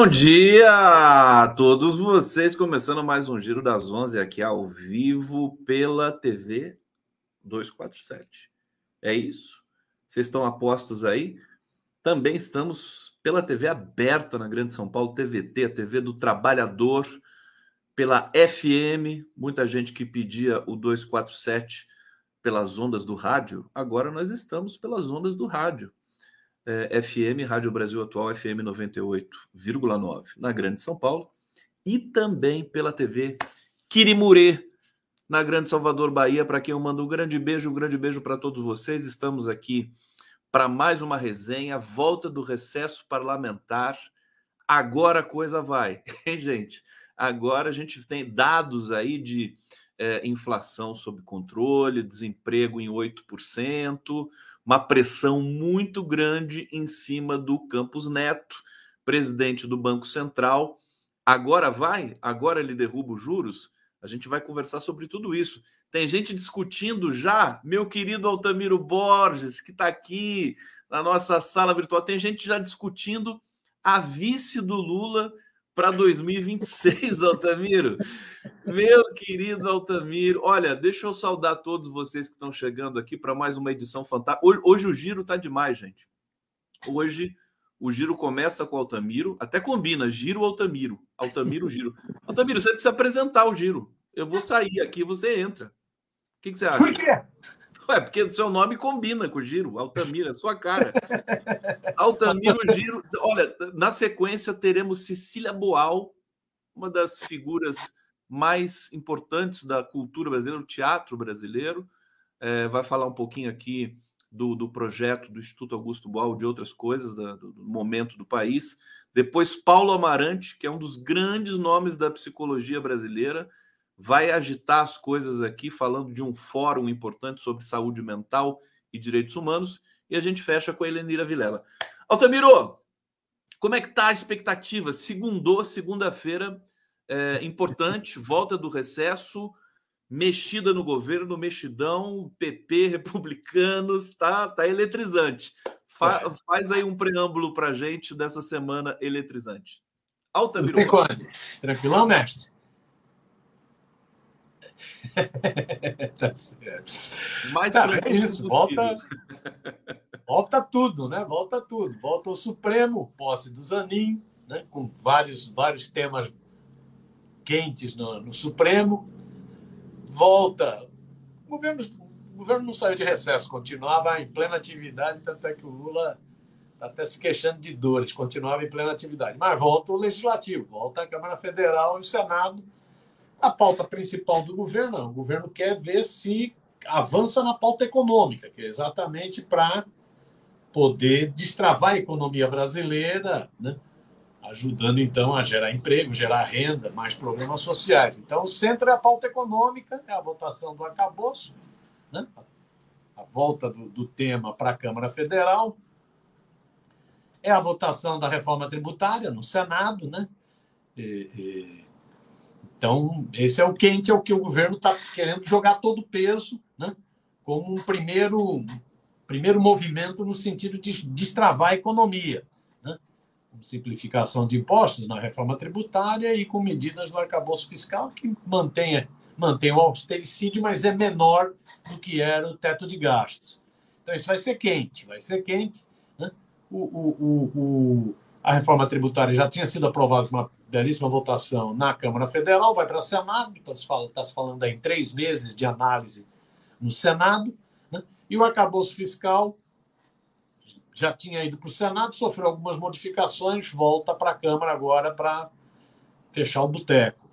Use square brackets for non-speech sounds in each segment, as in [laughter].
Bom dia a todos vocês, começando mais um Giro das 11 aqui ao vivo pela TV 247. É isso? Vocês estão apostos aí? Também estamos pela TV aberta na Grande São Paulo, TVT, a TV do Trabalhador, pela FM, muita gente que pedia o 247 pelas ondas do rádio, agora nós estamos pelas ondas do rádio é, FM, Rádio Brasil Atual, FM 98,9, na Grande São Paulo, e também pela TV Quirimurê, na Grande Salvador, Bahia, para quem eu mando um grande beijo, um grande beijo para todos vocês. Estamos aqui para mais uma resenha, volta do recesso parlamentar. Agora a coisa vai, [laughs] hein, gente? Agora a gente tem dados aí de é, inflação sob controle, desemprego em 8%, uma pressão muito grande em cima do Campos Neto, presidente do Banco Central. Agora vai? Agora ele derruba os juros? A gente vai conversar sobre tudo isso. Tem gente discutindo já, meu querido Altamiro Borges, que está aqui na nossa sala virtual, tem gente já discutindo a vice do Lula para 2026, [laughs] Altamiro. Meu querido Altamiro, olha, deixa eu saudar todos vocês que estão chegando aqui para mais uma edição fantástica. Hoje, hoje, o giro tá demais, gente. Hoje o giro começa com Altamiro, até combina, giro Altamiro, Altamiro giro. [laughs] Altamiro, você precisa apresentar o giro. Eu vou sair aqui, você entra. O que, que você acha? Por quê? Ué, porque o seu nome combina com o Giro, Altamira, sua cara. [laughs] Altamiro Giro. Olha, na sequência teremos Cecília Boal, uma das figuras mais importantes da cultura brasileira, do teatro brasileiro. É, vai falar um pouquinho aqui do, do projeto do Instituto Augusto Boal, de outras coisas, da, do, do momento do país. Depois, Paulo Amarante, que é um dos grandes nomes da psicologia brasileira vai agitar as coisas aqui, falando de um fórum importante sobre saúde mental e direitos humanos. E a gente fecha com a Helenira Vilela. Altamiro, como é que tá a expectativa? Segundou, segunda-feira, é, importante, [laughs] volta do recesso, mexida no governo, mexidão, PP, republicanos, tá, tá eletrizante. Fa é. Faz aí um preâmbulo para gente dessa semana eletrizante. Altamiro. Tranquilão, mestre? [laughs] tá certo. Mais tá, é isso, volta, [laughs] volta tudo, né? Volta tudo. Volta o Supremo, posse do Zanin, né? com vários, vários temas quentes no, no Supremo. Volta. O governo, o governo não saiu de recesso, continuava em plena atividade, tanto é que o Lula está até se queixando de dores, continuava em plena atividade. Mas volta o Legislativo, volta a Câmara Federal e o Senado a pauta principal do governo, não. O governo quer ver se avança na pauta econômica, que é exatamente para poder destravar a economia brasileira, né? ajudando então a gerar emprego, gerar renda, mais problemas sociais. Então, o centro é a pauta econômica, é a votação do arcabouço, né? a volta do, do tema para a Câmara Federal, é a votação da reforma tributária no Senado, né? E, e então, esse é o quente, é o que o governo está querendo jogar todo o peso, né? como um primeiro, primeiro movimento no sentido de destravar a economia. Né? Com simplificação de impostos na reforma tributária e com medidas no arcabouço fiscal que mantenha, mantém o austericídio, mas é menor do que era o teto de gastos. Então, isso vai ser quente, vai ser quente. Né? O, o, o, a reforma tributária já tinha sido aprovada com uma belíssima votação na Câmara Federal, vai para o Senado, está se falando, tá se falando aí em três meses de análise no Senado, né? e o arcabouço fiscal já tinha ido para o Senado, sofreu algumas modificações, volta para a Câmara agora para fechar o boteco.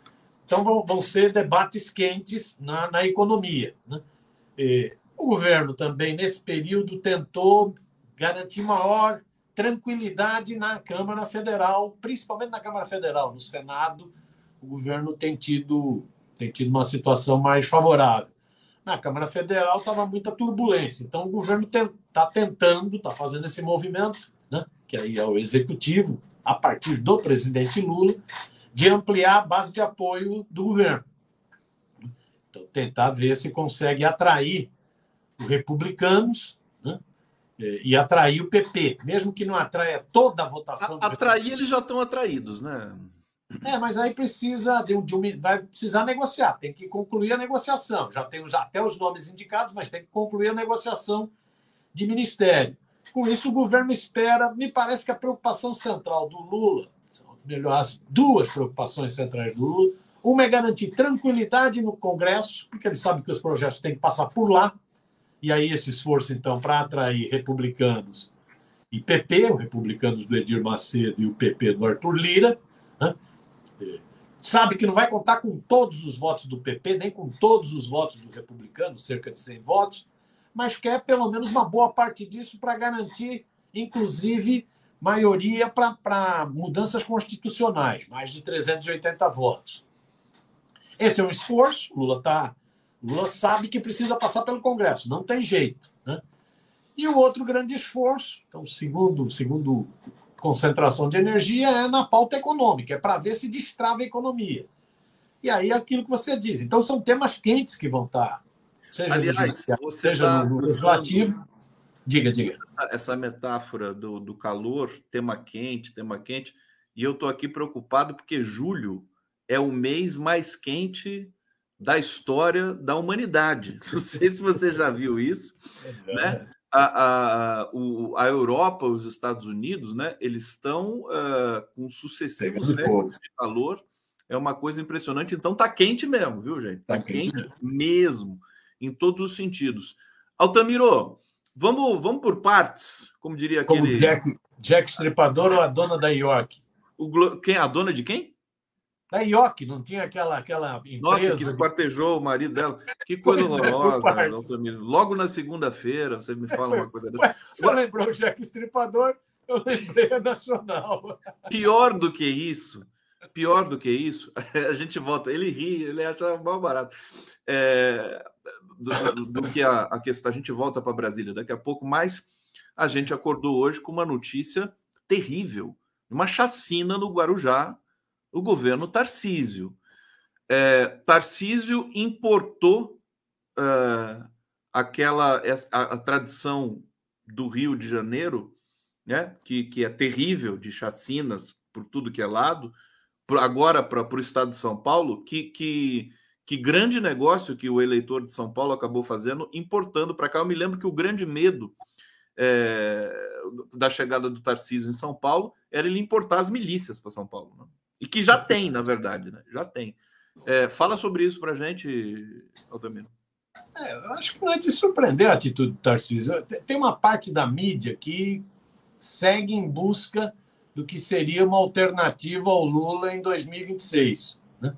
Então vão, vão, ser debates quentes na, na economia. Né? o governo também, nesse período, tentou garantir maior tranquilidade na Câmara Federal, principalmente na Câmara Federal. No Senado, o governo tem tido, tem tido uma situação mais favorável. Na Câmara Federal estava muita turbulência. Então, o governo está tentando, está fazendo esse movimento, né, que aí é o executivo, a partir do presidente Lula, de ampliar a base de apoio do governo. Então, tentar ver se consegue atrair os republicanos e atrair o PP, mesmo que não atraia toda a votação. A, atrair, eles já estão atraídos, né? É, mas aí precisa de um, de um, vai precisar negociar, tem que concluir a negociação. Já tem já até os nomes indicados, mas tem que concluir a negociação de ministério. Com isso, o governo espera. Me parece que a preocupação central do Lula, melhor, as duas preocupações centrais do Lula, uma é garantir tranquilidade no Congresso, porque ele sabe que os projetos têm que passar por lá, e aí esse esforço, então, para atrair republicanos e PP, os republicanos do Edir Macedo e o PP do Arthur Lira, né? sabe que não vai contar com todos os votos do PP, nem com todos os votos do republicano, cerca de 100 votos, mas quer pelo menos uma boa parte disso para garantir, inclusive, maioria para mudanças constitucionais, mais de 380 votos. Esse é um esforço, Lula tá, Lula sabe que precisa passar pelo Congresso, não tem jeito. Né? E o outro grande esforço, então, segundo, segundo concentração de energia, é na pauta econômica, é para ver se destrava a economia. E aí é aquilo que você diz. Então, são temas quentes que vão estar, tá, seja Aliás, no judiciário, seja tá no legislativo. Diga, diga. Essa metáfora do, do calor, tema quente, tema quente, e eu estou aqui preocupado porque julho é o mês mais quente da história da humanidade. [laughs] Não sei se você já viu isso, [laughs] né? A, a, o, a Europa, os Estados Unidos, né? Eles estão uh, com sucessivos recordes de calor. É uma coisa impressionante. Então tá quente mesmo, viu, gente? Tá, tá quente, quente mesmo. em todos os sentidos. Altamiro, vamos, vamos por partes, como diria aquele... Como Jack, Jack Stripador ou a dona da York? O, quem? A dona de quem? Da IOC, não tinha aquela, aquela empresa. Nossa, que esquartejou o marido dela. Que [laughs] coisa é, horrorosa, é, Logo na segunda-feira, você me fala uma coisa dessa. Você Agora... lembrou o Jack Estripador? Eu lembrei a Nacional. [laughs] Pior do que isso, pior do que isso, [laughs] a gente volta. Ele ri, ele acha mal barato. É, do, do, que a, a questão, a gente volta para Brasília daqui a pouco, mas a gente acordou hoje com uma notícia terrível, uma chacina no Guarujá o governo Tarcísio. É, Tarcísio importou uh, aquela a, a, tradição do Rio de Janeiro, né, que, que é terrível de chacinas por tudo que é lado, agora para o estado de São Paulo, que, que, que grande negócio que o eleitor de São Paulo acabou fazendo, importando para cá. Eu me lembro que o grande medo é, da chegada do Tarcísio em São Paulo era ele importar as milícias para São Paulo. Né? E que já tem, na verdade, né? Já tem. É, fala sobre isso para gente, Altamiro. É, eu acho que não é de surpreender a atitude do Tarcísio. Tem uma parte da mídia que segue em busca do que seria uma alternativa ao Lula em 2026. Né?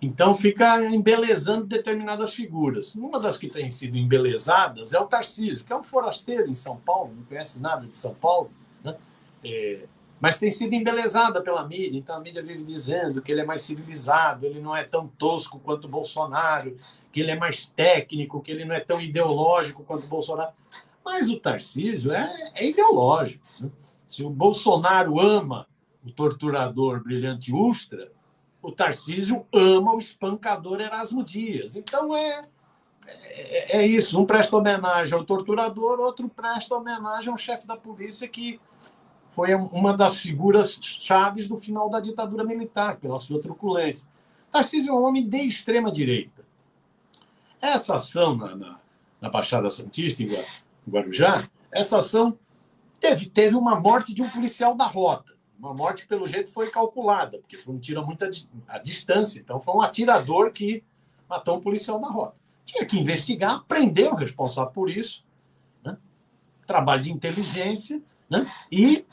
Então fica embelezando determinadas figuras. Uma das que tem sido embelezadas é o Tarcísio, que é um forasteiro em São Paulo, não conhece nada de São Paulo. Né? É, mas tem sido embelezada pela mídia. Então a mídia vive dizendo que ele é mais civilizado, ele não é tão tosco quanto o Bolsonaro, que ele é mais técnico, que ele não é tão ideológico quanto o Bolsonaro. Mas o Tarcísio é, é ideológico. Né? Se o Bolsonaro ama o torturador brilhante Ustra, o Tarcísio ama o espancador Erasmo Dias. Então é, é, é isso. Um presta homenagem ao torturador, outro presta homenagem ao chefe da polícia que foi uma das figuras chaves do final da ditadura militar, pela sua truculência. Tarcísio é um homem de extrema direita. Essa ação na, na, na Baixada Santista, em Guarujá, essa ação teve, teve uma morte de um policial da rota. Uma morte, pelo jeito, foi calculada, porque foi um tiro a muita a distância. Então, foi um atirador que matou um policial da rota. Tinha que investigar, prender o responsável por isso, né? trabalho de inteligência, né? e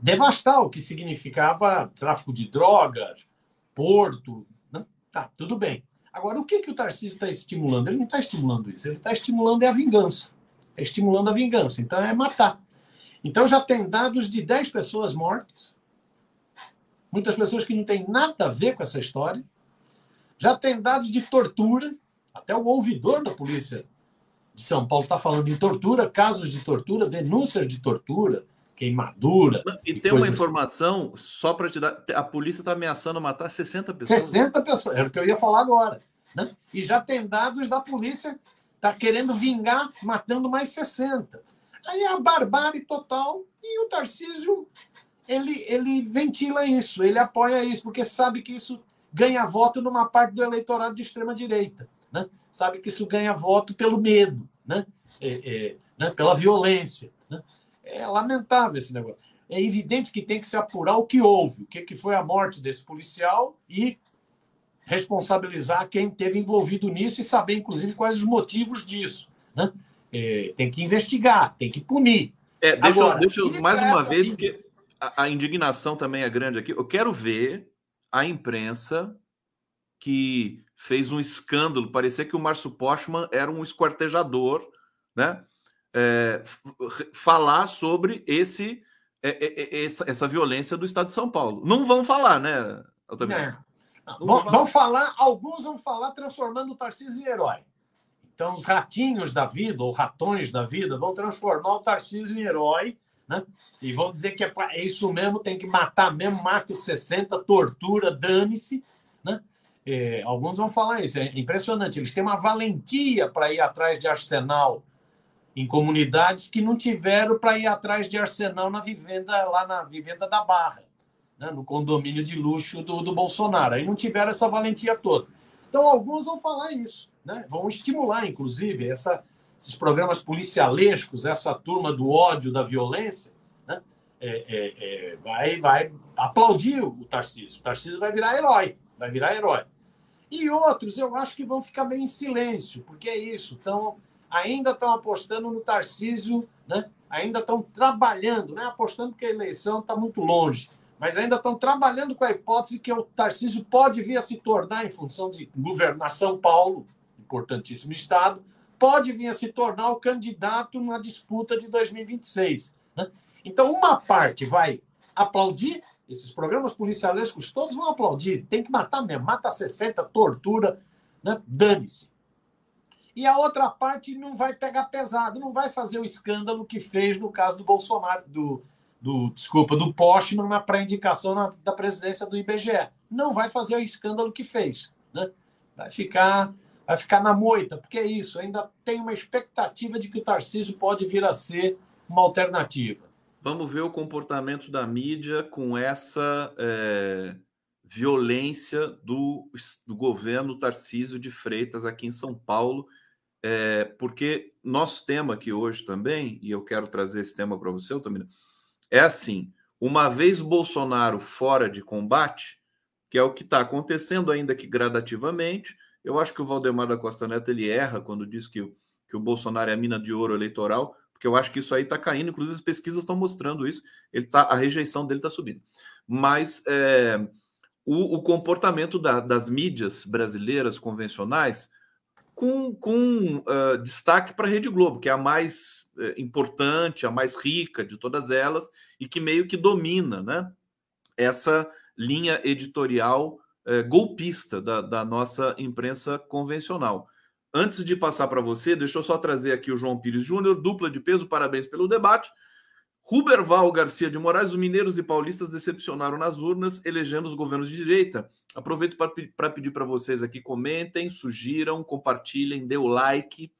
devastar o que significava tráfico de drogas, porto. Né? Tá, tudo bem. Agora, o que, que o Tarcísio está estimulando? Ele não está estimulando isso, ele está estimulando é a vingança. É estimulando a vingança. Então, é matar. Então, já tem dados de 10 pessoas mortas, muitas pessoas que não têm nada a ver com essa história. Já tem dados de tortura, até o ouvidor da polícia de São Paulo está falando em tortura, casos de tortura, denúncias de tortura, queimadura. E tem uma informação, só para te dar: a polícia está ameaçando matar 60 pessoas. 60 pessoas, era o que eu ia falar agora. Né? E já tem dados da polícia, está querendo vingar, matando mais 60. Aí é a barbárie total e o Tarcísio ele, ele ventila isso, ele apoia isso, porque sabe que isso ganha voto numa parte do eleitorado de extrema-direita. Né? Sabe que isso ganha voto pelo medo, né? É, é, né? pela violência. Né? É lamentável esse negócio. É evidente que tem que se apurar o que houve, o que, que foi a morte desse policial e responsabilizar quem esteve envolvido nisso e saber, inclusive, quais os motivos disso. Né? É, tem que investigar, tem que punir. É, deixa, Agora, deixa eu mais uma vez, porque a, a, indignação também é grande aqui. Eu quero ver a imprensa que fez um escândalo, parecia que o Márcio Postman era um esquartejador, né? É, falar sobre esse é, é, é, essa, essa, violência do Estado de São Paulo. Não vão falar, né, Altamiro? Vão, vão falar, alguns vão falar transformando o Tarcísio em herói. Então, os ratinhos da vida, ou ratões da vida, vão transformar o Tarcísio em herói, né? E vão dizer que é, é isso mesmo, tem que matar mesmo, mata os 60, tortura, dane-se, né? É, alguns vão falar isso, é impressionante. Eles têm uma valentia para ir atrás de arsenal em comunidades que não tiveram para ir atrás de arsenal na vivenda lá na vivenda da Barra né, no condomínio de luxo do, do Bolsonaro. Aí não tiveram essa valentia toda. Então, alguns vão falar isso, né? vão estimular, inclusive, essa, esses programas policialescos, essa turma do ódio, da violência, né? É, é, é, vai, vai aplaudir o Tarcísio. O Tarcísio vai virar herói, vai virar herói. E outros, eu acho que vão ficar meio em silêncio, porque é isso. Então, ainda estão apostando no Tarcísio, né? ainda estão trabalhando, né? apostando que a eleição está muito longe mas ainda estão trabalhando com a hipótese que o Tarcísio pode vir a se tornar, em função de governar São Paulo, importantíssimo estado, pode vir a se tornar o candidato na disputa de 2026. Né? Então, uma parte vai aplaudir, esses programas policialescos todos vão aplaudir, tem que matar mesmo, mata 60, tortura, né? dane-se. E a outra parte não vai pegar pesado, não vai fazer o escândalo que fez no caso do Bolsonaro, do, do desculpa, do Postman na pré-indicação da presidência do IBGE. Não vai fazer o escândalo que fez. Né? Vai ficar vai ficar na moita, porque é isso, ainda tem uma expectativa de que o Tarcísio pode vir a ser uma alternativa. Vamos ver o comportamento da mídia com essa é, violência do, do governo Tarcísio de Freitas aqui em São Paulo, é, porque nosso tema aqui hoje também, e eu quero trazer esse tema para você, Otomina, é assim: uma vez Bolsonaro fora de combate, que é o que está acontecendo ainda que gradativamente, eu acho que o Valdemar da Costa Neto ele erra quando diz que, que o Bolsonaro é a mina de ouro eleitoral, porque eu acho que isso aí está caindo, inclusive as pesquisas estão mostrando isso, ele tá, a rejeição dele está subindo. Mas é, o, o, comportamento da, das mídias brasileiras convencionais com, com uh, destaque para a Rede Globo, que é a mais uh, importante, a mais rica de todas elas e que meio que domina né, essa linha editorial uh, golpista da, da, nossa imprensa convencional. Antes de passar para você, deixa eu só trazer aqui o João Pires Júnior, dupla de peso, parabéns pelo debate. Ruberval Garcia de Moraes, os mineiros e paulistas decepcionaram nas urnas, elegendo os governos de direita. Aproveito para pedir para vocês aqui, comentem, sugiram, compartilhem, dê o like,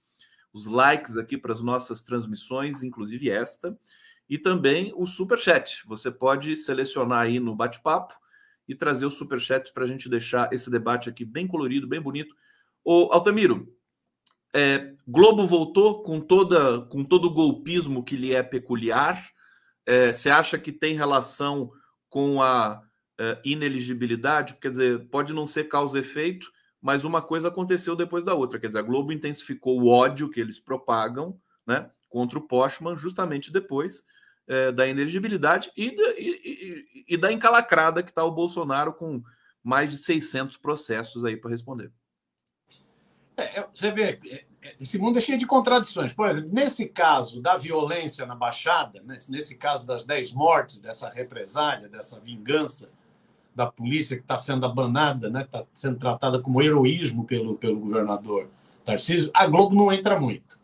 os likes aqui para as nossas transmissões, inclusive esta, e também o super chat. Você pode selecionar aí no bate-papo e trazer o super chat para a gente deixar esse debate aqui bem colorido, bem bonito. O Altamiro, é, Globo voltou com toda com todo o golpismo que lhe é peculiar é, você acha que tem relação com a é, ineligibilidade? Quer dizer, pode não ser causa efeito, mas uma coisa aconteceu depois da outra. Quer dizer, a Globo intensificou o ódio que eles propagam né, contra o Postman justamente depois é, da ineligibilidade e, e, e, e da encalacrada que está o Bolsonaro com mais de 600 processos aí para responder. É, você vê, é, é, esse mundo é cheio de contradições. Por exemplo, nesse caso da violência na Baixada, né, nesse caso das 10 mortes, dessa represália, dessa vingança da polícia que está sendo abanada, está né, tá sendo tratada como heroísmo pelo, pelo governador Tarcísio, a Globo não entra muito.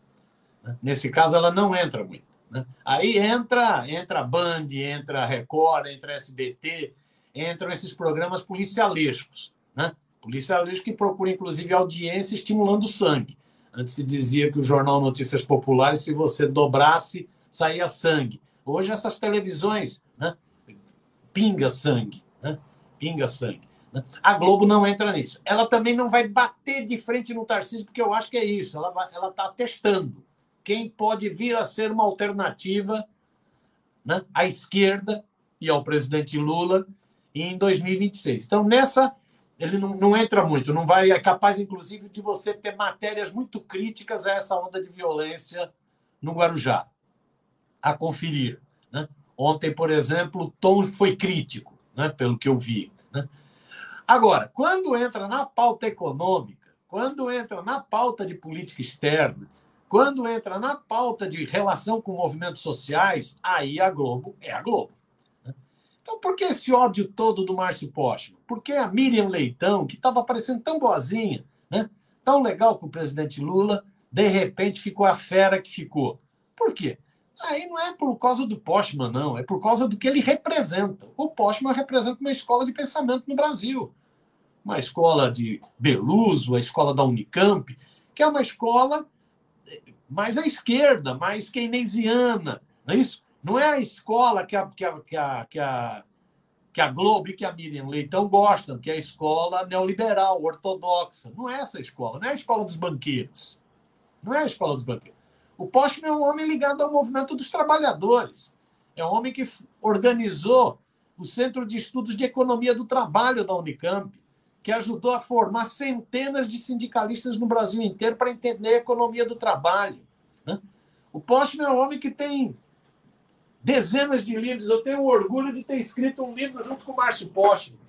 Né? Nesse caso, ela não entra muito. Né? Aí entra, entra Band, entra Record, entra SBT, entram esses programas policialescos. Né? Policialistas que procuram, inclusive, audiência estimulando o sangue. Antes se dizia que o jornal Notícias Populares, se você dobrasse, saía sangue. Hoje essas televisões, né? Pinga sangue, né? Pinga sangue. Né? A Globo não entra nisso. Ela também não vai bater de frente no Tarcísio, porque eu acho que é isso. Ela está testando quem pode vir a ser uma alternativa né, à esquerda e ao presidente Lula em 2026. Então, nessa, ele não, não entra muito, não vai, é capaz, inclusive, de você ter matérias muito críticas a essa onda de violência no Guarujá. A conferir. Né? Ontem, por exemplo, o tom foi crítico, né, pelo que eu vi. Né? Agora, quando entra na pauta econômica, quando entra na pauta de política externa, quando entra na pauta de relação com movimentos sociais, aí a Globo é a Globo. Então, por que esse ódio todo do Márcio Postman? Porque a Miriam Leitão, que estava parecendo tão boazinha, né? tão legal com o presidente Lula, de repente ficou a fera que ficou. Por quê? Aí não é por causa do Postman, não. É por causa do que ele representa. O Postman representa uma escola de pensamento no Brasil. Uma escola de Beluso, a escola da Unicamp, que é uma escola mais à esquerda, mais keynesiana. Não é isso? Não é a escola que a, que a, que a, que a, que a Globo e que a Miriam Leitão gostam, que é a escola neoliberal, ortodoxa. Não é essa escola. Não é a escola dos banqueiros. Não é a escola dos banqueiros. O Postman é um homem ligado ao movimento dos trabalhadores. É um homem que organizou o Centro de Estudos de Economia do Trabalho da Unicamp, que ajudou a formar centenas de sindicalistas no Brasil inteiro para entender a economia do trabalho. Né? O Postman é um homem que tem dezenas de livros. Eu tenho orgulho de ter escrito um livro junto com o Márcio Postman.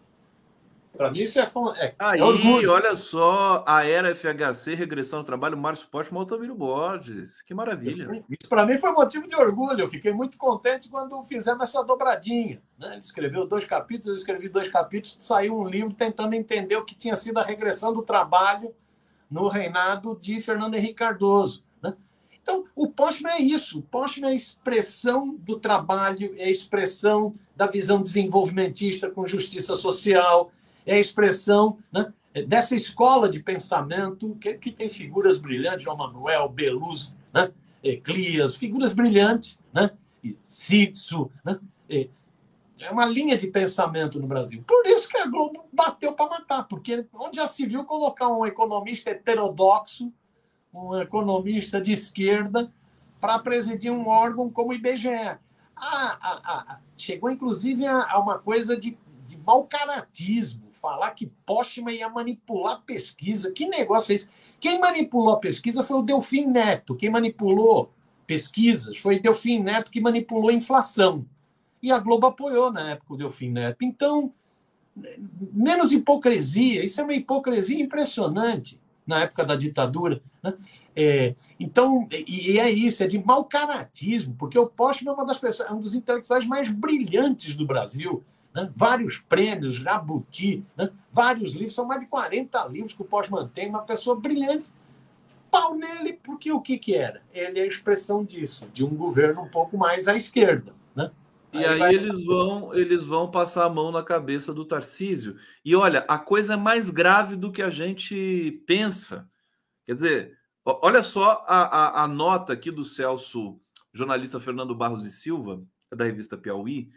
Para mim, isso é, é, é Aí, orgulho. olha só, a era FHC, regressão ao trabalho, Márcio Postman, Altamiro Borges. Que maravilha. Isso para mim foi motivo de orgulho. Eu fiquei muito contente quando fizemos essa dobradinha. Né? Ele escreveu dois capítulos, eu escrevi dois capítulos, saiu um livro tentando entender o que tinha sido a regressão do trabalho no reinado de Fernando Henrique Cardoso. Então, o Postman é isso. O Postman é a expressão do trabalho, é a expressão da visão desenvolvimentista com justiça social, é a expressão né, dessa escola de pensamento que, que tem figuras brilhantes, João Manuel, Beluso, né, Eclias, figuras brilhantes, né, Citso, né, é uma linha de pensamento no Brasil. Por isso que a Globo bateu para matar, porque onde já se viu colocar um economista heterodoxo, um economista de esquerda, para presidir um órgão como o IBGE. Ah, ah, ah, chegou inclusive a, a uma coisa de, de mau caratismo falar que Postman ia manipular pesquisa. Que negócio é esse? Quem manipulou a pesquisa foi o Delfim Neto. Quem manipulou pesquisas foi o Delfim Neto que manipulou a inflação. E a Globo apoiou na época o Delfim Neto. Então, menos hipocrisia. Isso é uma hipocrisia impressionante na época da ditadura. Né? É, então, e, e, é isso, é de mau caratismo, porque o Postman é uma das pessoas, é um dos intelectuais mais brilhantes do Brasil né? vários prêmios, Jabuti, né? vários livros, são mais de 40 livros que o Pós mantém, uma pessoa brilhante. Pau nele, porque o que, que era? Ele é a expressão disso, de um governo um pouco mais à esquerda. E aí, aí vai... eles vão eles vão passar a mão na cabeça do Tarcísio. E olha, a coisa é mais grave do que a gente pensa. Quer dizer, olha só a, a, a nota aqui do Celso, jornalista Fernando Barros e Silva, da revista Piauí,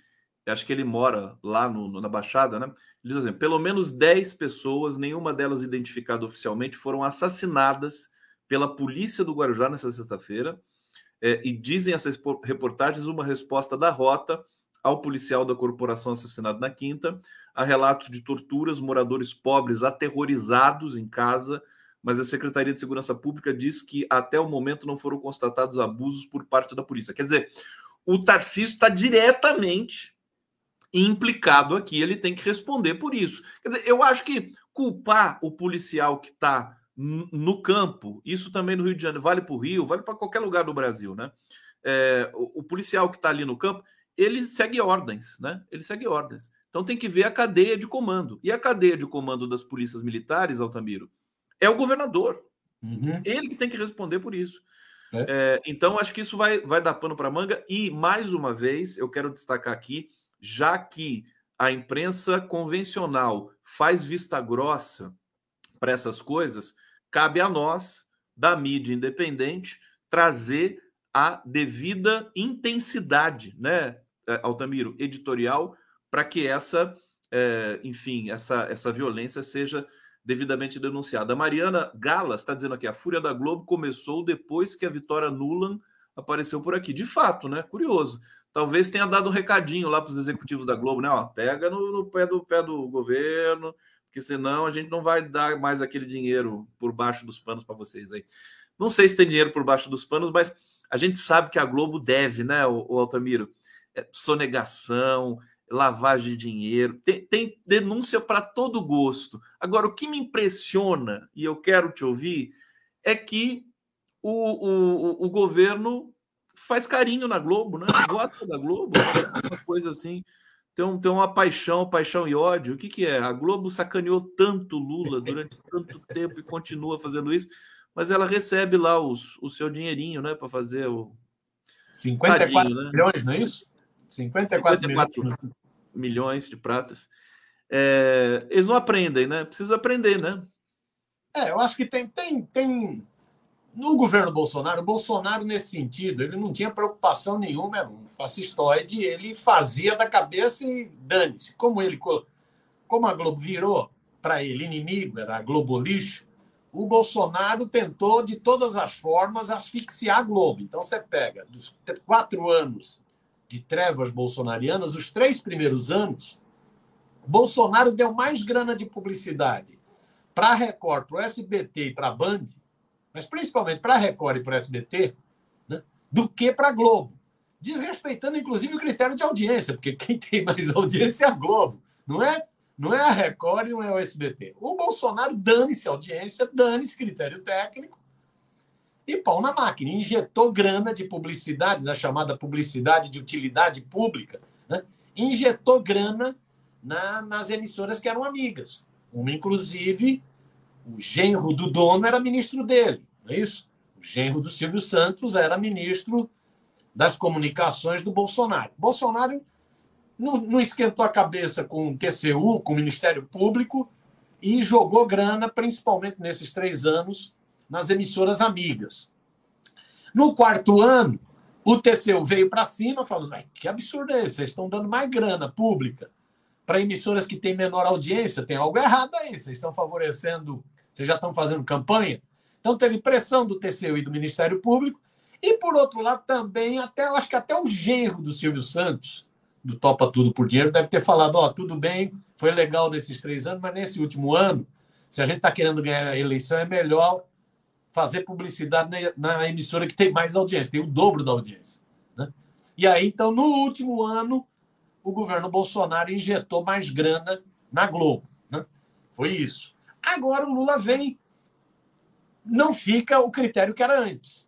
acho que ele mora lá no, na Baixada, né? Ele diz assim: pelo menos 10 pessoas, nenhuma delas identificada oficialmente, foram assassinadas pela polícia do Guarujá nessa sexta-feira. É, e dizem essas reportagens uma resposta da rota ao policial da corporação assassinado na quinta, a relatos de torturas, moradores pobres aterrorizados em casa, mas a Secretaria de Segurança Pública diz que até o momento não foram constatados abusos por parte da polícia. Quer dizer, o Tarcísio está diretamente implicado aqui, ele tem que responder por isso. Quer dizer, eu acho que culpar o policial que está no campo, isso também no Rio de Janeiro, vale para o Rio, vale para qualquer lugar do Brasil, né? É, o, o, policial que está ali no campo, ele segue ordens, né? Ele segue ordens. Então tem que ver a cadeia de comando. E a cadeia de comando das polícias militares, Altamiro, é o governador. Uhum. Ele que tem que responder por isso. É. É, então, acho que isso vai, vai dar pano para manga. E, mais uma vez, eu quero destacar aqui já que a imprensa convencional faz vista grossa para essas coisas, cabe a nós, da mídia independente, trazer a devida intensidade, né, é, Altamiro, editorial, para que essa, é, enfim, essa, essa violência seja devidamente denunciada. A Mariana Galas está dizendo aqui: a fúria da Globo começou depois que a Vitória Nuland apareceu por aqui. De fato, né? Curioso. Talvez tenha dado um recadinho lá para os executivos da Globo, né? Ó, pega no, no, pé do pé do governo, porque senão a gente não vai dar mais aquele dinheiro por baixo dos panos para vocês aí. Não sei se tem dinheiro por baixo dos panos, mas a gente sabe que a Globo deve, né, o, Altamiro? É, sonegação, lavagem de dinheiro, tem, tem denúncia para todo gosto. Agora, o que me impressiona, e eu quero te ouvir, é que o, o, o governo faz carinho na Globo, né? Gosta da Globo, uma coisa assim. Tem, um, tem uma paixão, paixão e ódio. O que, que é? A Globo sacaneou tanto Lula durante tanto tempo e continua fazendo isso, mas ela recebe lá os, o seu dinheirinho, né, para fazer o. 54 Tadinho, né? milhões, não é isso? 54, 54 milhões. milhões de pratas. É, eles não aprendem, né? Precisa aprender, né? É, eu acho que tem, tem, tem no governo Bolsonaro, o Bolsonaro, nesse sentido, ele não tinha preocupação nenhuma, era um fascistoide, ele fazia da cabeça e dane-se. Como, ele, como a Globo virou para ele inimigo, era a Globo lixo, o Bolsonaro tentou, de todas as formas, asfixiar a Globo. Então, você pega dos quatro anos de trevas bolsonarianas, os três primeiros anos, Bolsonaro deu mais grana de publicidade para a Record, para o SBT e para a Band mas principalmente para a Record e para o SBT, né, do que para a Globo. Desrespeitando, inclusive, o critério de audiência, porque quem tem mais [laughs] audiência é a Globo, não é? Não é a Record e não é o SBT. O Bolsonaro dane-se audiência, dane-se critério técnico e pau na máquina. Injetou grana de publicidade, da chamada publicidade de utilidade pública, né? injetou grana na, nas emissoras que eram amigas. Uma, inclusive, o genro do dono era ministro dele, não é isso? O genro do Silvio Santos era ministro das comunicações do Bolsonaro. Bolsonaro não, não esquentou a cabeça com o TCU, com o Ministério Público, e jogou grana, principalmente nesses três anos, nas emissoras amigas. No quarto ano, o TCU veio para cima falando: que absurdo é esse? Vocês estão dando mais grana pública para emissoras que têm menor audiência, tem algo errado aí. Vocês estão favorecendo, vocês já estão fazendo campanha. Então teve pressão do TCU e do Ministério Público. E por outro lado, também, até acho que até o genro do Silvio Santos, do Topa Tudo por Dinheiro, deve ter falado: ó, oh, tudo bem, foi legal nesses três anos, mas nesse último ano, se a gente está querendo ganhar a eleição, é melhor fazer publicidade na, na, emissora que tem mais audiência, tem o dobro da audiência. Né? E aí, então, no último ano, o governo Bolsonaro injetou mais grana na Globo. Né? Foi isso. Agora o Lula vem, não fica o critério que era antes.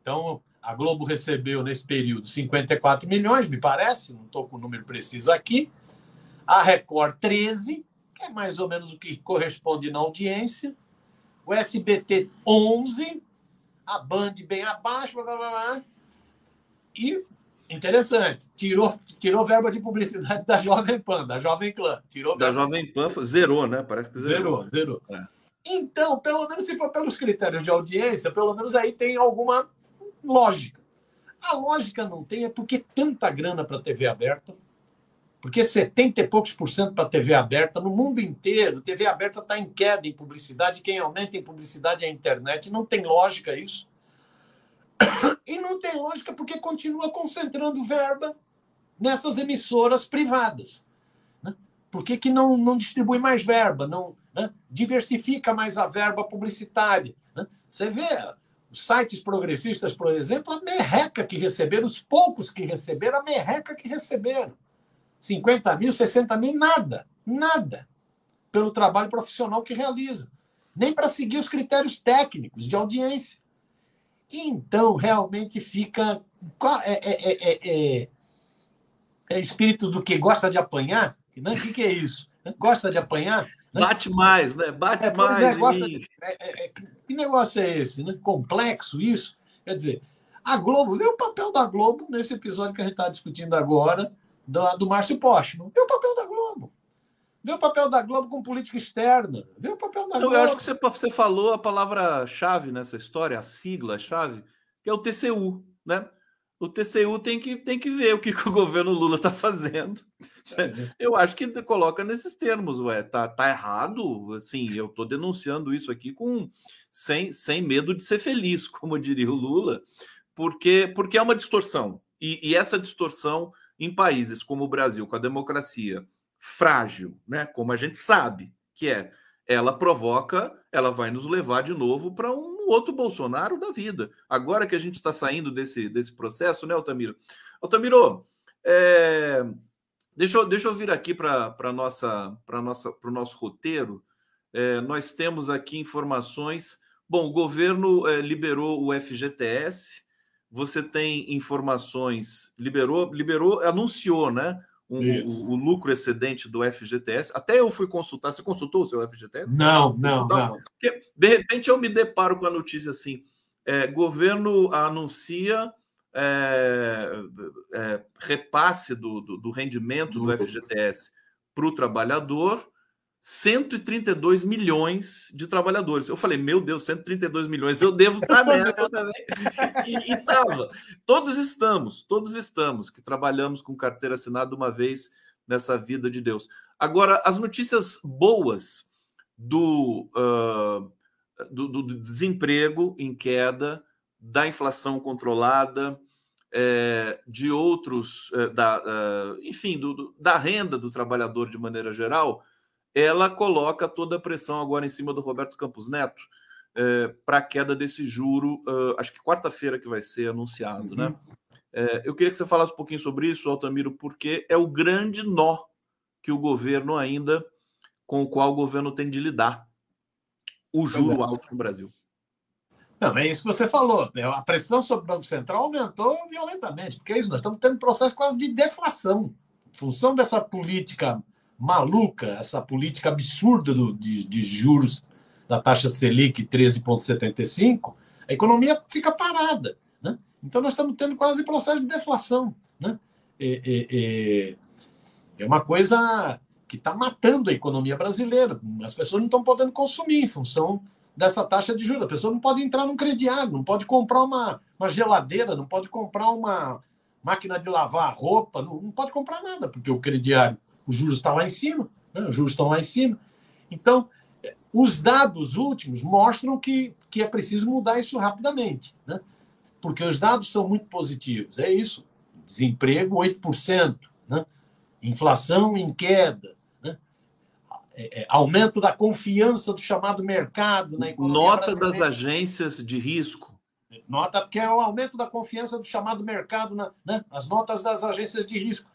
Então, a Globo recebeu nesse período 54 milhões, me parece, não estou com o número preciso aqui. A Record, 13, que é mais ou menos o que corresponde na audiência. O SBT, 11. A Band, bem abaixo. Blá, blá, blá. E Interessante. Tirou, tirou verba de publicidade da Jovem Pan, da Jovem Clã. Tirou da Jovem Pan, zerou, né? Parece que zerou. Zerou, zerou. É. Então, pelo menos se for pelos critérios de audiência, pelo menos aí tem alguma lógica. A lógica não tem é porque tanta grana para TV aberta, porque 70 e poucos por cento para TV aberta no mundo inteiro. TV aberta está em queda em publicidade, quem aumenta em publicidade é a internet. Não tem lógica isso. E não tem lógica porque continua concentrando verba nessas emissoras privadas. Né? Por que, que não, não distribui mais verba? Não né? diversifica mais a verba publicitária? Né? Você vê os sites progressistas, por exemplo, a merreca que receberam, os poucos que receberam, a merreca que receberam. 50 mil, 60 mil, nada, nada, pelo trabalho profissional que realiza. Nem para seguir os critérios técnicos de audiência. Então, realmente fica. É, é, é, é, espírito do que gosta de apanhar? Né? O que, que é isso? Gosta de apanhar? Né? Bate mais, né? Bate mais. De... que negócio é esse? Né? Complexo isso? Quer dizer, a Globo, vê o papel da Globo nesse episódio que a gente está discutindo agora, do, do Márcio Postman. Vê o papel da Globo. Vê o papel da Globo com política externa. Vê o papel da Globo. Eu acho que você, você falou a palavra-chave nessa história, a sigla-chave, que é o TCU, né? O TCU tem que, tem que ver o que, [laughs] que o governo Lula está fazendo. É. Eu acho que coloca nesses termos, ué, tá, tá errado. Assim, eu estou denunciando isso aqui com sem, sem medo de ser feliz, [laughs] como diria o Lula, porque, porque é uma distorção. E, e essa distorção em países como o Brasil, com a democracia frágil, né? Como a gente sabe que é, ela provoca, ela vai nos levar de novo para um outro Bolsonaro da vida. Agora que a gente está saindo desse, desse processo, né, Altamiro? Altamiro, é, deixa, eu, deixa eu vir aqui para nossa para nossa para o nosso roteiro. É, nós temos aqui informações. Bom, o governo é, liberou o FGTS. Você tem informações, liberou, liberou, anunciou, né? Um, o, o, lucro excedente do FGTS. Até eu fui consultar. Você consultou o seu FGTS? Não, não, não. Porque, de repente eu me deparo com a notícia assim: é, governo anuncia é, é, repasse do, do, do rendimento do FGTS para o trabalhador 132 milhões de trabalhadores. Eu falei, meu Deus, 132 milhões, eu devo estar [laughs] nessa também. E estava. Todos estamos, todos estamos, que trabalhamos com carteira assinada uma vez nessa vida de Deus. Agora, as notícias boas do, uh, do, do, desemprego em queda, da inflação controlada, é, de outros, é, da, uh, enfim, do, da renda do trabalhador de maneira geral, ela coloca toda a pressão agora em cima do Roberto Campos Neto é, para a queda desse juro, uh, acho que quarta-feira que vai ser anunciado, né? uhum. né? É, eu queria que você falasse um pouquinho sobre isso, Altamiro, porque é o grande nó que o governo ainda, com o qual o governo tem de lidar, o juro é. alto no Brasil. Não, é isso que você falou. Né? A pressão sobre o Banco Central aumentou violentamente, porque é isso, nós estamos tendo processo quase de deflação. Em função dessa política maluca, essa política absurda do, de, de juros da taxa Selic 13,75, a economia fica parada. Né? Então, nós estamos tendo quase processo de deflação. Né? É, é, uma coisa que está matando a economia brasileira. As pessoas não estão podendo consumir em função dessa taxa de juros. A pessoa não pode entrar num crediário, não pode comprar uma, uma geladeira, não pode comprar uma máquina de lavar roupa, não, não pode comprar nada, porque o crediário os juros estão lá em cima, né? os juros estão lá em cima. Então, os dados últimos mostram que, que é preciso mudar isso rapidamente, né? porque os dados são muito positivos. É isso: desemprego 8%, né? inflação em queda, né? é, é, aumento da confiança do chamado mercado na economia. Nota das agências de risco. Nota porque é o aumento da confiança do chamado mercado, na, né? as notas das agências de risco.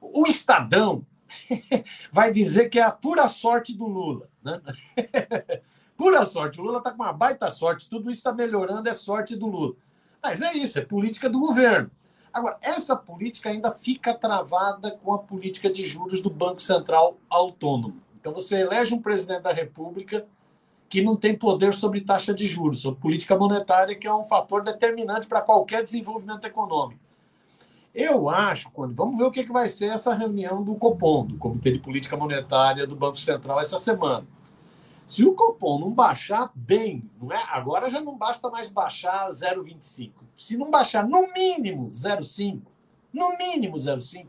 O Estadão, [laughs] vai dizer que é a pura sorte do Lula. Né? [laughs] pura sorte. O Lula está com uma baita sorte, tudo isso está melhorando, é sorte do Lula. Mas é isso, é política do governo. Agora, essa política ainda fica travada com a política de juros do Banco Central autônomo. Então, você elege um presidente da República que não tem poder sobre taxa de juros, sobre política monetária, que é um fator determinante para qualquer desenvolvimento econômico. Eu acho, quando vamos ver o que, que vai ser essa reunião do Copom, do Comitê de Política Monetária do Banco Central essa semana. Se o Copom não baixar bem, não é? Agora já não basta mais baixar 0,25. Se não baixar no mínimo 0,5, no mínimo 0,5,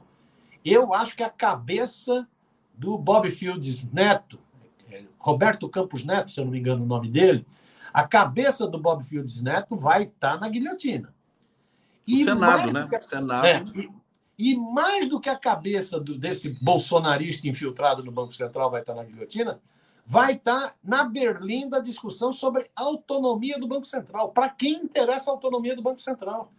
eu acho que a cabeça do Bob Fields Neto, é, Roberto Campos Neto, se eu não me engano o nome dele, a cabeça do Bob Fields Neto vai estar na guilhotina. E o Senado, né? Que, Senado. É, e, e, mais do que a cabeça do, desse bolsonarista infiltrado no Banco Central vai estar na guilhotina, vai estar na Berlim da discussão sobre a autonomia do Banco Central. Para quem interessa a autonomia do Banco Central?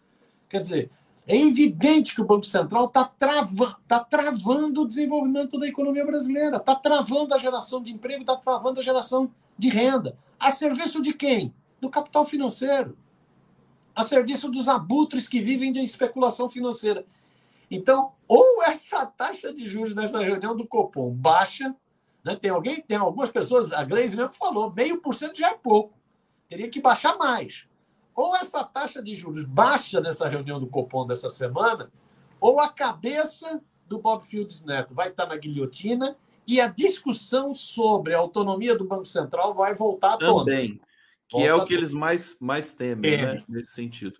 Quer dizer, é evidente que o Banco Central está trava, tá travando o desenvolvimento da economia brasileira, está travando a geração de emprego, está travando a geração de renda. A serviço de quem? Do capital financeiro a serviço dos abutres que vivem de especulação financeira. Então, ou essa taxa de juros nessa reunião do Copom baixa, né? tem alguém, tem algumas pessoas, a Gleisi mesmo falou, meio por cento já é pouco, teria que baixar mais. Ou essa taxa de juros baixa nessa reunião do Copom dessa semana, ou a cabeça do Bob Fields Neto vai estar na guilhotina e a discussão sobre a autonomia do Banco Central vai voltar à tona. Também. Que é o que eles mais, mais temem, né? Nesse sentido.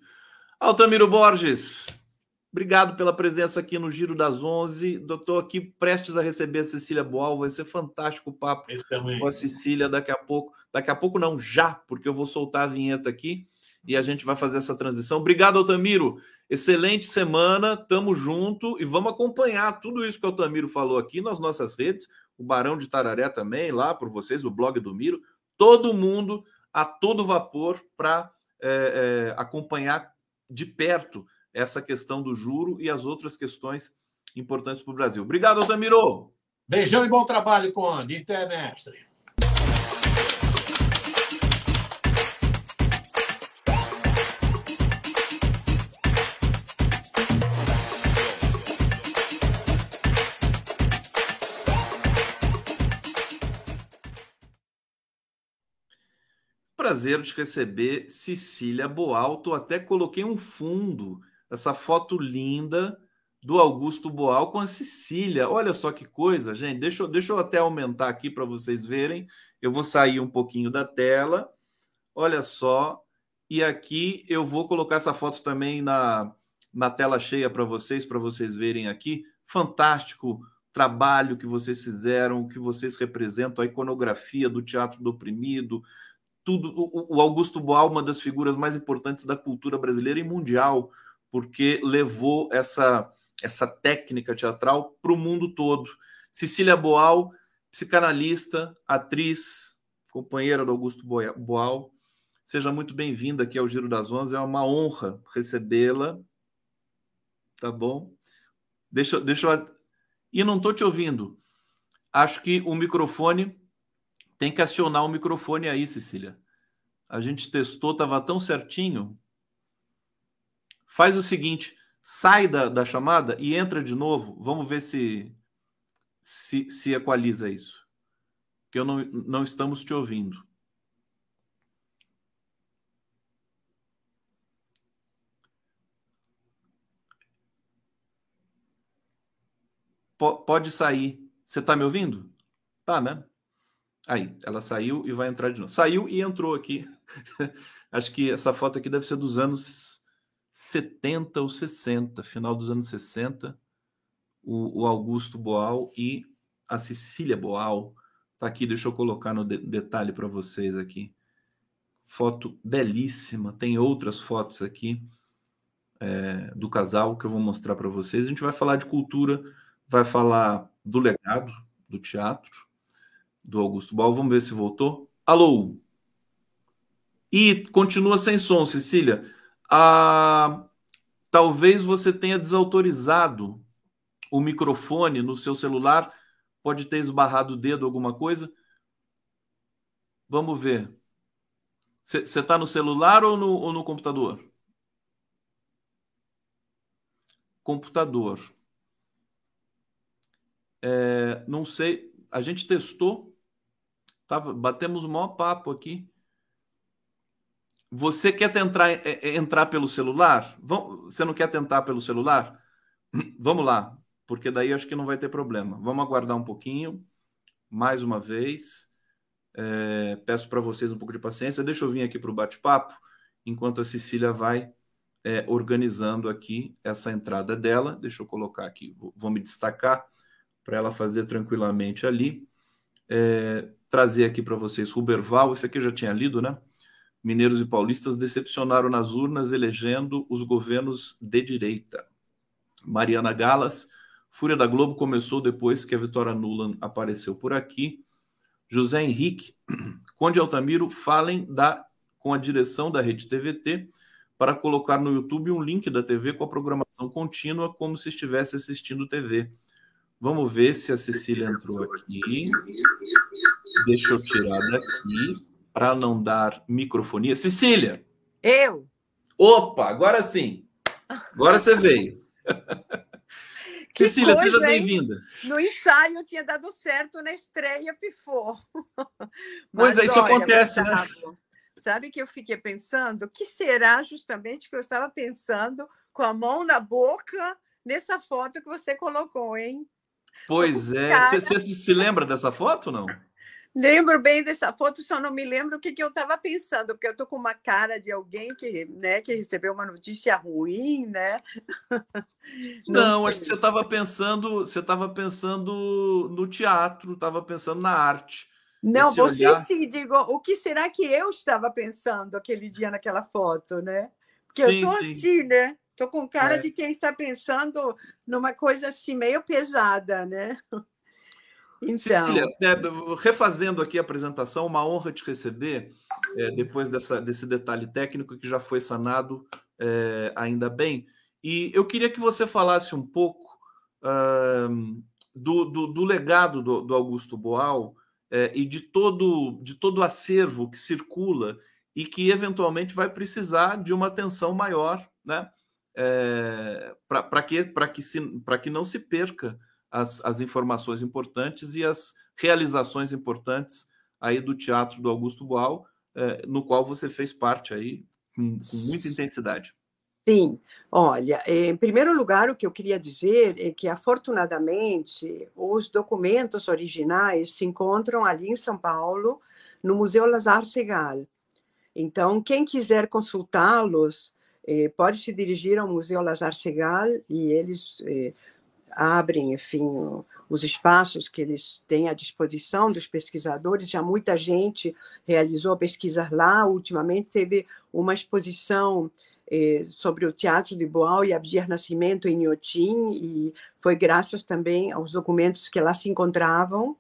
Altamiro Borges, obrigado pela presença aqui no Giro das Onze. Doutor, aqui prestes a receber a Cecília Boal. Vai ser fantástico o papo com a Cecília daqui a pouco. Daqui a pouco não, já, porque eu vou soltar a vinheta aqui e a gente vai fazer essa transição. Obrigado, Altamiro. Excelente semana, tamo junto e vamos acompanhar tudo isso que o Altamiro falou aqui nas nossas redes, o Barão de Tararé também, lá por vocês, o blog do Miro, todo mundo a todo vapor para é, é, acompanhar de perto essa questão do juro e as outras questões importantes para o Brasil. Obrigado, Altamiro. Beijão e bom trabalho, Conde. Até, mestre. Prazer de receber Cecília Boal. até coloquei um fundo, essa foto linda do Augusto Boal com a Cecília. Olha só que coisa, gente. Deixa, eu, deixa eu até aumentar aqui para vocês verem. Eu vou sair um pouquinho da tela. Olha só. E aqui eu vou colocar essa foto também na, na tela cheia para vocês, para vocês verem aqui. Fantástico trabalho que vocês fizeram, que vocês representam, a iconografia do Teatro do Oprimido, tudo. O, Augusto Boal, uma das figuras mais importantes da cultura brasileira e mundial, porque levou essa, essa técnica teatral para o mundo todo. Cecília Boal, psicanalista, atriz, companheira do Augusto Boal. Seja muito bem-vinda aqui ao Giro das Onze. É uma honra recebê-la. Tá bom? Deixa, deixa eu. E não estou te ouvindo. Acho que o microfone tem que acionar o microfone aí, Cecília. A gente testou, estava tão certinho. Faz o seguinte, sai da, da chamada e entra de novo. Vamos ver se, se, se equaliza isso. Que eu não, não estamos te ouvindo. pode sair. Você está me ouvindo? Tá, né? Aí, ela saiu e vai entrar de novo. Saiu e entrou aqui. [laughs] Acho que essa foto aqui deve ser dos anos 70 ou 60, final dos anos 60. O, o Augusto Boal e a Cecília Boal. Tá aqui, deixa eu colocar no de detalhe para vocês aqui. Foto belíssima. Tem outras fotos aqui é, do casal que eu vou mostrar para vocês. A gente vai falar de cultura, vai falar do legado do teatro do Augusto Bal. Vamos ver se voltou. Alô? E continua sem som, Cecília. Ah, talvez você tenha desautorizado o microfone no seu celular. Pode ter esbarrado o dedo, alguma coisa. Vamos ver. Você está no celular ou no, ou no computador? Computador. É, não sei. A gente testou Tava, batemos o maior papo aqui. Você quer tentar é, é, entrar pelo celular? Você não quer tentar pelo celular? [clears throat] Vamos lá, porque daí acho que não vai ter problema. Vamos aguardar um pouquinho, mais uma vez. É, peço para vocês um pouco de paciência. Deixa eu vir aqui para o bate-papo, enquanto a Cecília vai é, organizando aqui essa entrada dela. Deixa eu colocar aqui, vou, vou me destacar para ela fazer tranquilamente ali. É, trazer aqui para vocês Ruberval, esse aqui eu já tinha lido, né? Mineiros e paulistas decepcionaram nas urnas, elegendo os governos de direita. Mariana Galas, Fúria da Globo começou depois que a Vitória Nuland apareceu por aqui. José Henrique, [clears throat] Conde Altamiro, falem da, com a direção da Rede TVT para colocar no YouTube um link da TV com a programação contínua, como se estivesse assistindo TV. Vamos ver se a Cecília entrou aqui. Deixa eu tirar daqui para não dar microfonia. Cecília! Eu! Opa, agora sim. Agora você veio. [laughs] Que Cecília, coisa, seja bem-vinda. No ensaio tinha dado certo, na estreia pifou. [laughs] Pois é, isso olha, acontece, né? Sabe que eu fiquei pensando? que será justamente que eu estava pensando com a mão na boca nessa foto que você colocou, hein? Pois é. Você se lembra dessa foto, não? Lembro bem dessa foto, só não me lembro o que, que eu estava pensando, porque eu estou com uma cara de alguém que, né, que recebeu uma notícia ruim, né? [laughs] Não, não acho que você estava pensando, você estava pensando no teatro, estava pensando na arte. Não, Esse você olhar... se digo, o que será que eu estava pensando aquele dia naquela foto, né? Porque sim, eu estou assim, né? Estou com cara é. de quem está pensando numa coisa assim meio pesada, né? [laughs] Então. Cecília, é, refazendo aqui a apresentação, uma honra te receber, é, depois dessa, desse detalhe técnico que já foi sanado, é, ainda bem. E eu queria que você falasse um pouco uh, do, do, do, legado do, do Augusto Boal é, e de todo, de todo o acervo que circula e que eventualmente vai precisar de uma atenção maior, né? É, para que, que, que não se perca as, as informações importantes e as realizações importantes aí do teatro do Augusto Boal, eh, no qual você fez parte aí com, com muita intensidade. Sim, olha, em primeiro lugar, o que eu queria dizer é que, afortunadamente, os documentos originais se encontram ali em São Paulo, no Museu Lazar Segal. Então, quem quiser consultá-los, eh, pode se dirigir ao Museu Lazar Segal e eles eh, abrem, enfim, os espaços que eles têm à disposição dos pesquisadores. Já muita gente realizou pesquisas lá. Ultimamente teve uma exposição eh, sobre o teatro de Boal e Abdias Nascimento em Inhotim, e foi graças também aos documentos que lá se encontravam,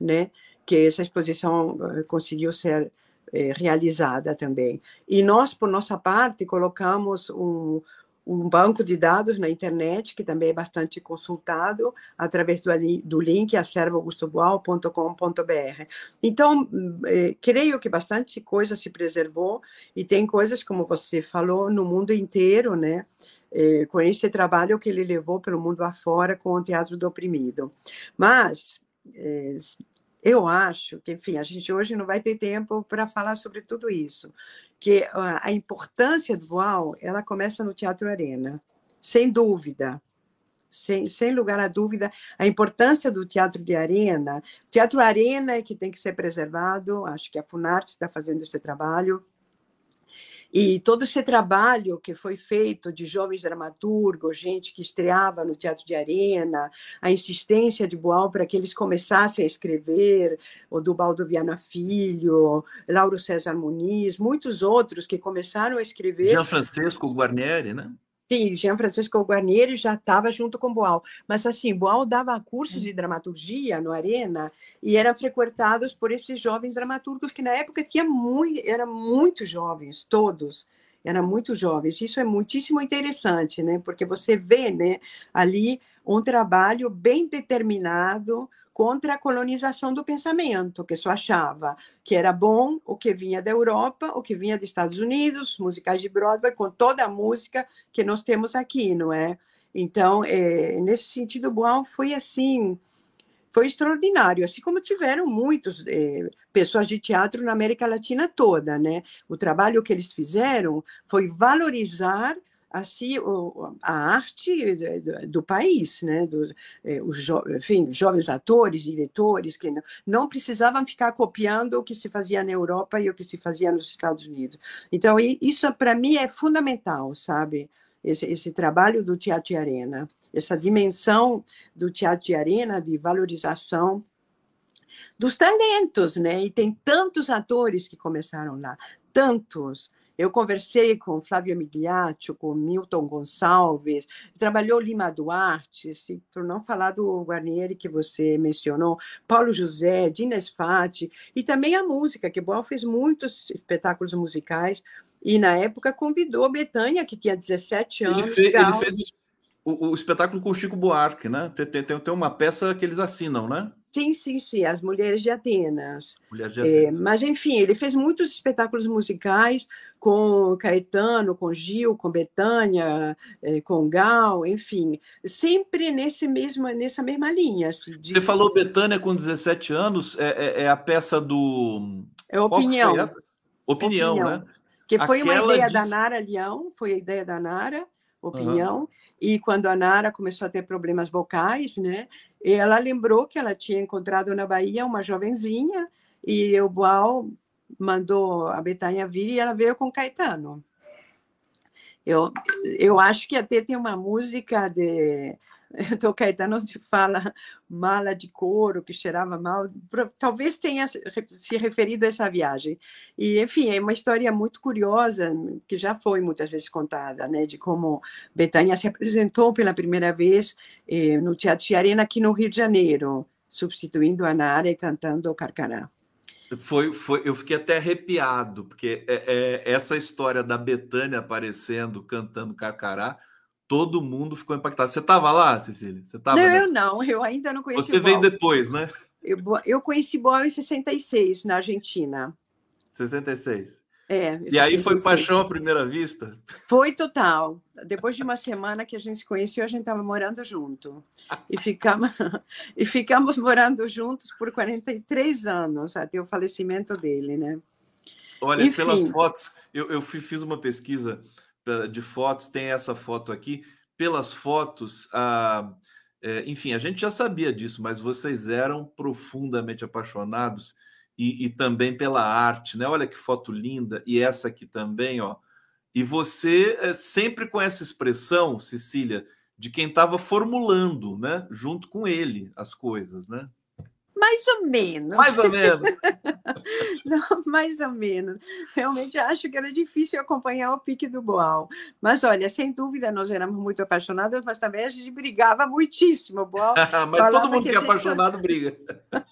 né, que essa exposição conseguiu ser eh, realizada também. E nós, por nossa parte, colocamos um, um banco de dados na internet, que também é bastante consultado, através do, do link acervoaugustoboal.com.br. Então, eh, creio que bastante coisa se preservou, e tem coisas, como você falou, no mundo inteiro, né? Eh, com esse trabalho que ele levou pelo mundo afora com o Teatro do Oprimido. Mas, eh, eu acho que, enfim, a gente hoje não vai ter tempo para falar sobre tudo isso, que a importância do Boal, ela começa no Teatro Arena, sem dúvida, sem, sem lugar a dúvida, a importância do Teatro de Arena, Teatro Arena é que tem que ser preservado, acho que a Funarte está fazendo esse trabalho, e todo esse trabalho que foi feito de jovens dramaturgos, gente que estreava no Teatro de Arena, a insistência de Boal para que eles começassem a escrever, o do Baldo Viana Filho, Lauro César Muniz, muitos outros que começaram a escrever. Jean Francisco Guarnieri, né? Sim, Jean Francisco Guarnieri já estava junto com Boal. Mas, assim, Boal dava cursos de dramaturgia no Arena e eram frequentados por esses jovens dramaturgos que, na época, tinha muito, eram muito jovens, todos. Eram muito jovens. Isso é muitíssimo interessante, né? Porque você vê né, ali um trabalho bem determinado, contra a colonização do pensamento, que só achava que era bom o que vinha da Europa, o que vinha dos Estados Unidos, musicais de Broadway, com toda a música que nós temos aqui, não é? Então, é, nesse sentido, Boal foi assim, foi extraordinário, assim como tiveram muitos é, pessoas de teatro na América Latina toda, né? O trabalho que eles fizeram foi valorizar assim a arte do, país, né? Do, é, os jo, enfim, jovens atores, diretores que não, não, precisavam ficar copiando o que se fazia na Europa e o que se fazia nos Estados Unidos. Então isso para mim é fundamental, sabe? Esse, esse trabalho do teatro de arena, essa dimensão do teatro de arena de valorização dos talentos, né? E tem tantos atores que começaram lá, tantos. Eu conversei com Flávio Migliaccio, com Milton Gonçalves, trabalhou Lima Duarte, assim, por não falar do Guarnieri que você mencionou, Paulo José, Dina Sfati, e também a música, que Boal fez muitos espetáculos musicais, e na época convidou Betânia, que tinha 17 anos. Ele fez, ele fez o, o, espetáculo com o Chico Buarque, né? Tem, tem, tem uma peça que eles assinam, né? Sim, sim, sim, As Mulheres de Atenas. De Atenas. É, mas, enfim, ele fez muitos espetáculos musicais com Caetano, com Gil, com Betânia, é, com Gal, enfim, sempre nesse mesmo, nessa mesma linha. Assim, de... Você falou Betânia com 17 anos, é, é, é a peça do. É Opinião. Opinião, Opinião, né? Que foi Aquela uma ideia da Nara Leão, foi a ideia da Nara, Opinião. Uhum. E quando a Nara começou a ter problemas vocais, né? ela lembrou que ela tinha encontrado na Bahia uma jovenzinha e o Boal mandou a Betânia vir e ela veio com Caetano. Eu, eu acho que até tem uma música de [laughs] do Caetano fala mala de couro que cheirava mal, talvez tenha se referido a essa viagem. E, enfim, é uma história muito curiosa, que já foi muitas vezes contada, né, de como Betânia se apresentou pela primeira vez eh, no Teatro de Arena aqui no Rio de Janeiro, substituindo a Nara e cantando o Carcará. Foi, foi, eu fiquei até arrepiado, porque é, é, essa história da Betânia aparecendo, cantando Carcará, todo mundo ficou impactado. Você estava lá, Cecília? Você tava não, nessa... eu não, eu ainda não conheci Você veio depois, né? Eu, eu conheci Boal em 66, na Argentina. 66. É, e aí foi paixão à primeira vista? Foi total. Depois de uma semana que a gente se conheceu, a gente estava morando junto. E ficamos, [laughs] e ficamos morando juntos por 43 anos, até o falecimento dele, né? Olha, Enfim. pelas fotos, eu, eu fiz uma pesquisa de fotos, tem essa foto aqui. Pelas fotos, a, é, enfim, a gente já sabia disso, mas vocês eram profundamente apaixonados e, e, também pela arte, né? Olha que foto linda, e essa aqui também, ó. E você é, sempre com essa expressão, Cecília, de quem estava formulando, né, junto com ele as coisas, né? Mais ou menos. Mais ou menos. [laughs] Não, mais ou menos. Realmente acho que era difícil acompanhar o pique do Boal. Mas olha, sem dúvida nós éramos muito apaixonados, mas também a gente brigava muitíssimo. Boal [laughs] mas todo mundo que, que é apaixonado briga. [laughs]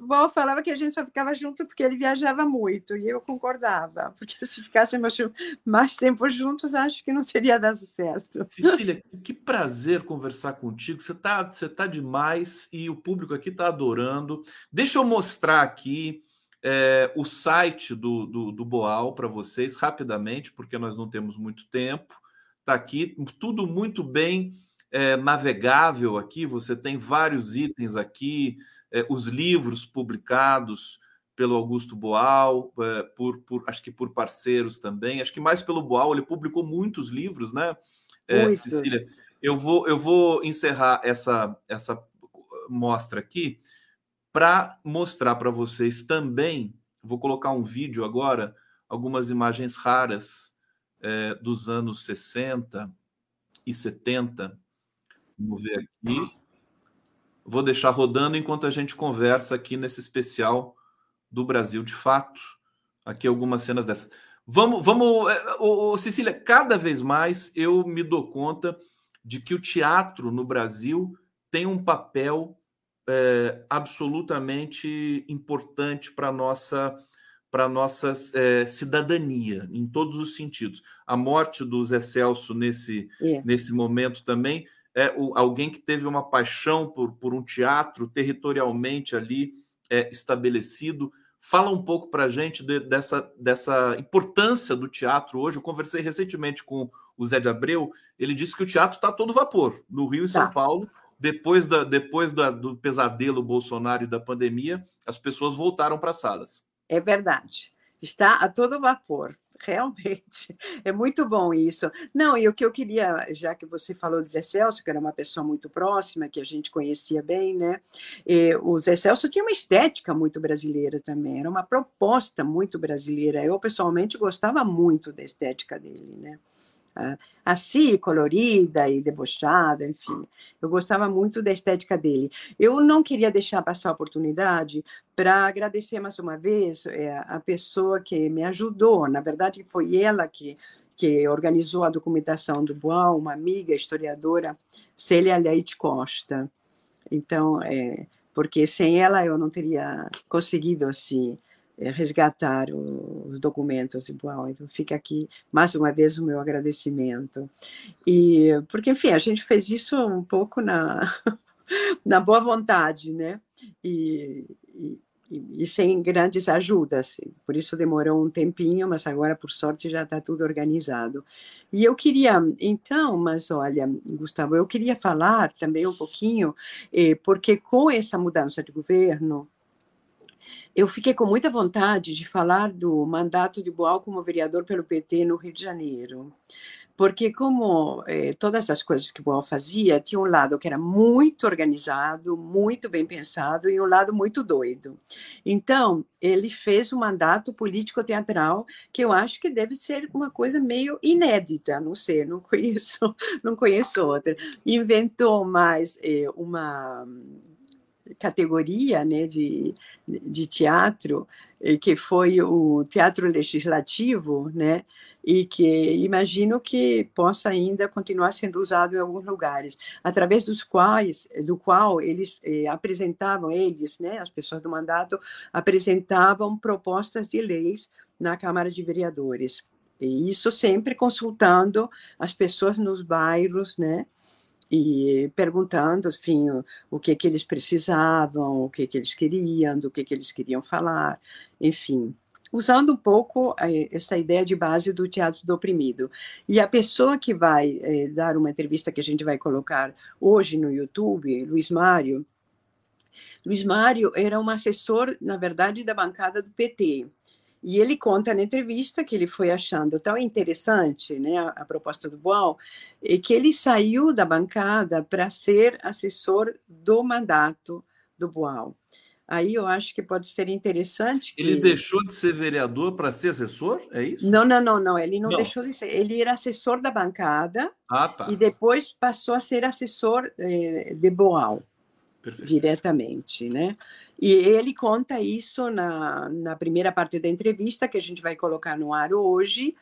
O Boal falava que a gente só ficava junto porque ele viajava muito e eu concordava, porque se ficássemos mais tempo juntos, acho que não teria dado certo. Cecília, que prazer conversar contigo. Você está você tá demais e o público aqui está adorando. Deixa eu mostrar aqui é, o site do, do, do Boal para vocês rapidamente, porque nós não temos muito tempo. Está aqui, tudo muito bem é, navegável aqui. Você tem vários itens aqui, é, os livros publicados pelo Augusto Boal, é, por, por, acho que por parceiros também. Acho que mais pelo Boal, ele publicou muitos livros, né, é, Cecília? Eu vou, eu vou encerrar essa, essa mostra aqui para mostrar para vocês também, vou colocar um vídeo agora, algumas imagens raras é, dos anos 60 e 70. Vamos ver aqui. Vou deixar rodando enquanto a gente conversa aqui nesse especial do Brasil de fato. Aqui algumas cenas dessas. Vamos, vamos, ô, ô, Cecília, cada vez mais eu me dou conta de que o teatro no Brasil tem um papel é, absolutamente importante para a nossa, para nossa é, cidadania, em todos os sentidos. A morte do Zé Celso nesse, é. nesse momento também é o, alguém que teve uma paixão por, por um teatro territorialmente ali é, estabelecido. Fala um pouco para a gente de, dessa, dessa importância do teatro hoje. Eu conversei recentemente com o Zé de Abreu, ele disse que o teatro está todo vapor no Rio e São tá. Paulo depois, da, depois da, do pesadelo Bolsonaro e da pandemia, as pessoas voltaram para as salas. É verdade. Está a todo vapor. [laughs] Realmente, é muito bom isso. Não, e o que eu queria, já que você falou de Zé Celso, que era uma pessoa muito próxima, que a gente conhecia bem, né? E o Zé Celso tinha uma estética muito brasileira também, era uma proposta muito brasileira. Eu, pessoalmente, gostava muito da estética dele, né? Assim, colorida e debochada, enfim. Eu gostava muito da estética dele. Eu não queria deixar passar a oportunidade para agradecer mais uma vez é, a pessoa que me ajudou. Na verdade, foi ela que que organizou a documentação do Boal, uma amiga historiadora, Célia Leite Costa. Então, é, porque sem ela eu não teria conseguido assim resgatar os documentos igual. Então fica aqui mais uma vez o meu agradecimento. E porque enfim, a gente fez isso um pouco na [laughs] na boa vontade, né? E, e, e sem grandes ajudas. Por isso demorou um tempinho, mas agora por sorte já está tudo organizado. E eu queria, então, mas olha, Gustavo, eu queria falar também um pouquinho, eh, porque com essa mudança de governo, eu fiquei com muita vontade de falar do mandato de Boal como vereador pelo PT no Rio de Janeiro, porque como eh, todas as coisas que Boal fazia, tinha um lado que era muito organizado, muito bem pensado, e um lado muito doido. Então, ele fez um mandato político-teatral que eu acho que deve ser uma coisa meio inédita, não sei, não [laughs] conheço, não conheço outra. Inventou mais eh, uma categoria né, de, de teatro, eh, que foi o teatro legislativo, né, e que imagino que possa ainda continuar sendo usado em alguns lugares, através dos quais, do qual eles eh, apresentavam, eles, né, as pessoas do mandato, apresentavam propostas de leis na Câmara de Vereadores. E isso sempre consultando as pessoas nos bairros, né, e perguntando, enfim, o, o, que que eles precisavam, o que que eles queriam, do que que eles queriam falar, enfim, usando um pouco eh, essa ideia de base do teatro do oprimido. E a pessoa que vai eh, dar uma entrevista que a gente vai colocar hoje no YouTube, Luiz Mário, Luiz Mário era um assessor, na verdade, da bancada do PT. E ele conta na entrevista que ele foi achando tão interessante né, a, a proposta do Boal, e que ele saiu da bancada para ser assessor do mandato do Boal. Aí eu acho que pode ser interessante. Que... Ele deixou de ser vereador para ser assessor? É isso? Não, não, não, não. Ele não, não, deixou de ser. Ele era assessor da bancada ah, tá. e depois passou a ser assessor eh, de Boal. Perfeito. diretamente, né? E ele conta isso na, na primeira parte da entrevista, que a gente vai colocar no ar hoje,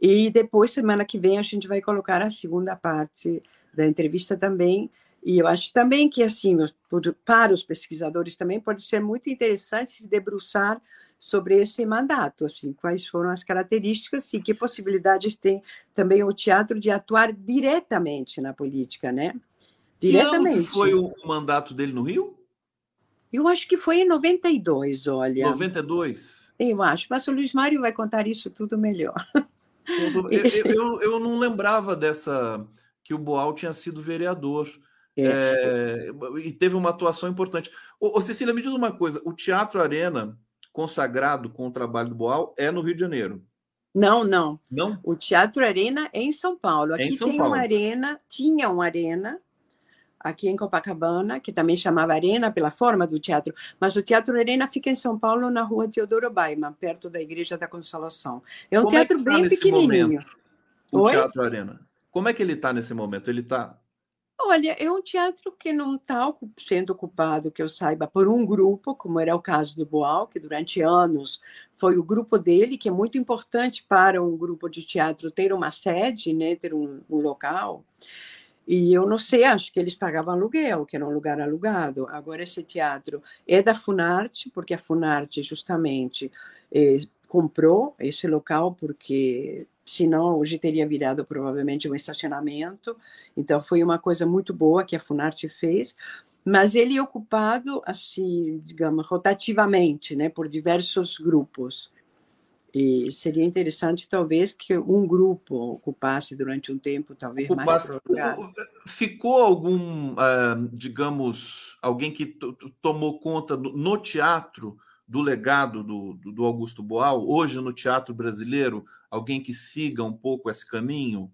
e depois, semana que vem, a gente vai colocar a segunda parte da entrevista também. E eu acho também que, assim, para os pesquisadores também pode ser muito interessante se debruçar sobre esse mandato, assim, quais foram as características e que possibilidades tem também o teatro de atuar diretamente na política, né? Diretamente. Que foi o mandato dele no Rio? Eu acho que foi em 92, olha. 92? Eu acho, mas o Luiz Mário vai contar isso tudo melhor. [laughs] Eu, eu, eu não lembrava dessa que o Boal tinha sido vereador. É. É, e teve uma atuação importante. Ô, ô, Cecília, me diz uma coisa: o Teatro Arena, consagrado com o trabalho do Boal, é no Rio de Janeiro. Não, não. Não? O Teatro Arena é em São Paulo. É Aqui é São tem Paulo. uma arena, tinha uma arena aqui em Copacabana, que também chamava Arena pela forma do teatro, mas o Teatro Arena fica em São Paulo, na rua Teodoro Baiman, perto da Igreja da Consolação. É um Como teatro é tá bem pequenininho. Momento, o Oi? Teatro Arena. Como é que ele está nesse momento? Ele está Olha, é um teatro que não está sendo ocupado, que eu saiba, por um grupo, como era o caso do Boal, que durante anos foi o grupo dele, que é muito importante para um grupo de teatro ter uma sede, né, ter um, um local. E eu não sei, acho que eles pagavam aluguel, que era um lugar alugado. Agora, esse teatro é da Funarte, porque a Funarte, justamente, eh, comprou esse local, porque senão hoje teria virado provavelmente um estacionamento. Então, foi uma coisa muito boa que a Funarte fez. Mas ele é ocupado, assim, digamos, rotativamente, né, por diversos grupos. E seria interessante, talvez, que um grupo ocupasse durante um tempo, talvez ocupasse, mais prolongado. Ficou algum, uh, digamos, alguém que tomou conta do, no teatro do legado do, do Augusto Boal, hoje no teatro brasileiro, alguém que siga um pouco esse caminho?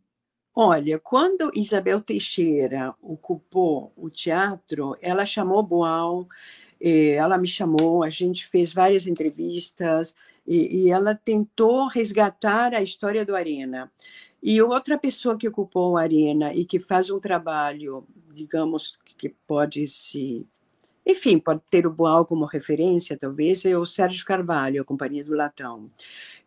Olha, quando Isabel Teixeira ocupou o teatro, ela chamou Boal, eh, ela me chamou, a gente fez várias entrevistas, e, e ela tentou resgatar a história do Arena. E outra pessoa que ocupou o Arena e que faz um trabalho, digamos, que pode se. Enfim, pode ter o Boal como referência, talvez, é o Sérgio Carvalho, a Companhia do Latão.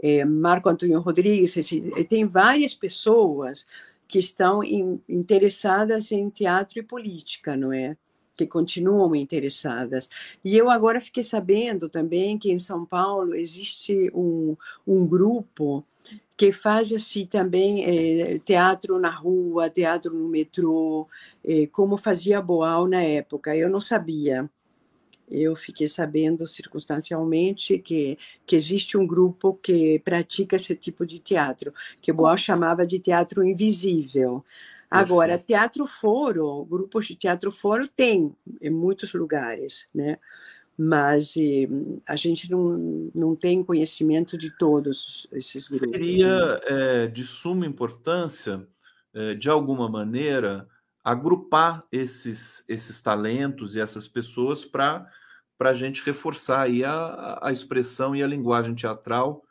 É, Marco Antônio Rodrigues, esse, tem várias pessoas que estão in, interessadas em teatro e política, não é? Que continuam interessadas. E eu agora fiquei sabendo também que em São Paulo existe um, um grupo que faz assim também é, teatro na rua, teatro no metrô, é, como fazia Boal na época. Eu não sabia. Eu fiquei sabendo circunstancialmente que, que existe um grupo que pratica esse tipo de teatro, que Boal chamava de teatro invisível. Agora, teatro foro, grupos de teatro foro tem em muitos lugares, né? Mas e, a gente não, não tem conhecimento de todos esses grupos. Seria é, de suma importância de alguma maneira, agrupar esses, esses talentos e essas pessoas para a gente reforçar aí a, a expressão e a linguagem teatral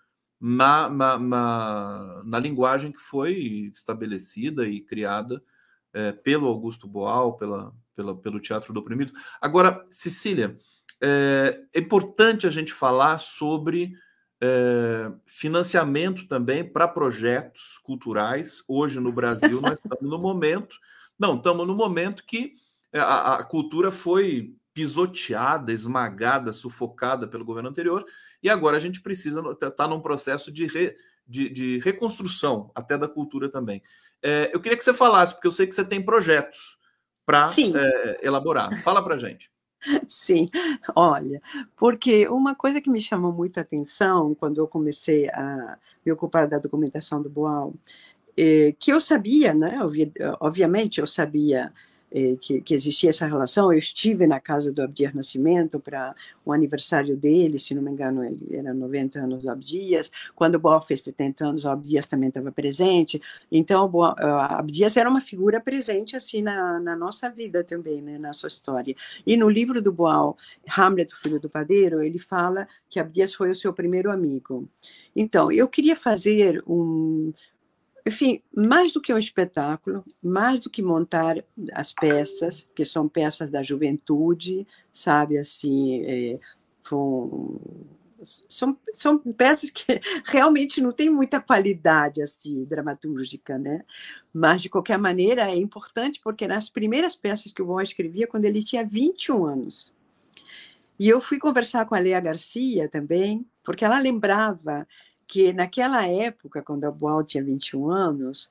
na, na, na, na linguagem que foi estabelecida e criada é, pelo Augusto Boal, pela, pela, pelo Teatro do Oprimido. Agora, Cecília, é, é importante a gente falar sobre é, financiamento também para projetos culturais. Hoje no Brasil [laughs] nós estamos no momento, não, estamos no momento que a, a cultura foi pisoteada, esmagada, sufocada pelo governo anterior, e agora a gente precisa estar tá num processo de, re, de, de, reconstrução até da cultura também. É, eu queria que você falasse, porque eu sei que você tem projetos para é, elaborar. Fala para gente. [laughs] Sim, olha, porque uma coisa que me chamou muito a atenção quando eu comecei a me ocupar da documentação do Boal, é que eu sabia, né? Obviamente eu sabia eh, que, que, existia essa relação. Eu estive na casa do Abdias Nascimento para o aniversário dele, se não me engano, ele era 90 anos do Abdias. Quando o Boal fez 70 anos, o Abdias também estava presente. Então, o Abdias era uma figura presente assim na, na nossa vida também, né, na sua história. E no livro do Boal, Hamlet, o filho do padeiro, ele fala que Abdias foi o seu primeiro amigo. Então, eu queria fazer um, enfim, mais do que um espetáculo, mais do que montar as peças, que são peças da juventude, sabe, assim, é, com, são, são peças que [laughs] realmente não têm muita qualidade assim, dramatúrgica, né? Mas, de qualquer maneira, é importante porque nas primeiras peças que o Bom escrevia, quando ele tinha 21 anos. E eu fui conversar com a Lea Garcia também, porque ela lembrava que naquela época, quando a Boal tinha 21 anos,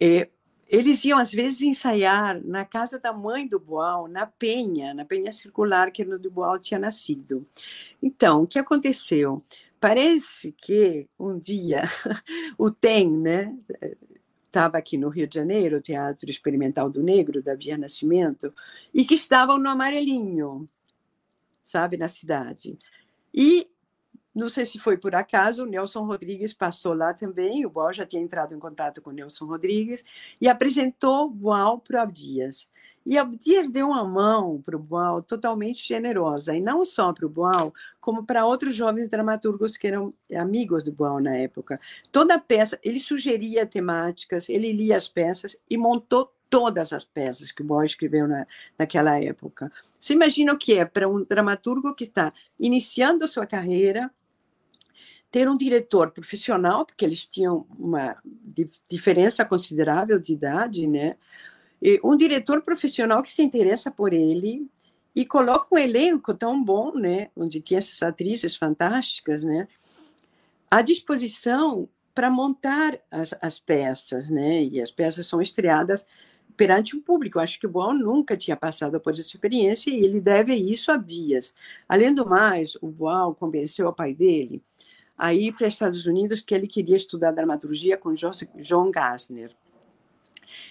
eh, eles iam às vezes ensaiar na casa da mãe do Boal, na Penha, na Penha Circular, que do Boal tinha nascido. Então, o que aconteceu? Parece que um dia [laughs] o TEM, né, estava aqui no Rio de Janeiro, o Teatro Experimental do Negro, da Via Nascimento, e que estavam no Amarelinho, sabe, na cidade. E não sei se foi por acaso, o Nelson Rodrigues passou lá também, o Boal já tinha entrado em contato com o Nelson Rodrigues e apresentou o Boal para o Abdias. E Abdias deu uma mão para o Boal totalmente generosa, e não só para o Boal, como para outros jovens dramaturgos que eram amigos do Boal na época. Toda peça, ele sugeria temáticas, ele lia as peças e montou todas as peças que o Boal escreveu na, naquela época. Você imagina o que é para um dramaturgo que está iniciando sua carreira, ter um diretor profissional, porque eles tinham uma diferença considerável de idade, né? E um diretor profissional que se interessa por ele e coloca um elenco tão bom, né? Onde tinha essas atrizes fantásticas, né? À disposição para montar as, as peças, né? E as peças são estreadas perante o público. Acho que o Boal nunca tinha passado por essa experiência e ele deve isso a Dias. Além do mais, o Boal convenceu o pai dele a ir para os Estados Unidos que ele queria estudar dramaturgia com John Gassner.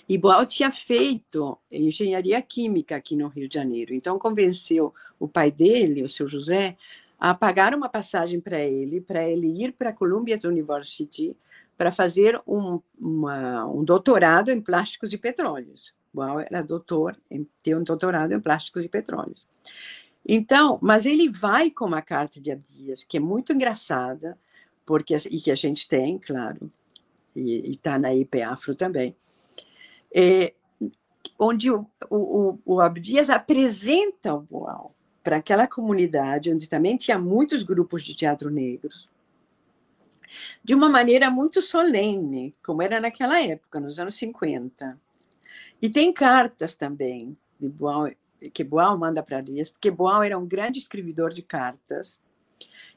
E Boal tinha feito engenharia química aqui no Rio de Janeiro, então convenceu o pai dele, o seu José, a pagar uma passagem para ele, para ele ir para a Columbia University para fazer um, uma, um doutorado em plásticos e petróleos. Boal era doutor, tem um doutorado em plásticos e petróleos. Então, mas ele vai com uma carta de Abdias, que é muito engraçada, porque e que a gente tem, claro, e está na IP Afro também, é, onde o, o, o Abdias apresenta o Boal para aquela comunidade, onde também tinha muitos grupos de teatro negros, de uma maneira muito solene, como era naquela época, nos anos 50. E tem cartas também de Boal que Boal manda para Dias, porque Boal era um grande escrevedor de cartas,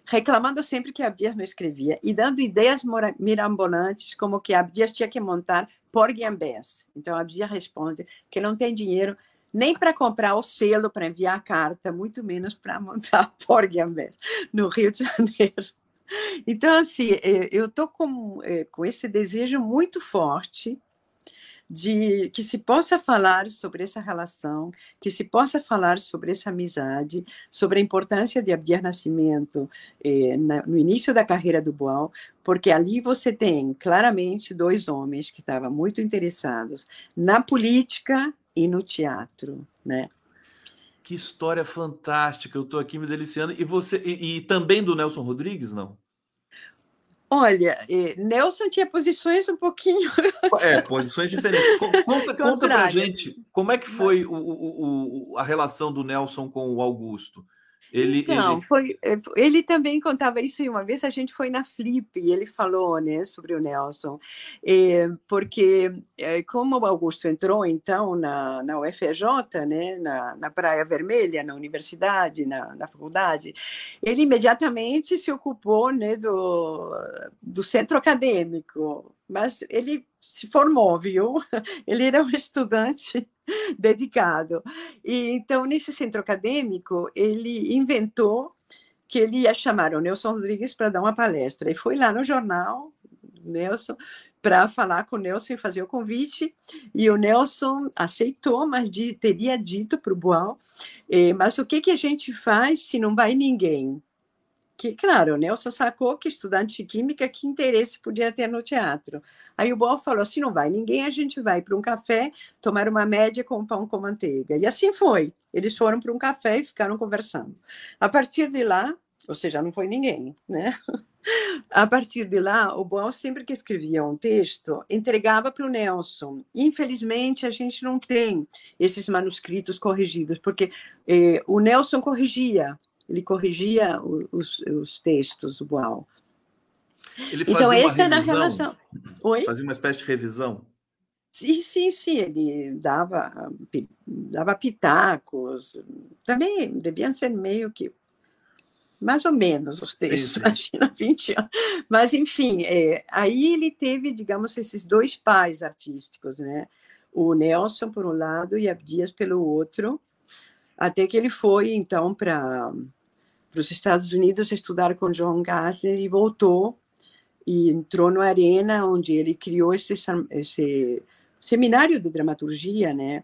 reclamando sempre que Abdias não escrevia e dando ideias mirambolantes, como que Abdias tinha que montar porguiambés. Então, Abdias responde que não tem dinheiro nem para comprar o selo para enviar a carta, muito menos para [laughs] montar porguiambés no Rio de Janeiro. Então, assim, é, eu estou com, é, com esse desejo muito forte de que se possa falar sobre essa relação, que se possa falar sobre essa amizade, sobre a importância de Abdias Nascimento eh, na, no início da carreira do Boal, porque ali você tem claramente dois homens que estavam muito interessados na política e no teatro, né? Que história fantástica! Eu estou aqui me deliciando. E você e, e também do Nelson Rodrigues, não? Olha, eh, Nelson tinha posições um pouquinho. [laughs] É, posições diferentes. Conta, conta pra gente como é que foi o, o, o, a relação do Nelson com o Augusto. Ele, então, ele... Foi, é, ele também contava isso e uma vez a gente foi na Flip e ele falou né, sobre o Nelson, é, porque é, como o Augusto entrou então na, na UFJ, né, na, na Praia Vermelha, na universidade, na, na faculdade, ele imediatamente se ocupou né, do, do centro acadêmico, mas ele se formou, viu? [laughs] Ele era um estudante [laughs] dedicado. E então, nesse centro acadêmico, ele inventou que ele ia chamar o Nelson Rodrigues para dar uma palestra. E foi lá no jornal, Nelson, para falar com o Nelson e fazer o convite. E o Nelson aceitou, mas de, teria dito para o Boal, eh, mas o que, que a gente faz se não vai ninguém? Que, claro, Nelson sacou que estudante de química, que interesse podia ter no teatro. Aí o Boal falou: se não vai ninguém, a gente vai para um café tomar uma média com pão com manteiga. E assim foi. Eles foram para um café e ficaram conversando. A partir de lá, ou seja, não foi ninguém, né? [laughs] A partir de lá, o Boal sempre que escrevia um texto, entregava para o Nelson. Infelizmente, a gente não tem esses manuscritos corrigidos, porque eh, o Nelson corrigia, ele corrigia os, os textos do Boal. Ele então, essa era a relação. Oi? Fazia uma espécie de revisão. Sim, sim, sim, ele dava, dava pitacos, também deviam ser meio que, mais ou menos os textos, sim. imagina, [laughs] 20 anos. Mas, enfim, é, aí ele teve, digamos, esses dois pais artísticos, né? O Nelson, por um lado, e Abdias pelo outro, até que ele foi, então, para os Estados Unidos estudar com John Gassner e voltou e entrou no Arena, onde ele criou esse, esse seminário de dramaturgia, né?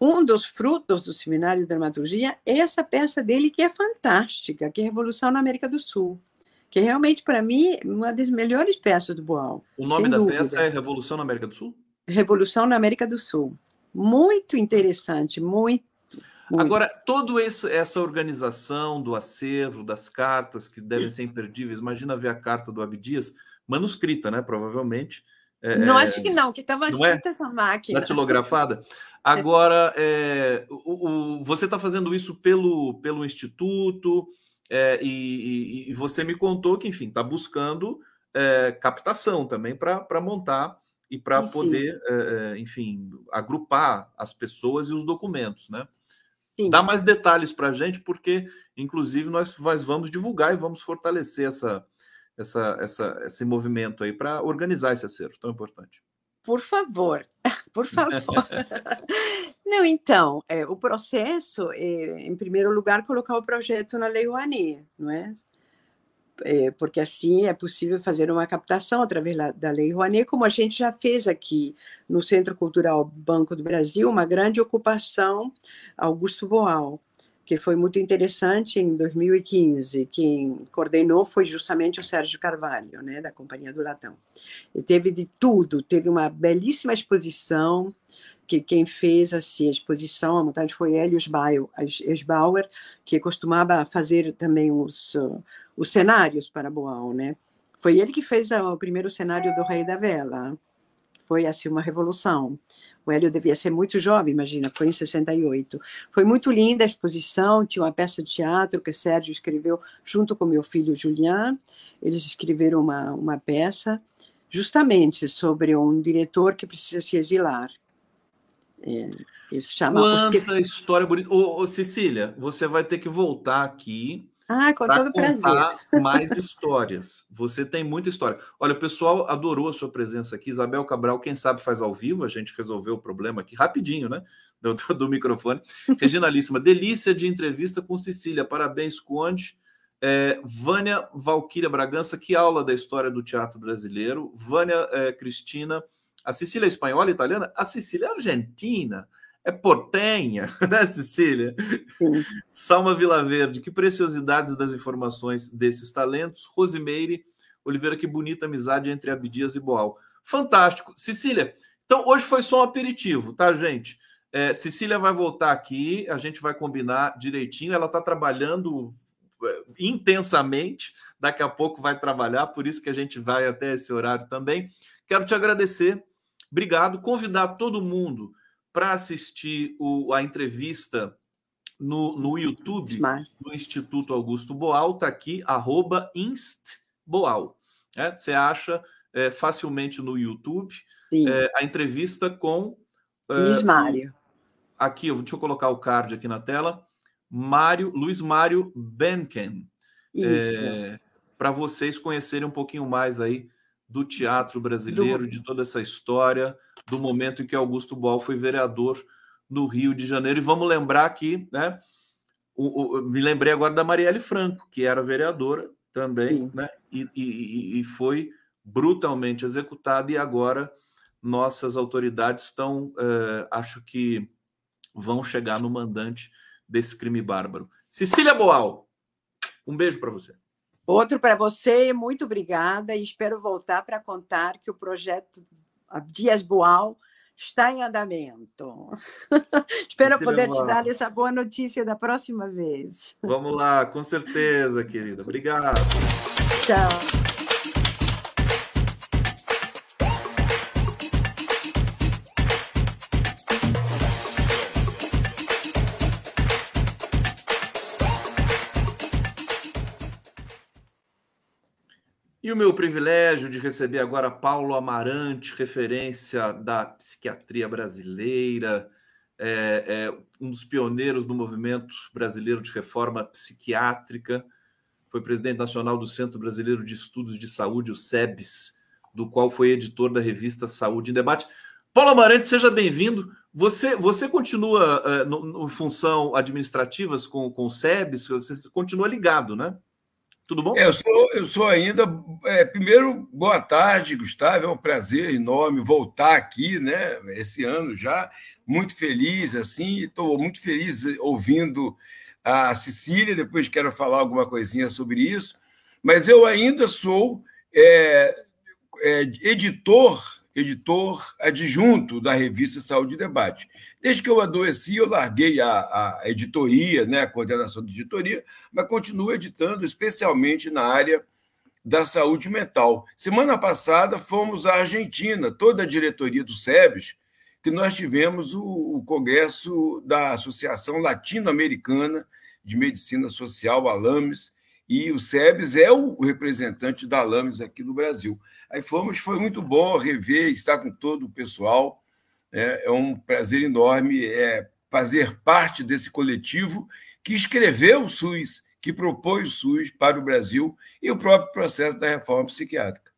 Um dos frutos do seminário de dramaturgia é essa peça dele que é fantástica, que é Revolução na América do Sul, que é realmente para mim uma das melhores peças do Boal. O nome da dúvida. peça é Revolução na América do Sul? Revolução na América do Sul. Muito interessante, muito muito. Agora, toda essa organização do acervo, das cartas, que devem ser imperdíveis, imagina ver a carta do Abdias, manuscrita, né? Provavelmente. É, não, acho que não, que estava escrita é? essa máquina. Datilografada. [laughs] Agora, é, o, o, você está fazendo isso pelo, pelo Instituto, é, e, e, você me contou que, enfim, está buscando é, captação também para montar e para poder, é, enfim, agrupar as pessoas e os documentos, né? Sim. Dá mais detalhes para a gente, porque, inclusive, nós, nós vamos divulgar e vamos fortalecer essa, essa, essa, esse movimento aí para organizar esse acervo tão importante. Por favor, [laughs] por favor. [laughs] [laughs] Não, então, é, o processo é, em primeiro lugar, colocar o projeto na Lei Rouanet, não é? É, porque assim é possível fazer uma captação através da Lei Rouanet, como a gente já fez aqui no Centro Cultural Banco do Brasil, uma grande ocupação Augusto Boal, que foi muito interessante em 2015. Quem coordenou foi justamente o Sérgio Carvalho, né, da Companhia do Latão. E teve de tudo, teve uma belíssima exposição, que quem fez assim, a exposição, a montagem foi Hélio Esbauer, que costumava fazer também os, os cenários para Boal, né? Foi ele que fez o primeiro cenário do Rei da Vela. Foi assim uma revolução. O Hélio devia ser muito jovem, imagina, foi em 68. Foi muito linda a exposição, tinha uma peça de teatro que o Sérgio escreveu junto com meu filho Julian. Eles escreveram uma, uma peça justamente sobre um diretor que precisa se exilar. É, isso chama Quanta história bonita. Ô, ô, Cecília, você vai ter que voltar aqui ah, com todo prazer. mais histórias. Você tem muita história. Olha, o pessoal adorou a sua presença aqui. Isabel Cabral, quem sabe faz ao vivo. A gente resolveu o problema aqui rapidinho, né? Do, do, microfone. Reginalíssima, delícia de entrevista com Cecília. Parabéns, Conde. É, Vânia Valquíria Bragança, que aula da história do teatro brasileiro. Vânia é, Cristina, A Sicília é espanhola, italiana, a Sicília é argentina, é portenha, [laughs] né, Cecília? Sim. Salma Verde, que preciosidades das informações desses talentos. Rosimeire Oliveira, que bonita amizade entre Abdias e Boal. Fantástico. Cecília, então hoje foi só um aperitivo, tá, gente? É, Cecília vai voltar aqui, a gente vai combinar direitinho. Ela está trabalhando é, intensamente, daqui a pouco vai trabalhar, por isso que a gente vai até esse horário também. Quero te agradecer, obrigado. Convidar todo mundo para assistir o, a entrevista no, no YouTube do Instituto Augusto Boal, está aqui, arroba instboal. É, você acha é, facilmente no YouTube é, a entrevista com. É, Luiz Mário. Aqui, deixa eu colocar o card aqui na tela. Mário, Luiz Mário Benken. Isso. É, para vocês conhecerem um pouquinho mais aí do teatro brasileiro, do... de toda essa história, do momento em que Augusto Boal foi vereador no Rio de Janeiro. E vamos lembrar aqui, né? O, o, me lembrei agora da Marielle Franco, que era vereadora também, Sim. né? E, e, e, foi brutalmente executada, e agora nossas autoridades estão, uh, acho que vão chegar no mandante desse crime bárbaro. Cecília Boal, um beijo para você. Outro para você, muito obrigada e espero voltar para contar que o projeto Dias Boal está em andamento. [laughs] espero poder te dar essa boa notícia da próxima vez. Vamos lá, com certeza, querida. Obrigado. Tchau. E o meu privilégio de receber agora Paulo Amarante, referência da psiquiatria brasileira, é, é, um dos pioneiros do movimento brasileiro de reforma psiquiátrica, foi presidente nacional do Centro Brasileiro de Estudos de Saúde, o SEBS, do qual foi editor da revista Saúde em Debate. Paulo Amarante, seja bem-vindo. Você, você continua uh, no, no, função administrativas com, com o SEBS? Você continua ligado, né? Tudo bom? É, eu sou, eu sou ainda. É, primeiro, boa tarde, Gustavo. É um prazer enorme voltar aqui, né? Esse ano já. Muito feliz, assim. Estou muito feliz ouvindo a Cecília. Depois quero falar alguma coisinha sobre isso. Mas eu ainda sou é, é, editor editor adjunto da revista Saúde e Debate. Desde que eu adoeci, eu larguei a, a editoria, né, a coordenação de editoria, mas continuo editando, especialmente na área da saúde mental. Semana passada fomos à Argentina, toda a diretoria do SEBS, que nós tivemos o, o congresso da Associação Latino-Americana de Medicina Social, ALAMES, e o SEBS é o representante da Lames aqui no Brasil. Aí fomos, foi muito bom rever, estar com todo o pessoal. É, é um prazer enorme é, fazer parte desse coletivo que escreveu o SUS, que propôs o SUS para o Brasil e o próprio processo da reforma psiquiátrica.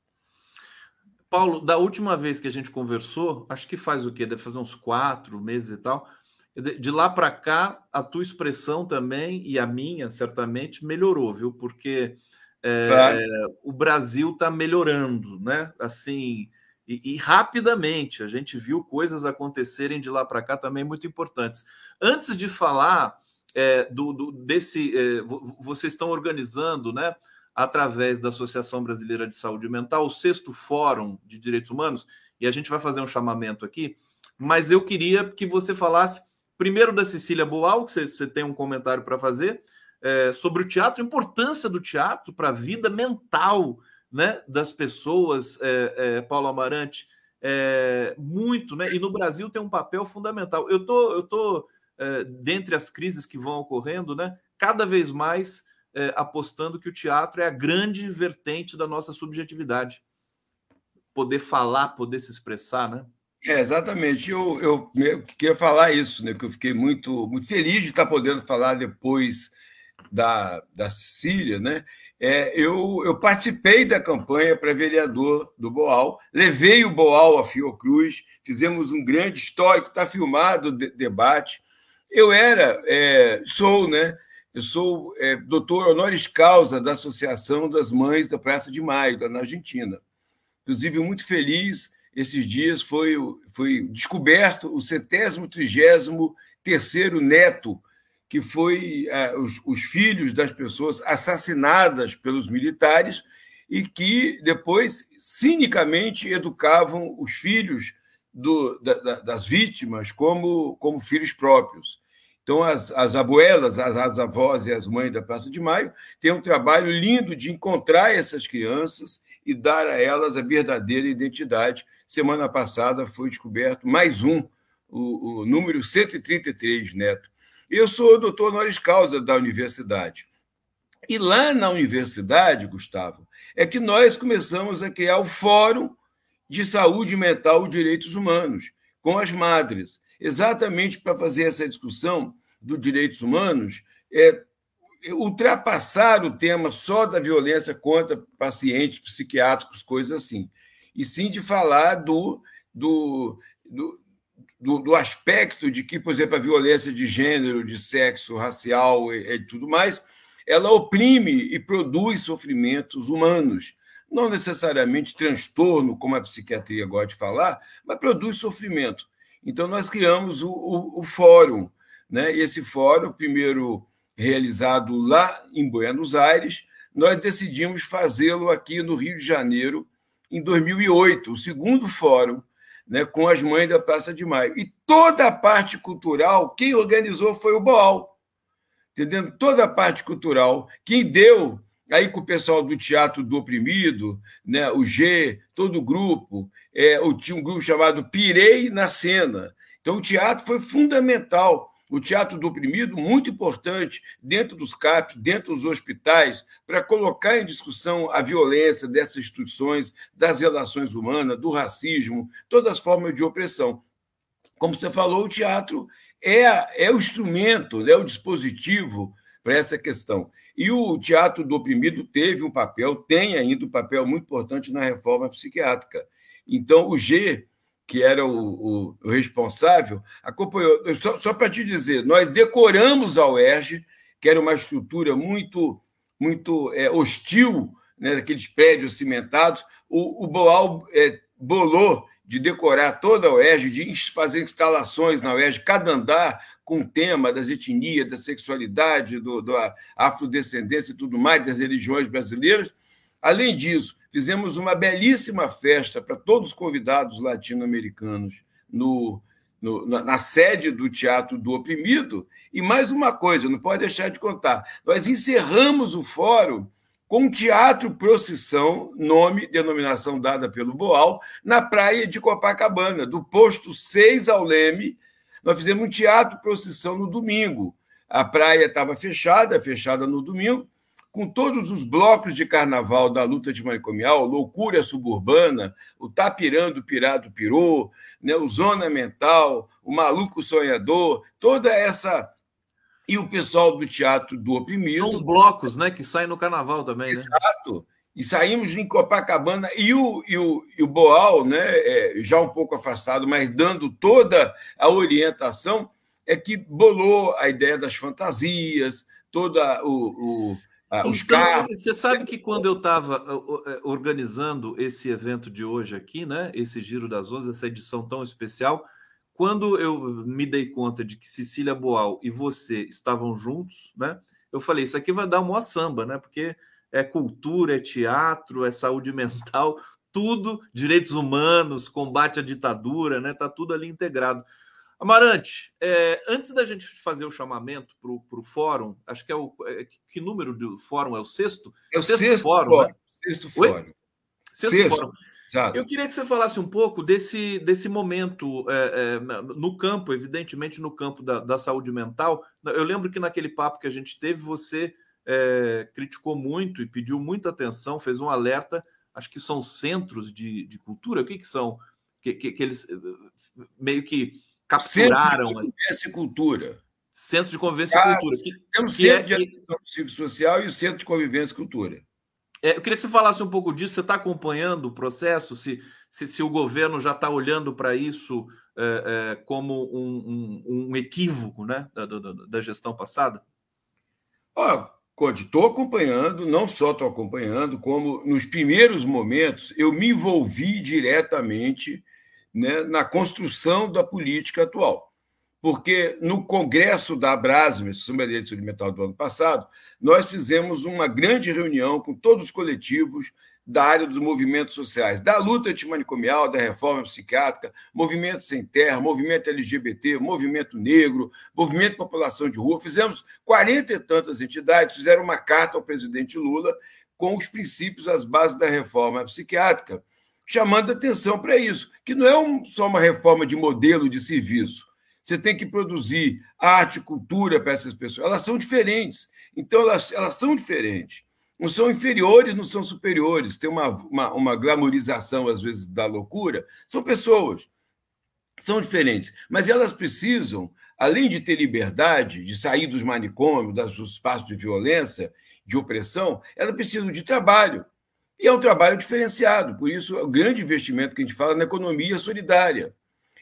Paulo, da última vez que a gente conversou, acho que faz o quê? Deve fazer uns quatro meses e tal de lá para cá, a tua expressão também, e a minha, certamente, melhorou, viu? Porque é, claro. o Brasil está melhorando, né? Assim, e, e, rapidamente. A gente viu coisas acontecerem de lá para cá também muito importantes. Antes de falar é, do, do, desse. É, vocês estão organizando, né? Através da Associação Brasileira de Saúde Mental, o sexto Fórum de Direitos Humanos, e a gente vai fazer um chamamento aqui, mas eu queria que você falasse Primeiro da Cecília Boal, que você, tem um comentário para fazer, é, sobre o teatro, a importância do teatro para a vida mental né, das pessoas, é, é, Paulo Amarante, é, muito, né? E no Brasil tem um papel fundamental. Eu tô, eu tô é, dentre as crises que vão ocorrendo, né? Cada vez mais é, apostando que o teatro é a grande vertente da nossa subjetividade. Poder falar, poder se expressar, né? É, exatamente. Eu, eu, eu, queria falar isso, né? Que eu fiquei muito, muito feliz de estar podendo falar depois da, da Síria, né? É, eu, eu participei da campanha para vereador do Boal, levei o Boal a Fiocruz, fizemos um grande histórico, está filmado o de, debate. Eu era, é, sou, né? Eu sou é, doutor honoris causa da Associação das Mães da Praça de Maio, lá na Argentina. Inclusive, muito feliz esses dias foi, foi descoberto o centésimo trigésimo terceiro neto, que foi é, os, os filhos das pessoas assassinadas pelos militares e que depois cinicamente educavam os filhos do, da, das vítimas como, como filhos próprios. Então, as, as abuelas, as, as avós e as mães da Praça de Maio têm um trabalho lindo de encontrar essas crianças e dar a elas a verdadeira identidade. Semana passada foi descoberto mais um, o, o número 133, Neto. Eu sou o doutor honoris causa da universidade. E lá na universidade, Gustavo, é que nós começamos a criar o Fórum de Saúde Mental e Direitos Humanos, com as madres, exatamente para fazer essa discussão dos direitos humanos, é, ultrapassar o tema só da violência contra pacientes psiquiátricos, coisas assim, e sim de falar do, do, do, do, do aspecto de que, por exemplo, a violência de gênero, de sexo, racial e, e tudo mais, ela oprime e produz sofrimentos humanos. Não necessariamente transtorno, como a psiquiatria gosta de falar, mas produz sofrimento. Então, nós criamos o, o, o fórum. Né? Esse fórum, primeiro realizado lá em Buenos Aires, nós decidimos fazê-lo aqui no Rio de Janeiro em 2008, o segundo fórum, né, com as mães da Praça de Maio. E toda a parte cultural, quem organizou foi o Boal. Entendendo? Toda a parte cultural, quem deu aí com o pessoal do Teatro do Oprimido, né, o G, todo o grupo, é, tinha um grupo chamado Pirei na Cena. Então, o teatro foi fundamental. O teatro do oprimido, muito importante, dentro dos CAP, dentro dos hospitais, para colocar em discussão a violência dessas instituições, das relações humanas, do racismo, todas as formas de opressão. Como você falou, o teatro é, é o instrumento, é o dispositivo para essa questão. E o teatro do oprimido teve um papel, tem ainda um papel muito importante na reforma psiquiátrica. Então, o G, que era o, o, o responsável, acompanhou. Só, só para te dizer, nós decoramos a UERJ, que era uma estrutura muito, muito é, hostil, né, daqueles prédios cimentados. O, o Boal é, bolou de decorar toda a UERJ, de fazer instalações na UERJ, cada andar com o tema das etnias, da sexualidade, do, da afrodescendência e tudo mais, das religiões brasileiras. Além disso, fizemos uma belíssima festa para todos os convidados latino-americanos no, no, na sede do Teatro do Oprimido. E mais uma coisa, não pode deixar de contar: nós encerramos o fórum com um teatro procissão, nome, denominação dada pelo Boal, na praia de Copacabana, do posto 6 ao Leme. Nós fizemos um teatro procissão no domingo. A praia estava fechada, fechada no domingo, com todos os blocos de carnaval da luta de manicomial, loucura suburbana, o tapirando pirado pirou, né, o zona mental, o maluco sonhador, toda essa e o pessoal do teatro do oprimido. São os blocos, né, que saem no carnaval também, né? Exato. E saímos em Copacabana e o, e o, e o Boal, né, é, já um pouco afastado, mas dando toda a orientação, é que bolou a ideia das fantasias, toda o, o ah, os então, carros. Você sabe que quando eu estava eh, organizando esse evento de hoje aqui, né? Esse Giro das Onze, essa edição tão especial, quando eu me dei conta de que Cecília Boal e você estavam juntos, né? Eu falei, isso aqui vai dar uma samba, né? Porque é cultura, é teatro, é saúde [laughs] mental, tudo, direitos humanos, combate à ditadura, né? Tá tudo ali integrado. Amarante, é, antes da gente fazer o chamamento para o fórum, acho que é o. É, que número do fórum é o sexto? É o sexto, sexto fórum. fórum né? Sexto fórum. Sexto, sexto fórum. Exato. Eu queria que você falasse um pouco desse, desse momento é, é, no campo, evidentemente no campo da, da, saúde mental. Eu lembro que naquele papo que a gente teve, você é, criticou muito e pediu muita atenção, fez um alerta. Acho que são centros de, de cultura. O que, que são? Que, que, que eles meio que capturaram. Centro de convivência e cultura. Centro de convivência ah, e cultura. Que, Centro é, de Atenção Psicossocial e o Centro de Convivência e Cultura. É, eu queria que você falasse um pouco disso. Você está acompanhando o processo? Se, se, se o governo já está olhando para isso é, é, como um, um, um, equívoco né, da, da, da gestão passada? Oh, Estou acompanhando, não só estou acompanhando, como nos primeiros momentos eu me envolvi diretamente né, na construção da política atual. Porque no Congresso da Abrasme, Associação de Saúde Mental do ano passado, nós fizemos uma grande reunião com todos os coletivos da área dos movimentos sociais, da luta antimanicomial, da reforma psiquiátrica, movimento sem terra, movimento LGBT, movimento negro, movimento população de rua. Fizemos quarenta e tantas entidades, fizeram uma carta ao presidente Lula com os princípios, as bases da reforma psiquiátrica, chamando atenção para isso, que não é um, só uma reforma de modelo de serviço. Você tem que produzir arte, cultura para essas pessoas. Elas são diferentes. Então, elas, elas são diferentes não são inferiores, não são superiores, tem uma, uma, uma glamorização, às vezes, da loucura. São pessoas, são diferentes, mas elas precisam, além de ter liberdade, de sair dos manicômios, dos espaços de violência, de opressão, elas precisam de trabalho. E é um trabalho diferenciado, por isso, o grande investimento que a gente fala na economia solidária.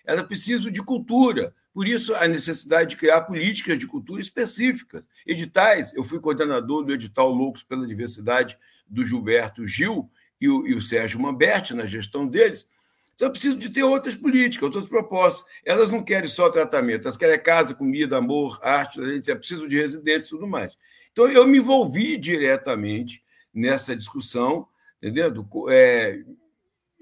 Elas precisam de cultura, por isso, a necessidade de criar políticas de cultura específicas. Editais, eu fui coordenador do edital Loucos pela Diversidade do Gilberto Gil e o, e o Sérgio Mamberti na gestão deles. Então, eu preciso de ter outras políticas, outras propostas. Elas não querem só tratamento, elas querem casa, comida, amor, arte, é preciso de residência e tudo mais. Então, eu me envolvi diretamente nessa discussão, entendendo? É,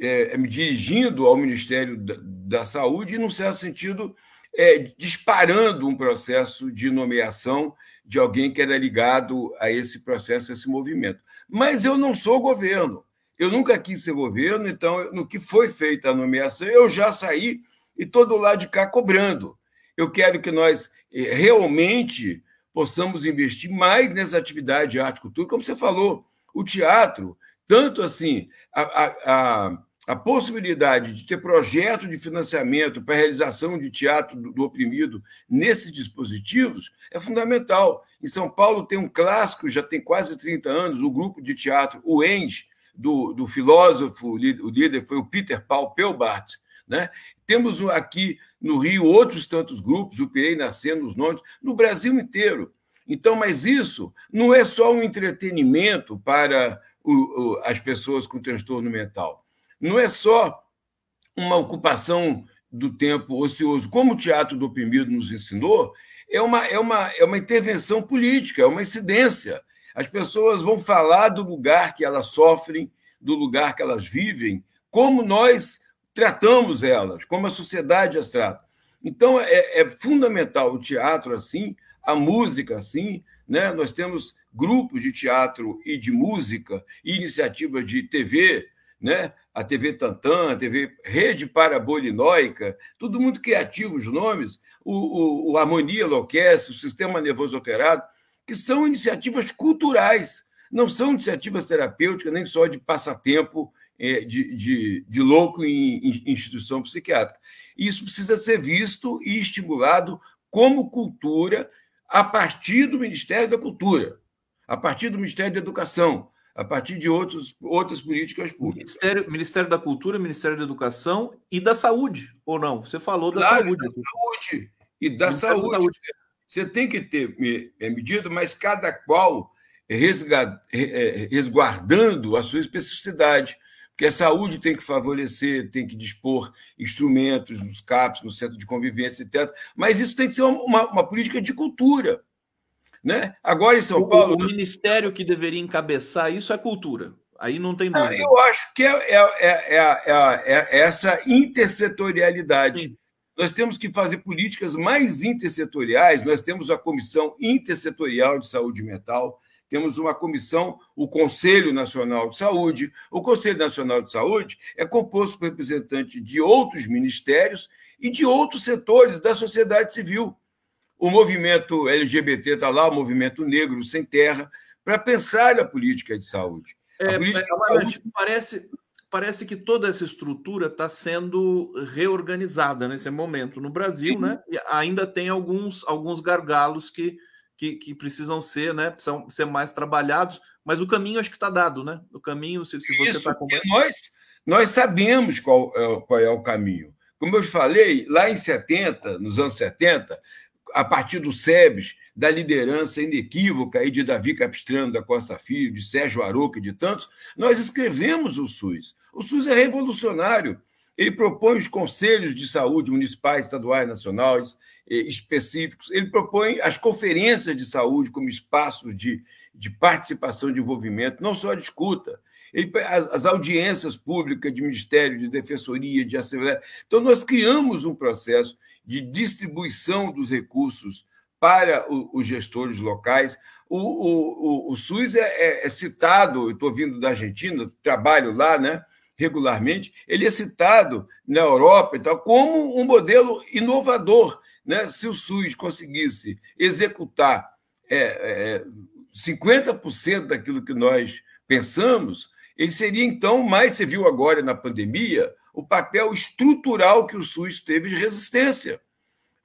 é, me dirigindo ao Ministério da, da Saúde e, num certo sentido, é, disparando um processo de nomeação de alguém que era ligado a esse processo, a esse movimento. Mas eu não sou governo. Eu nunca quis ser governo, então, no que foi feita a nomeação, eu já saí e estou do lado de cá cobrando. Eu quero que nós eh, realmente possamos investir mais nessa atividade de arte e cultura, como você falou, o teatro, tanto assim, a, a, a a possibilidade de ter projeto de financiamento para a realização de teatro do, oprimido nesses dispositivos é fundamental. Em São Paulo tem um clássico, já tem quase 30 anos, o grupo de teatro, o ENG, do, do filósofo, o líder foi o Peter Paul Pelbart. Né? Temos aqui no Rio outros tantos grupos, o Pirei nascendo, os nomes, no Brasil inteiro. Então, mas isso não é só um entretenimento para o, o, as pessoas com transtorno mental não é só uma ocupação do tempo ocioso, como o Teatro do Oprimido nos ensinou, é uma, é uma, é uma intervenção política, é uma incidência. As pessoas vão falar do lugar que elas sofrem, do lugar que elas vivem, como nós tratamos elas, como a sociedade as trata. Então, é, é fundamental o teatro assim, a música assim. Né? Nós temos grupos de teatro e de música, iniciativas de TV, né? a TV Tantan, a TV Rede Parabolinóica, tudo muito criativo os nomes, o, o, o Harmonia Enlouquece, o Sistema Nervoso Alterado, que são iniciativas culturais, não são iniciativas terapêuticas, nem só de passatempo é, de, de, de louco em, em instituição psiquiátrica. Isso precisa ser visto e estimulado como cultura a partir do Ministério da Cultura, a partir do Ministério da Educação, a partir de outros, outras políticas públicas. Ministério, Ministério da Cultura, Ministério da Educação e da Saúde, ou não? Você falou da claro, saúde. Da saúde. E da saúde. da saúde. Você tem que ter é, medida, mas cada qual é, resguardando a sua especificidade. Porque a saúde tem que favorecer, tem que dispor instrumentos nos CAPs, no centro de convivência, etc. Mas isso tem que ser uma, uma política de cultura. Né? Agora em São o, Paulo. O ministério que deveria encabeçar isso é cultura. Aí não tem dúvida. Eu acho que é, é, é, é essa intersetorialidade. Sim. Nós temos que fazer políticas mais intersetoriais. Nós temos a Comissão Intersetorial de Saúde Mental, temos uma comissão, o Conselho Nacional de Saúde. O Conselho Nacional de Saúde é composto por representantes de outros ministérios e de outros setores da sociedade civil o movimento LGBT está lá, o movimento negro sem terra, para pensar a política de saúde. É, política de saúde... Parece, parece que toda essa estrutura está sendo reorganizada nesse momento no Brasil, Sim. né? E ainda tem alguns, alguns gargalos que, que, que, precisam ser, né? Precisam ser mais trabalhados, mas o caminho acho que está dado, né? O caminho, se, se você está acompanhando. Nós, nós sabemos qual é, qual é o caminho. Como eu falei, lá em 70, nos anos 70, a partir do SEBS, da liderança inequívoca aí de Davi Capistrano da Costa Filho, de Sérgio Aroca e de tantos, nós escrevemos o SUS. O SUS é revolucionário. Ele propõe os conselhos de saúde municipais, estaduais, nacionais, eh, específicos. Ele propõe as conferências de saúde como espaços de, de participação, de envolvimento, não só de escuta. Ele, as, as audiências públicas de Ministério, de Defensoria, de Assembleia. Então, nós criamos um processo de distribuição dos recursos para o, os gestores locais. O, o, o, SUS é, é, é citado, estou vindo da Argentina, trabalho lá, né? regularmente, ele é citado na Europa e tal como um modelo inovador. Né? Se o SUS conseguisse executar é, é, 50% daquilo que nós pensamos, ele seria então mais, você viu agora na pandemia, o papel estrutural que o SUS teve de resistência.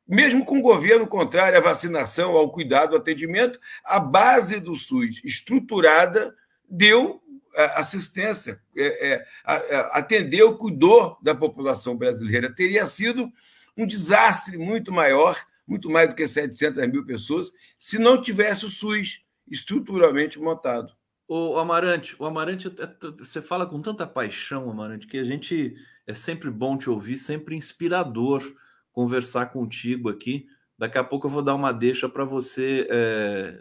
Mesmo com o governo contrário à vacinação, ao cuidado, ao atendimento, a base do SUS estruturada deu é, assistência, é, é, atendeu, cuidou da população brasileira. Teria sido um desastre muito maior, muito mais do que 700 mil pessoas, se não tivesse o SUS estruturalmente montado. O Amarante, o Amarante, você fala com tanta paixão, Amarante, que a gente é sempre bom te ouvir, sempre inspirador conversar contigo aqui. Daqui a pouco eu vou dar uma deixa para você é,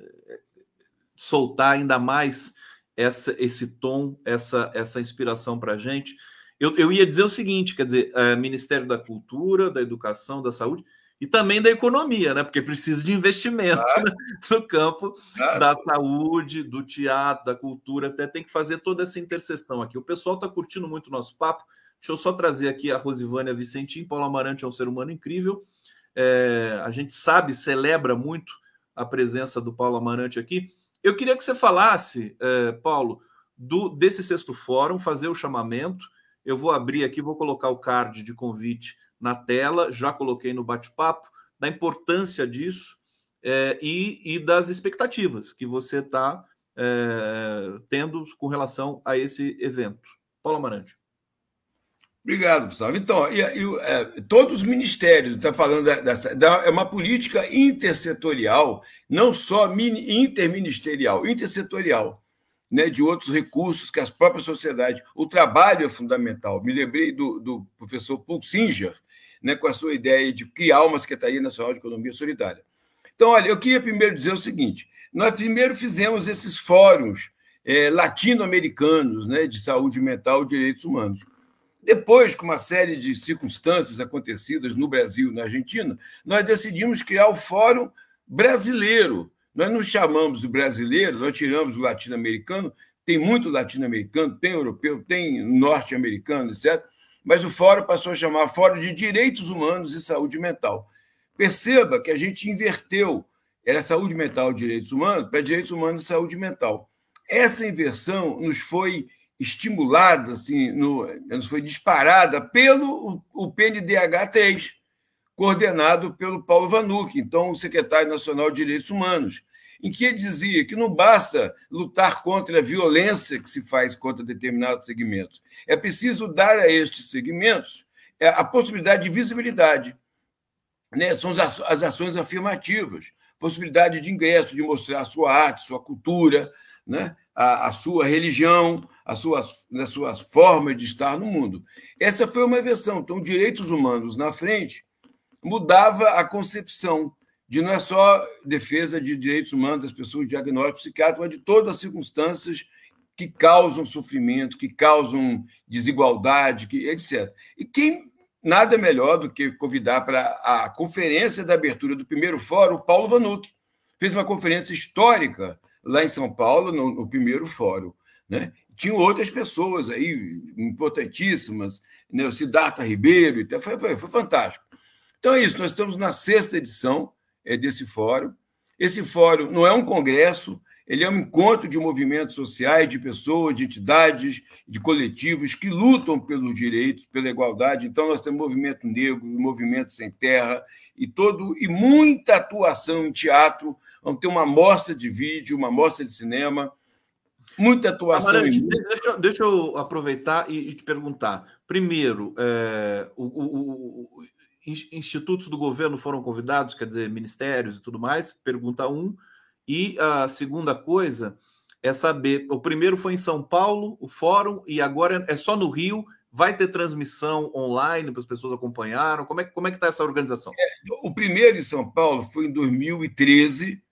soltar ainda mais essa, esse tom, essa, essa inspiração para a gente. Eu, eu ia dizer o seguinte: quer dizer, é, Ministério da Cultura, da Educação, da Saúde e também da economia, né? Porque precisa de investimento claro. né? no campo claro. da saúde, do teatro, da cultura, até tem que fazer toda essa interseção aqui. O pessoal está curtindo muito o nosso papo. Deixa eu só trazer aqui a Rosivânia Vicentim. Paulo Amarante é um ser humano incrível. É, a gente sabe, celebra muito a presença do Paulo Amarante aqui. Eu queria que você falasse, é, Paulo, do desse sexto fórum, fazer o chamamento. Eu vou abrir aqui, vou colocar o card de convite na tela, já coloquei no bate-papo, da importância disso é, e, e, das expectativas que você está é, tendo com relação a esse evento. Paulo Amarante. Obrigado, Gustavo. Então, e, e, é, todos os ministérios, está falando dessa, da, é uma política intersetorial, não só mini, interministerial, intersetorial, né, de outros recursos que as próprias sociedades. O trabalho é fundamental. Me lembrei do, do professor Paul Singer, né, com a sua ideia de criar uma Secretaria Nacional de Economia Solidária. Então, olha, eu queria primeiro dizer o seguinte: nós primeiro fizemos esses fóruns é, latino-americanos né, de saúde mental e direitos humanos. Depois, com uma série de circunstâncias acontecidas no Brasil e na Argentina, nós decidimos criar o Fórum Brasileiro. Nós não chamamos de brasileiro, nós tiramos o latino-americano, tem muito latino-americano, tem europeu, tem norte-americano, etc. Mas o fórum passou a chamar Fórum de Direitos Humanos e Saúde Mental. Perceba que a gente inverteu, era saúde mental direitos humanos, para direitos humanos e saúde mental. Essa inversão nos foi estimulada, assim, no, foi disparada pelo o, o PNDH3, coordenado pelo Paulo Vanuc, então o secretário nacional de Direitos Humanos, em que ele dizia que não basta lutar contra a violência que se faz contra determinados segmentos, é preciso dar a estes segmentos é, a possibilidade de visibilidade. Né? São as ações afirmativas, possibilidade de ingresso, de mostrar a sua arte, sua cultura, né? a, a sua religião, as suas, as suas formas de estar no mundo. Essa foi uma versão. Então, direitos humanos na frente mudava a concepção de não é só defesa de direitos humanos das pessoas, diagnóstico psiquiátrico, mas de todas as circunstâncias que causam sofrimento, que causam desigualdade, que, etc. E quem nada melhor do que convidar para a conferência da abertura do primeiro fórum, Paulo Vanuc. Fez uma conferência histórica lá em São Paulo, no, no primeiro fórum. Né? Tinham outras pessoas aí importantíssimas, né? o Siddhartha Ribeiro, foi, foi, foi fantástico. Então é isso, nós estamos na sexta edição é, desse fórum. Esse fórum não é um congresso, ele é um encontro de movimentos sociais, de pessoas, de entidades, de coletivos que lutam pelos direitos, pela igualdade. Então, nós temos movimento negro, movimento sem terra e todo e muita atuação em teatro. Vamos ter uma mostra de vídeo, uma mostra de cinema, muita atuação. Amarante, em... deixa, deixa, eu aproveitar e, te perguntar. Primeiro, é, o, o, o institutos do governo foram convidados, quer dizer, ministérios e tudo mais? Pergunta um. E a segunda coisa é saber: o primeiro foi em São Paulo, o fórum, e agora é só no Rio. Vai ter transmissão online para as pessoas acompanharam? Como é, como é que está essa organização? É, o primeiro em São Paulo foi em 2013,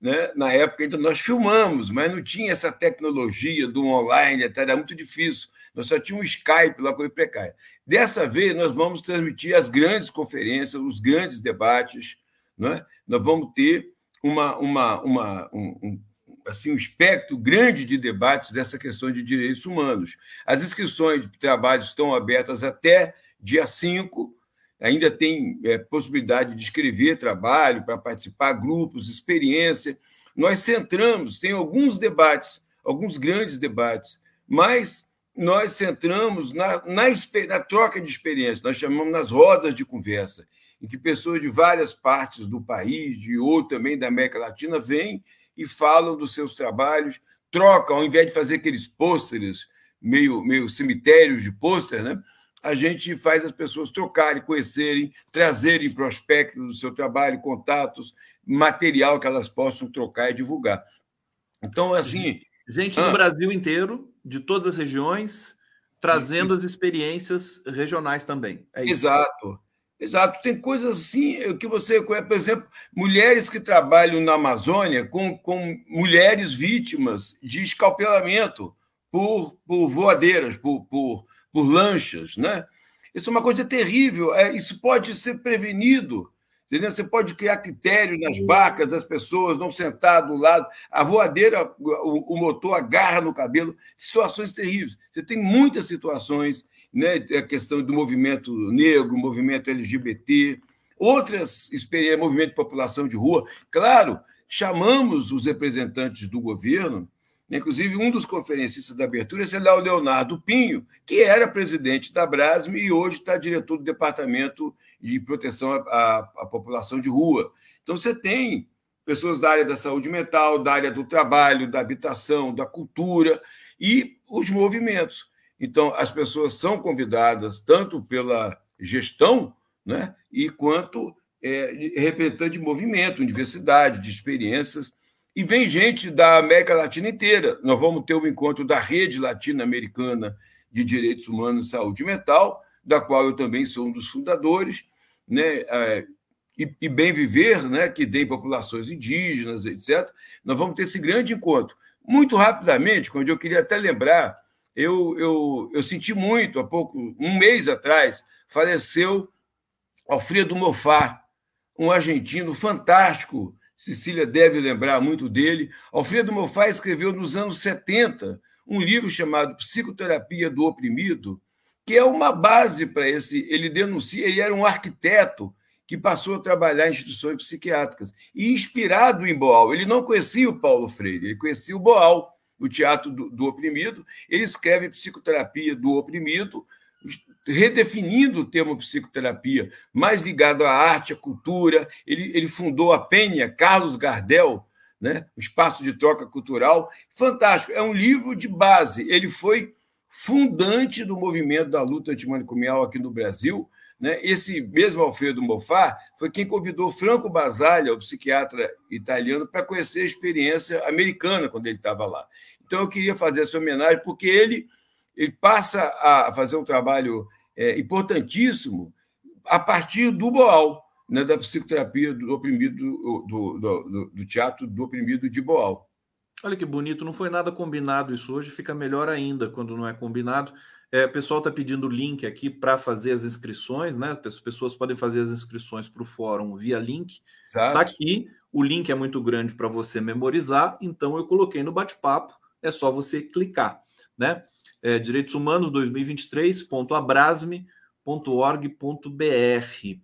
né? na época ainda nós filmamos, mas não tinha essa tecnologia do online, era muito difícil. Nós só tínhamos um Skype lá, coisa precária. Dessa vez, nós vamos transmitir as grandes conferências, os grandes debates. Né? Nós vamos ter uma, uma, uma, um, assim, um espectro grande de debates dessa questão de direitos humanos. As inscrições de trabalho estão abertas até dia 5. Ainda tem é, possibilidade de escrever trabalho para participar, grupos, experiência. Nós centramos, tem alguns debates, alguns grandes debates, mas nós centramos na, na, na troca de experiência, nós chamamos nas rodas de conversa, em que pessoas de várias partes do país, de ou também da América Latina, vêm e falam dos seus trabalhos, trocam, ao invés de fazer aqueles pôsteres, meio, meio cemitérios de pôster, né? a gente faz as pessoas trocarem, conhecerem, trazerem prospectos do seu trabalho, contatos, material que elas possam trocar e divulgar. Então, assim. Gente do ah, Brasil inteiro, de todas as regiões, trazendo as experiências regionais também. É Exato. Exato, tem coisas assim que você conhece, por exemplo, mulheres que trabalham na Amazônia com, com mulheres vítimas de escalpelamento por, por voadeiras, por, por, por lanchas, né? Isso é uma coisa terrível. É, isso pode ser prevenido. Entendeu? Você pode criar critério nas barcas das pessoas, não sentar do lado. A voadeira, o, o motor agarra no cabelo. Situações terríveis. Você tem muitas situações né, a questão do movimento negro, movimento LGBT, outras experiências, movimento de população de rua. Claro, chamamos os representantes do governo, inclusive um dos conferencistas da abertura é o Leonardo Pinho, que era presidente da Brasme e hoje está diretor do Departamento de Proteção à, à, à População de Rua. Então, você tem pessoas da área da saúde mental, da área do trabalho, da habitação, da cultura e os movimentos. Então, as pessoas são convidadas tanto pela gestão, né, e quanto é, representante de movimento, universidade, de experiências. E vem gente da América Latina inteira. Nós vamos ter o um encontro da Rede Latino-Americana de Direitos Humanos e Saúde Mental, da qual eu também sou um dos fundadores, né, é, e, e Bem Viver, né, que tem populações indígenas, etc. Nós vamos ter esse grande encontro. Muito rapidamente, quando eu queria até lembrar eu, eu, eu senti muito, há pouco, um mês atrás, faleceu Alfredo Mofá, um argentino fantástico. Cecília deve lembrar muito dele. Alfredo Mofá escreveu nos anos 70 um livro chamado Psicoterapia do Oprimido, que é uma base para esse. Ele denuncia, ele era um arquiteto que passou a trabalhar em instituições psiquiátricas. E inspirado em Boal, ele não conhecia o Paulo Freire, ele conhecia o Boal o teatro do, do oprimido, ele escreve psicoterapia do oprimido, redefinindo o termo psicoterapia, mais ligado à arte, à cultura. Ele, ele fundou a Penha, Carlos Gardel, né? o espaço de troca cultural. Fantástico, é um livro de base. Ele foi fundante do movimento da luta antimanicomial aqui no Brasil. Né? Esse mesmo Alfredo Mofá foi quem convidou Franco Basaglia, o psiquiatra italiano, para conhecer a experiência americana quando ele estava lá. Então, eu queria fazer essa homenagem, porque ele, ele passa a fazer um trabalho é, importantíssimo a partir do Boal, né, da psicoterapia do oprimido, do, do, do, teatro do oprimido de Boal. Olha que bonito, não foi nada combinado isso hoje, fica melhor ainda quando não é combinado. É, o pessoal está pedindo o link aqui para fazer as inscrições, né? As pessoas podem fazer as inscrições para o fórum via link. Está aqui, o link é muito grande para você memorizar, então eu coloquei no bate-papo é só você clicar, né? É, Direitos Humanos 2023.abrasme.org.br.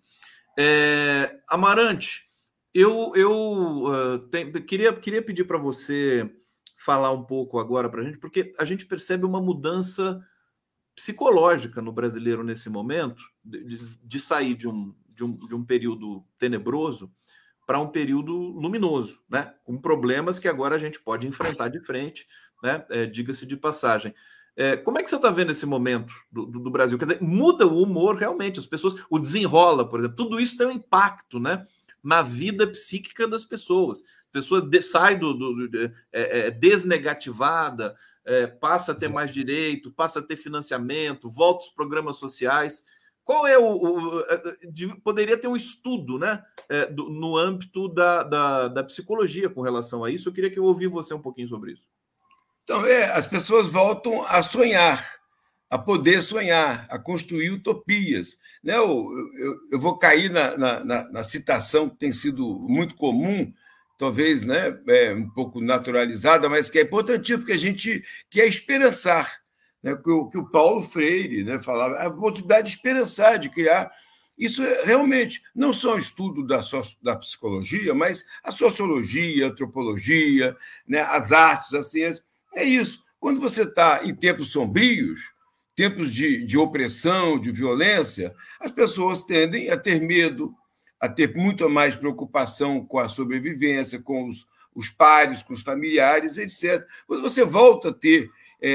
É, Amarante, eu, eu uh, tem, queria, queria pedir para você falar um pouco agora para a gente, porque a gente percebe uma mudança psicológica no brasileiro nesse momento, de, de sair de um, de, um, de um período tenebroso para um período luminoso, né? com problemas que agora a gente pode enfrentar de frente né? É, Diga-se de passagem. É, como é que você está vendo esse momento do, do, do, Brasil? Quer dizer, muda o humor realmente, as pessoas, o desenrola, por exemplo, tudo isso tem um impacto né, na vida psíquica das pessoas. A pessoa de, sai do, do, do é, é, desnegativada, é, passa a ter mais direito, passa a ter financiamento, volta aos programas sociais. Qual é o. o de, poderia ter um estudo né, é, do, no âmbito da, da, da, psicologia com relação a isso. Eu queria que eu ouvisse você um pouquinho sobre isso. Então, é, as pessoas voltam a sonhar, a poder sonhar, a construir utopias. Né? Eu, eu, eu vou cair na, na, na, citação que tem sido muito comum talvez né, é, um pouco naturalizada, mas que é importante porque a gente quer esperançar. Né, que, o, que o Paulo Freire né, falava, a possibilidade de esperançar, de criar. Isso é realmente não só um estudo da, da psicologia, mas a sociologia, a antropologia, né, as artes, a ciência. É isso. Quando você está em tempos sombrios, tempos de, de opressão, de violência, as pessoas tendem a ter medo, a ter muito mais preocupação com a sobrevivência, com os, os pares, com os familiares, etc. Quando você volta a ter é,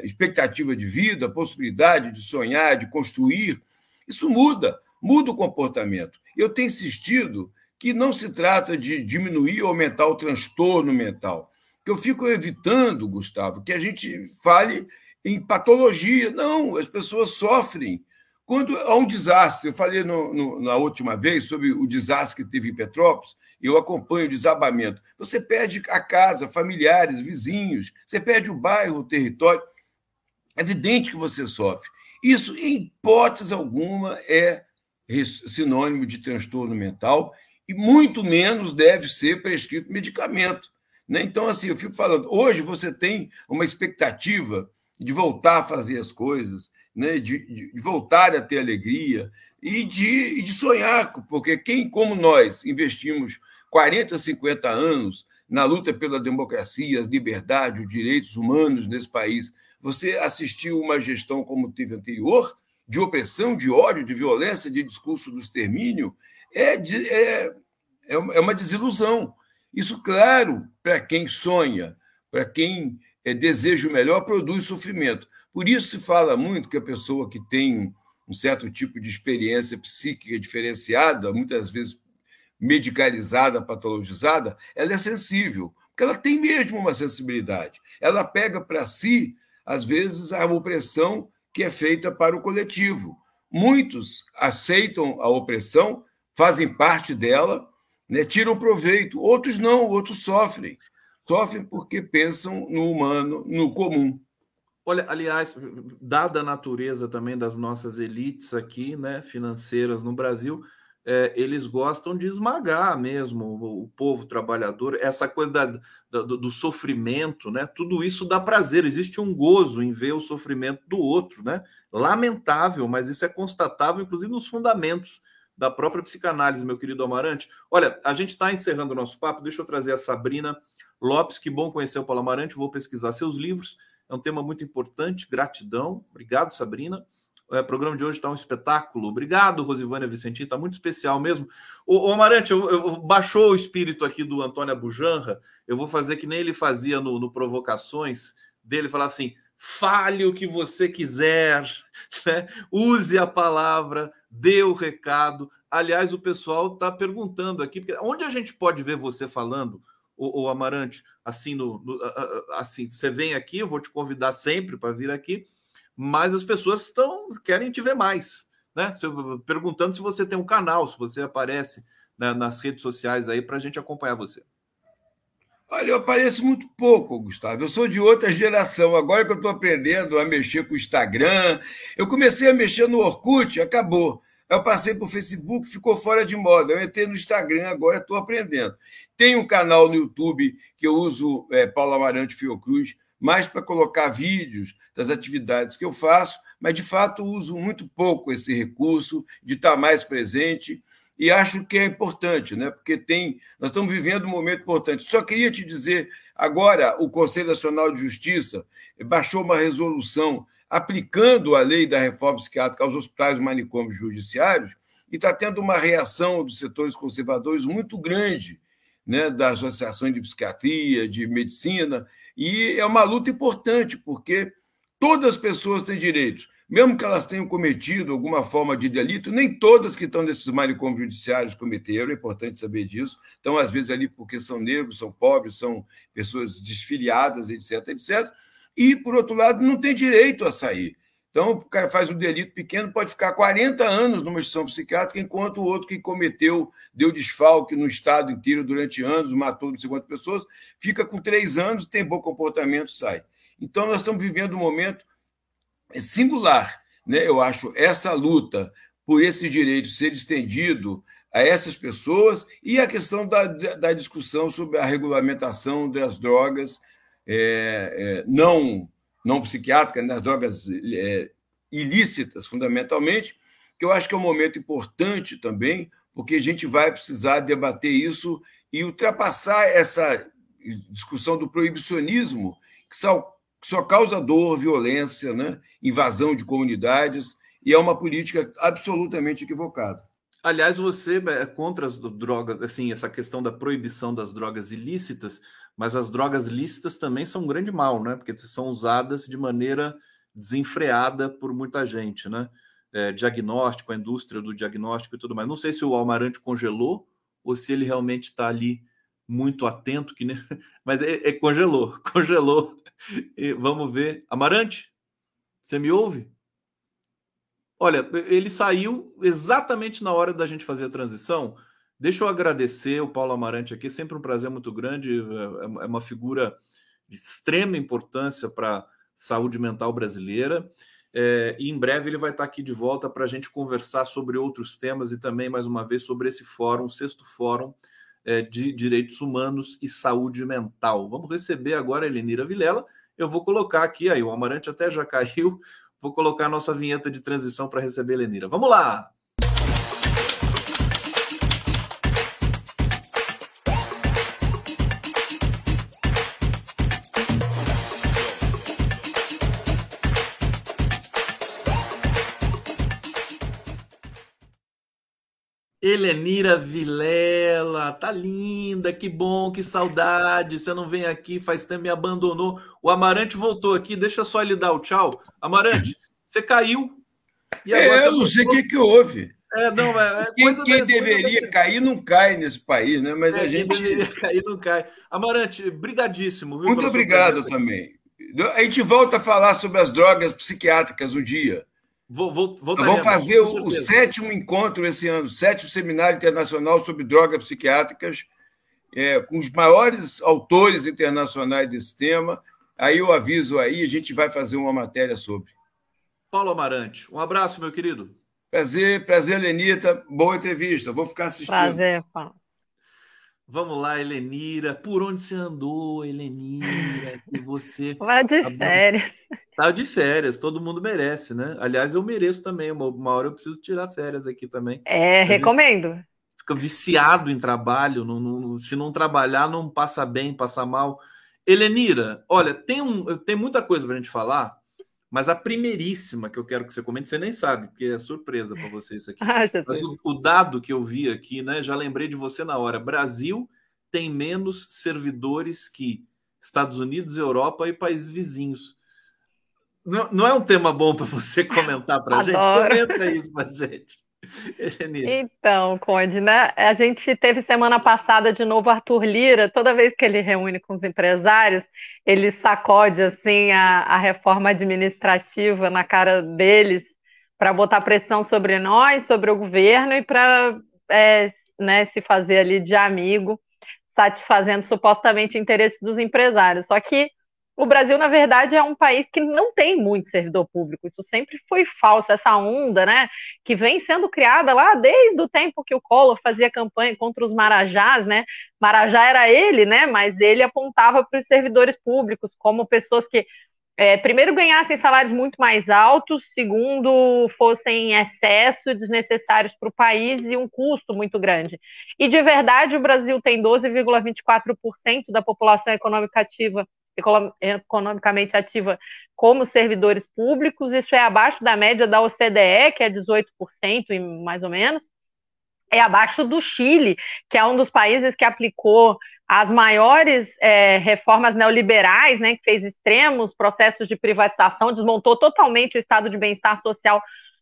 é, expectativa de vida, possibilidade de sonhar, de construir, isso muda, muda o comportamento. Eu tenho insistido que não se trata de diminuir ou aumentar o transtorno mental. Eu fico evitando, Gustavo, que a gente fale em patologia. Não, as pessoas sofrem quando há um desastre, eu falei no, no, na última vez sobre o desastre que teve em Petrópolis, eu acompanho o desabamento. Você perde a casa, familiares, vizinhos, você perde o bairro, o território. É evidente que você sofre. Isso, em hipótese alguma, é sinônimo de transtorno mental e muito menos deve ser prescrito medicamento. Né? Então, assim, eu fico falando, hoje você tem uma expectativa de voltar a fazer as coisas, né, de, de, voltar a ter alegria e de, de sonhar, porque quem, como nós, investimos 40, 50 anos na luta pela democracia, as liberdades, os direitos humanos nesse país, você assistiu uma gestão como teve anterior, de opressão, de ódio, de violência, de discurso do extermínio, é, é, é, é uma desilusão. Isso, claro, para quem sonha, para quem é, deseja o melhor, produz sofrimento. Por isso se fala muito que a pessoa que tem um certo tipo de experiência psíquica diferenciada, muitas vezes medicalizada, patologizada, ela é sensível, porque ela tem mesmo uma sensibilidade. Ela pega para si, às vezes, a opressão que é feita para o coletivo. Muitos aceitam a opressão, fazem parte dela, né, tiram proveito, outros não, outros sofrem. Sofrem porque pensam no humano, no comum. Olha, aliás, dada a natureza também das nossas elites aqui, né, financeiras no Brasil, é, eles gostam de esmagar mesmo o, o povo trabalhador, essa coisa da, do, do, sofrimento, né? Tudo isso dá prazer, existe um gozo em ver o sofrimento do outro, né? Lamentável, mas isso é constatável, inclusive nos fundamentos da própria psicanálise, meu querido Amarante. Olha, a gente está encerrando o nosso papo, deixa eu trazer a Sabrina Lopes, que bom conhecer o Paulo Amarante, vou pesquisar seus livros. É um tema muito importante. Gratidão. Obrigado, Sabrina. É, o programa de hoje está um espetáculo. Obrigado, Rosivânia Vicentinho. Está muito especial mesmo. O, o Amarante, eu, eu, baixou o espírito aqui do Antônio Abujanra. Eu vou fazer que nem ele fazia no, no Provocações dele, falar assim: fale o que você quiser, [laughs] né? use a palavra, dê o recado. Aliás, o pessoal está perguntando aqui, onde a gente pode ver você falando o, o Amarante, assim, no, no, assim, você vem aqui, eu vou te convidar sempre para vir aqui, mas as pessoas estão querem te ver mais, né? Perguntando se você tem um canal, se você aparece né, nas redes sociais aí para a gente acompanhar você. Olha, eu apareço muito pouco, Gustavo. Eu sou de outra geração. Agora que eu estou aprendendo a mexer com o Instagram, eu comecei a mexer no Orkut, acabou. Eu passei para o Facebook, ficou fora de moda. Eu entrei no Instagram, agora estou aprendendo. Tem um canal no YouTube que eu uso, é, Paulo Amarante Fiocruz, mais para colocar vídeos das atividades que eu faço, mas de fato uso muito pouco esse recurso de estar mais presente e acho que é importante, né? Porque tem, nós estamos vivendo um momento importante. Só queria te dizer, agora o Conselho Nacional de Justiça baixou uma resolução aplicando a lei da reforma psiquiátrica aos hospitais manicômios judiciários, e está tendo uma reação dos setores conservadores muito grande, né, das associações de psiquiatria, de medicina, e é uma luta importante, porque Todas as pessoas têm direitos, mesmo que elas tenham cometido alguma forma de delito, nem todas que estão nesses manicômios judiciários cometeram, é importante saber disso. Estão, às vezes, ali porque são negros, são pobres, são pessoas desfiliadas, etc, etc. E, por outro lado, não tem direito a sair. Então, o cara faz um delito pequeno, pode ficar 40 anos numa instituição psiquiátrica, enquanto o outro que cometeu, deu desfalque no estado inteiro durante anos, matou não sei quantas pessoas, fica com três anos, tem bom comportamento, sai. Então, nós estamos vivendo um momento singular. Né? Eu acho essa luta por esse direito ser estendido a essas pessoas e a questão da, da discussão sobre a regulamentação das drogas é, é, não não psiquiátrica, nas né, drogas é, ilícitas, fundamentalmente, que eu acho que é um momento importante também, porque a gente vai precisar debater isso e ultrapassar essa discussão do proibicionismo, que que só causa dor, violência, né? invasão de comunidades, e é uma política absolutamente equivocada. Aliás, você é contra as drogas, assim, essa questão da proibição das drogas ilícitas, mas as drogas lícitas também são um grande mal, né? Porque são usadas de maneira desenfreada por muita gente, né? É, diagnóstico, a indústria do diagnóstico e tudo mais. Não sei se o Almarante congelou ou se ele realmente está ali muito atento, que nem... [laughs] mas é, é, congelou, [laughs] congelou. E vamos ver. Amarante, você me ouve? Olha, ele saiu exatamente na hora da gente fazer a transição. Deixa eu agradecer o Paulo Amarante aqui, sempre um prazer muito grande. É, é uma figura de extrema importância para a saúde mental brasileira. É, e em breve ele vai estar aqui de volta para a gente conversar sobre outros temas e também, mais uma vez, sobre esse fórum, sexto fórum de direitos humanos e saúde mental. Vamos receber agora a Elenira Vilela. Eu vou colocar aqui, aí o Amarante até já [laughs] caiu, vou colocar a nossa vinheta de transição para receber a Elenira. Vamos lá! Helenira Vilela, tá linda, que bom, que saudade. Você não vem aqui, faz tempo me abandonou. O Amarante voltou aqui, deixa só ele dar o tchau. Amarante, você caiu. é, eu não sei o que, que houve. É, não, é, é quem, quem deveria cair não cai nesse país, né? Mas é, a gente. Quem deveria [laughs] cair não cai. Amarante, brigadíssimo. Viu, Muito obrigado também. A gente volta a falar sobre as drogas psiquiátricas um dia. Vou, vou, vamos fazer o, o, sétimo encontro esse ano, o sétimo seminário internacional sobre drogas psiquiátricas, é, com os maiores autores internacionais desse tema. Aí eu aviso aí, a gente vai fazer uma matéria sobre. Paulo Amarante, um abraço, meu querido. Prazer, prazer, Lenita. Boa entrevista. Vou ficar assistindo. Prazer, Paulo. Vamos lá, Helenira. Por onde você andou, Helenira? E você. Vai de férias. Tá de férias, todo mundo merece, né? Aliás, eu mereço também. Uma, uma hora eu preciso tirar férias aqui também. É, recomendo. Fica viciado em trabalho. Não, não, se não trabalhar, não passa bem, passa mal. Helenira, olha, tem, um, tem muita coisa para a gente falar, mas a primeiríssima que eu quero que você comente, você nem sabe, porque é surpresa para você isso aqui. [laughs] Ah, Mas o, o, dado que eu vi aqui, né? Já lembrei de você na hora. Brasil tem menos servidores que Estados Unidos, Europa e países vizinhos. Não, não é um tema bom para você comentar para a gente? Comenta isso para gente. Então, Conde, né? A gente teve semana passada de novo Arthur Lira. Toda vez que ele reúne com os empresários, ele sacode assim a, a reforma administrativa na cara deles para botar pressão sobre nós, sobre o governo e para é, né, se fazer ali de amigo, satisfazendo supostamente interesses dos empresários. Só que o Brasil, na verdade, é um país que não tem muito servidor público. Isso sempre foi falso, essa onda, né? Que vem sendo criada lá desde o tempo que o Collor fazia campanha contra os marajás, né? Marajá era ele, né? Mas ele apontava para os servidores públicos como pessoas que é, primeiro ganhassem salários muito mais altos, segundo fossem excesso desnecessários para o país e um custo muito grande. E de verdade, o Brasil tem 12,24% da população econômica ativa economicamente ativa como servidores públicos, isso é abaixo da média da OCDE, que é 18%, mais ou menos, é abaixo do Chile, que é um dos países que aplicou as maiores é, reformas neoliberais, né, que fez extremos processos de privatização, desmontou totalmente o estado de bem-estar social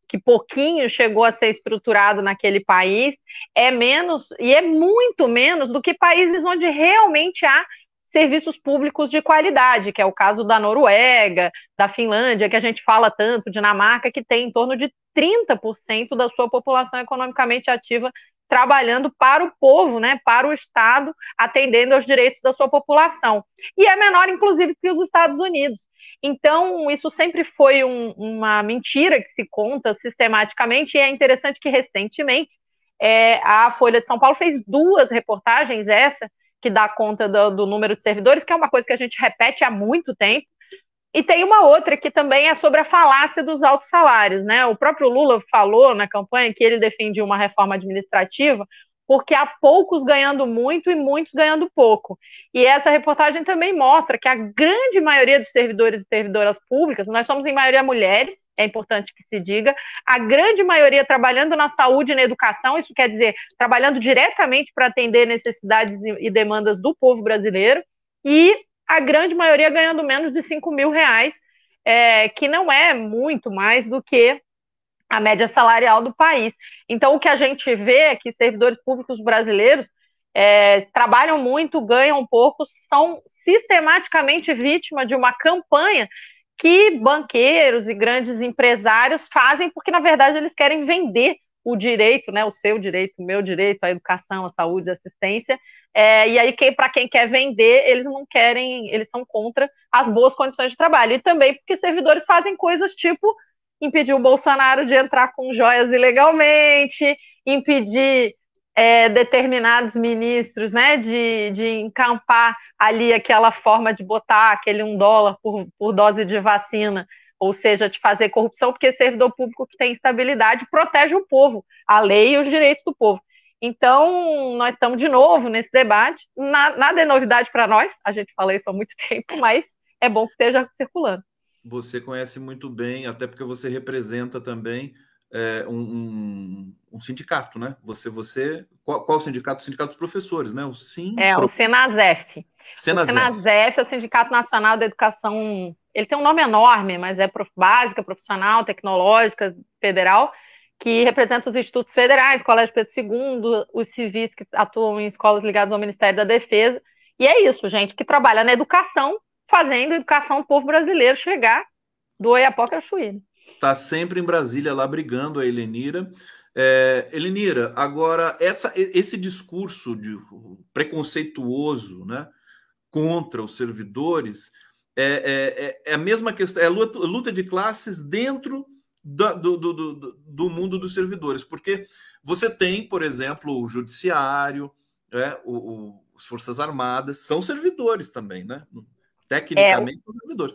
que pouquinho chegou a ser estruturado naquele país, é menos e é muito menos do que países onde realmente há serviços públicos de qualidade, que é o caso da Noruega, da Finlândia, que a gente fala tanto, Dinamarca, que tem em torno de 30% da sua população economicamente ativa trabalhando para o povo, né, para o Estado, atendendo aos direitos da sua população. E é menor, inclusive, que os Estados Unidos. Então, isso sempre foi um, uma mentira que se conta sistematicamente, e é interessante que recentemente é, a Folha de São Paulo fez duas reportagens, essa que dá conta do, do número de servidores, que é uma coisa que a gente repete há muito tempo, e tem uma outra que também é sobre a falácia dos altos salários, né? O próprio Lula falou na campanha que ele defendia uma reforma administrativa porque há poucos ganhando muito e muitos ganhando pouco. E essa reportagem também mostra que a grande maioria dos servidores e servidoras públicas, nós somos em maioria mulheres, é importante que se diga, a grande maioria trabalhando na saúde e na educação, isso quer dizer, trabalhando diretamente para atender necessidades e demandas do povo brasileiro, e a grande maioria ganhando menos de 5 mil reais, é, que não é muito mais do que a média salarial do país. Então, o que a gente vê é que servidores públicos brasileiros é, trabalham muito, ganham pouco, são sistematicamente vítima de uma campanha que banqueiros e grandes empresários fazem porque, na verdade, eles querem vender o direito, né, o seu direito, o meu direito à educação, à saúde, à assistência, é, e aí, quem, para quem quer vender, eles não querem, eles são contra as boas condições de trabalho. E também porque servidores fazem coisas tipo impedir o Bolsonaro de entrar com joias ilegalmente, impedir é, determinados ministros né, de, de encampar ali aquela forma de botar aquele um dólar por, por dose de vacina, ou seja, de fazer corrupção, porque servidor público que tem estabilidade protege o povo, a lei e os direitos do povo. Então, nós estamos de novo nesse debate. Nada é novidade para nós, a gente fala isso há muito [laughs] tempo, mas é bom que esteja circulando. Você conhece muito bem, até porque você representa também é, um, um, um, sindicato, né? Você, você, qual, qual o sindicato? O sindicato dos professores, né? O Sim. É o Senazef. Senazef. O Senazef é o Sindicato Nacional da Educação. Ele tem um nome enorme, mas é prof, básica, profissional, tecnológica, federal que representa os institutos federais, Colégio Pedro II, os civis que atuam em escolas ligadas ao Ministério da Defesa. E é isso, gente, que trabalha na educação, fazendo a educação do povo brasileiro chegar do Oiapoque ao Chuí. Está sempre em Brasília lá brigando a Helenira. É, Helenira, agora, essa, esse discurso de preconceituoso né, contra os servidores é, é, é a mesma questão, é luta, luta de classes dentro do, do, do, do mundo dos servidores, porque você tem, por exemplo, o judiciário, é, o, o, as Forças Armadas, são servidores também, né? Tecnicamente, é. são servidores.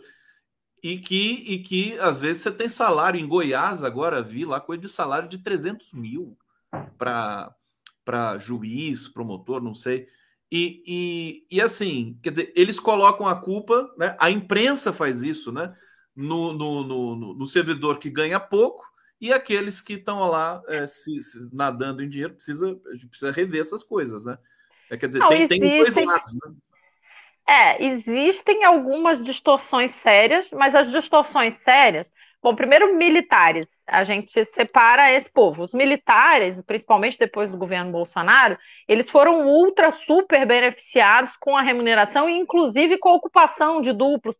E que, e que, às vezes, você tem salário. Em Goiás, agora vi lá coisa de salário de 300 mil para juiz, promotor, não sei. E, e, e assim, quer dizer, eles colocam a culpa, né? A imprensa faz isso, né? no, no, no, no servidor que ganha pouco e aqueles que estão lá é, se, se, nadando em dinheiro, precisa, precisa rever essas coisas, né? É, quer dizer, Não, tem, existem, tem os dois lados, né? É, existem algumas distorções sérias, mas as distorções sérias. Bom, primeiro, militares. A gente separa esse povo. Os militares, principalmente depois do governo Bolsonaro, eles foram ultra, super beneficiados com a remuneração e, inclusive, com a ocupação de duplos,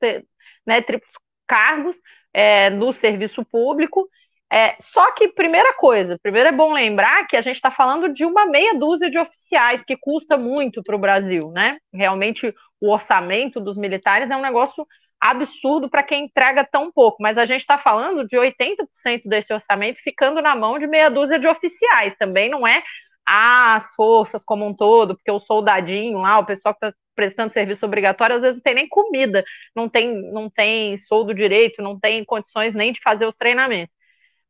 né, triplos cargos é, no serviço público. É, só que, primeira coisa, primeiro é bom lembrar que a gente está falando de uma meia dúzia de oficiais, que custa muito para o Brasil, né? Realmente, o orçamento dos militares é um negócio absurdo para quem entrega tão pouco, mas a gente está falando de 80% desse orçamento ficando na mão de meia dúzia de oficiais, também não é as forças como um todo, porque o soldadinho lá, o pessoal que está prestando serviço obrigatório, às vezes não tem nem comida, não tem, não tem soldo direito, não tem condições nem de fazer os treinamentos.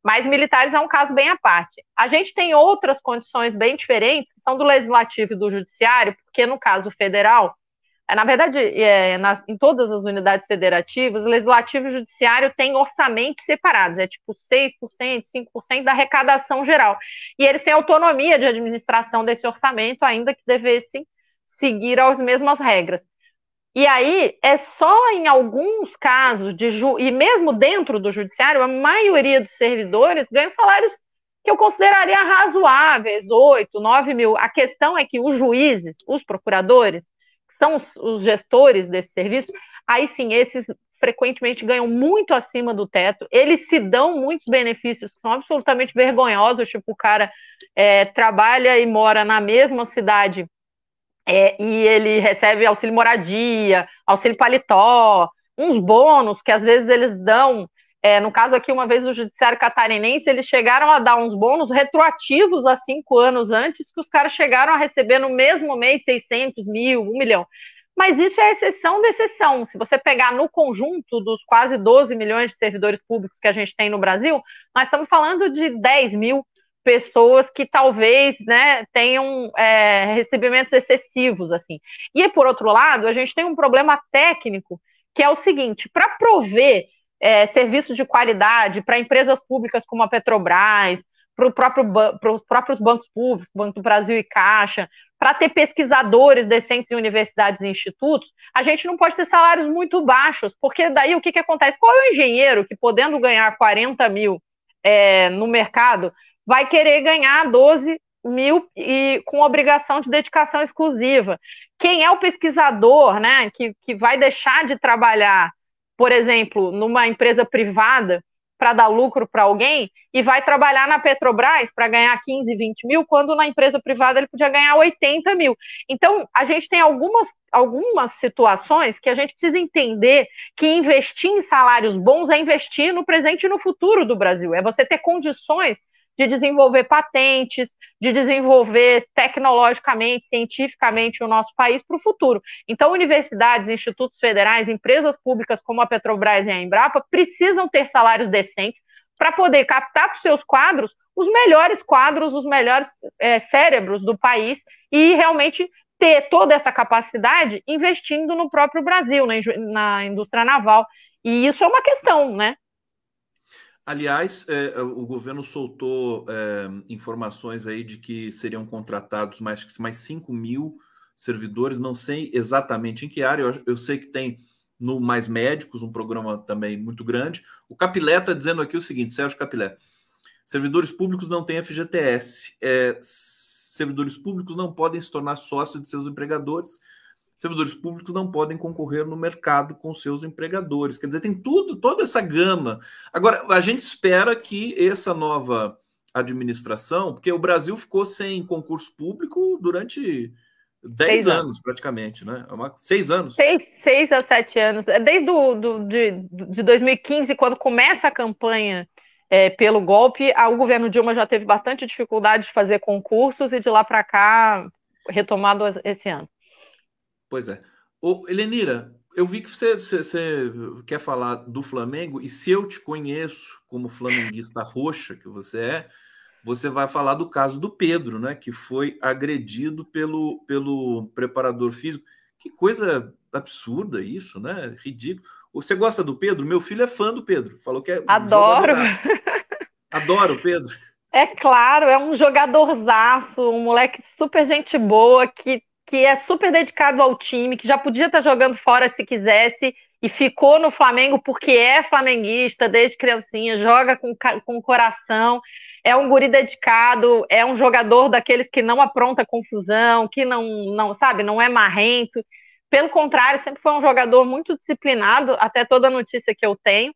Mas militares é um caso bem à parte. A gente tem outras condições bem diferentes, que são do legislativo e do judiciário, porque no caso federal, na verdade, é, nas, em todas as unidades federativas, o legislativo e o judiciário têm orçamentos separados, é tipo 6%, 5% da arrecadação geral. E eles têm autonomia de administração desse orçamento, ainda que devessem seguir as mesmas regras. E aí é só em alguns casos de ju e mesmo dentro do judiciário, a maioria dos servidores ganha salários que eu consideraria razoáveis, 8, 9 mil. A questão é que os juízes, os procuradores, são os, os gestores desse serviço, aí sim, esses frequentemente ganham muito acima do teto, eles se dão muitos benefícios que são absolutamente vergonhosos, tipo, o cara é, trabalha e mora na mesma cidade é, e ele recebe auxílio moradia, auxílio paletó, uns bônus que às vezes eles dão é, no caso aqui, uma vez o Judiciário Catarinense, eles chegaram a dar uns bônus retroativos há cinco anos antes, que os caras chegaram a receber no mesmo mês 600 mil, um milhão. Mas isso é exceção da exceção. Se você pegar no conjunto dos quase 12 milhões de servidores públicos que a gente tem no Brasil, nós estamos falando de 10 mil pessoas que talvez né, tenham é, recebimentos excessivos. assim. E, por outro lado, a gente tem um problema técnico, que é o seguinte: para prover é, serviços de qualidade para empresas públicas como a Petrobras, para próprio, os próprios bancos públicos, Banco do Brasil e Caixa, para ter pesquisadores decentes em universidades e institutos, a gente não pode ter salários muito baixos, porque daí o que, que acontece? Qual é o engenheiro que, podendo ganhar 40 mil é, no mercado, vai querer ganhar 12 mil e com obrigação de dedicação exclusiva? Quem é o pesquisador né, que, que vai deixar de trabalhar por exemplo, numa empresa privada para dar lucro para alguém e vai trabalhar na Petrobras para ganhar 15, 20 mil, quando na empresa privada ele podia ganhar 80 mil. Então, a gente tem algumas, algumas situações que a gente precisa entender que investir em salários bons é investir no presente e no futuro do Brasil. É você ter condições de desenvolver patentes, de desenvolver tecnologicamente, cientificamente o nosso país para o futuro. Então, universidades, institutos federais, empresas públicas como a Petrobras e a Embrapa precisam ter salários decentes para poder captar para os seus quadros os melhores quadros, os melhores é, cérebros do país e realmente ter toda essa capacidade investindo no próprio Brasil, na, na indústria naval. E isso é uma questão, né? Aliás, é, é, o governo soltou é, informações aí de que seriam contratados mais, mais 5 mil servidores, não sei exatamente em que área, eu, eu, sei que tem no Mais Médicos, um programa também muito grande. O Capilé está dizendo aqui o seguinte, Sérgio Capilé, servidores públicos não têm FGTS, servidores públicos não podem se tornar sócios de seus empregadores, servidores públicos não podem concorrer no mercado com seus empregadores. Quer dizer, tem tudo, toda essa gama. Agora, a gente espera que essa nova administração, porque o Brasil ficou sem concurso público durante 10 anos, anos, praticamente, né? É seis anos. Seis, seis a sete anos. É desde do, do, de, de 2015, quando começa a campanha é, pelo golpe, o governo Dilma já teve bastante dificuldade de fazer concursos e de lá para cá, retomado esse ano. Pois é. Ô, Helenira, eu vi que você, você, você, quer falar do Flamengo, e se eu te conheço como flamenguista roxa que você é, você vai falar do caso do Pedro, né? Que foi agredido pelo, pelo preparador físico. Que coisa absurda isso, né? Ridículo. Você gosta do Pedro? Meu filho é fã do Pedro. Falou que é. Adoro. Adoro o Pedro. É claro, é um jogadorzaço, um moleque super gente boa que que é super dedicado ao time, que já podia estar jogando fora se quisesse e ficou no Flamengo porque é flamenguista desde criancinha, joga com, com coração, é um guri dedicado, é um jogador daqueles que não apronta confusão, que não, não sabe, não é marrento. Pelo contrário, sempre foi um jogador muito disciplinado, até toda a notícia que eu tenho.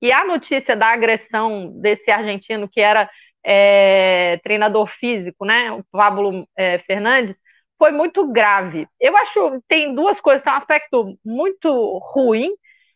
E a notícia da agressão desse argentino que era é, treinador físico, né, o Pablo é, Fernandes, foi muito grave. Eu acho tem duas coisas, tem um aspecto muito ruim,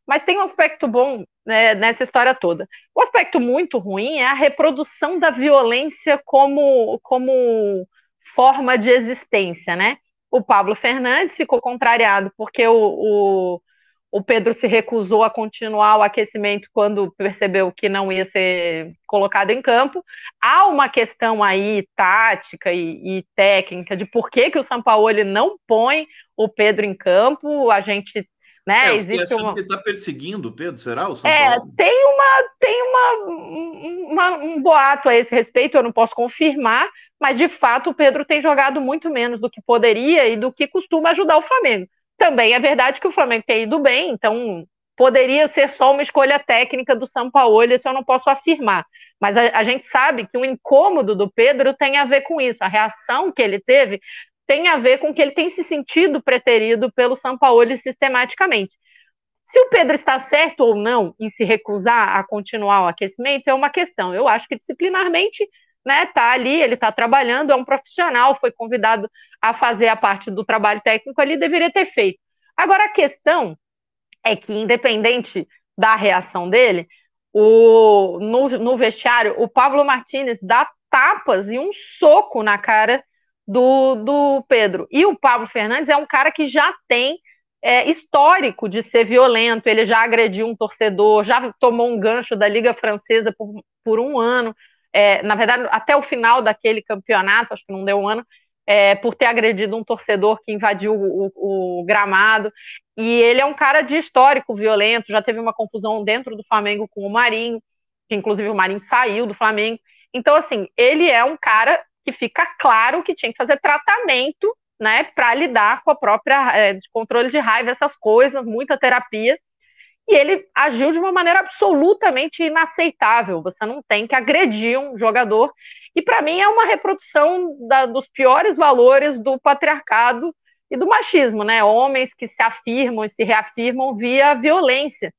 mas tem um aspecto bom né, nessa história toda. O aspecto muito ruim é a reprodução da violência como, como forma de existência, né? O Pablo Fernandes ficou contrariado porque o, o o Pedro se recusou a continuar o aquecimento quando percebeu que não ia ser colocado em campo. Há uma questão aí tática e, e técnica de por que, que o Sampaoli não põe o Pedro em campo. A gente Né? É, Existe uma... que está perseguindo o Pedro, será? O São é, Paulo? tem, uma, tem uma, uma, um boato a esse respeito, eu não posso confirmar, mas de fato o Pedro tem jogado muito menos do que poderia e do que costuma ajudar o Flamengo. Também é verdade que o Flamengo tem ido bem, então poderia ser só uma escolha técnica do São Paulo, isso eu não posso afirmar. Mas a, a, gente sabe que o incômodo do Pedro tem a ver com isso. A reação que ele teve tem a ver com que ele tem se sentido preterido pelo São Paulo sistematicamente. Se o Pedro está certo ou não em se recusar a continuar o aquecimento é uma questão. Eu acho que disciplinarmente né, tá ali, ele está trabalhando, é um profissional, foi convidado a fazer a parte do trabalho técnico ali, deveria ter feito. Agora a questão é que, independente da reação dele, o, no, no vestiário, o Pablo Martinez dá tapas e um soco na cara do, do Pedro. E o Pablo Fernandes é um cara que já tem é, histórico de ser violento, ele já agrediu um torcedor, já tomou um gancho da Liga Francesa por, por um ano, é, na verdade, até o final daquele campeonato, acho que não deu um ano, é, por ter agredido um torcedor que invadiu o, o, o, gramado. E ele é um cara de histórico violento, já teve uma confusão dentro do Flamengo com o Marinho, que inclusive o Marinho saiu do Flamengo. Então, assim, ele é um cara que fica claro que tinha que fazer tratamento, né, para lidar com a própria é, controle de raiva, essas coisas, muita terapia. E ele agiu de uma maneira absolutamente inaceitável. Você não tem que agredir um jogador. E para mim é uma reprodução da, dos piores valores do patriarcado e do machismo, né? Homens que se afirmam e se reafirmam via violência.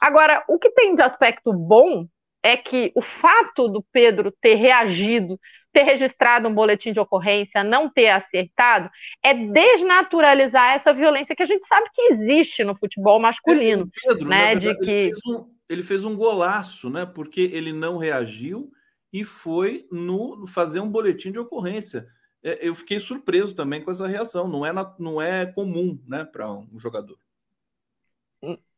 Agora, o que tem de aspecto bom é que o fato do Pedro ter reagido ter registrado um boletim de ocorrência, não ter acertado, é desnaturalizar essa violência que a gente sabe que existe no futebol masculino. Pedro, né, verdade, de que... ele, fez um, ele fez um golaço, né? Porque ele não reagiu e foi no fazer um boletim de ocorrência. É, eu fiquei surpreso também com essa reação. Não é, não é comum né, para um jogador.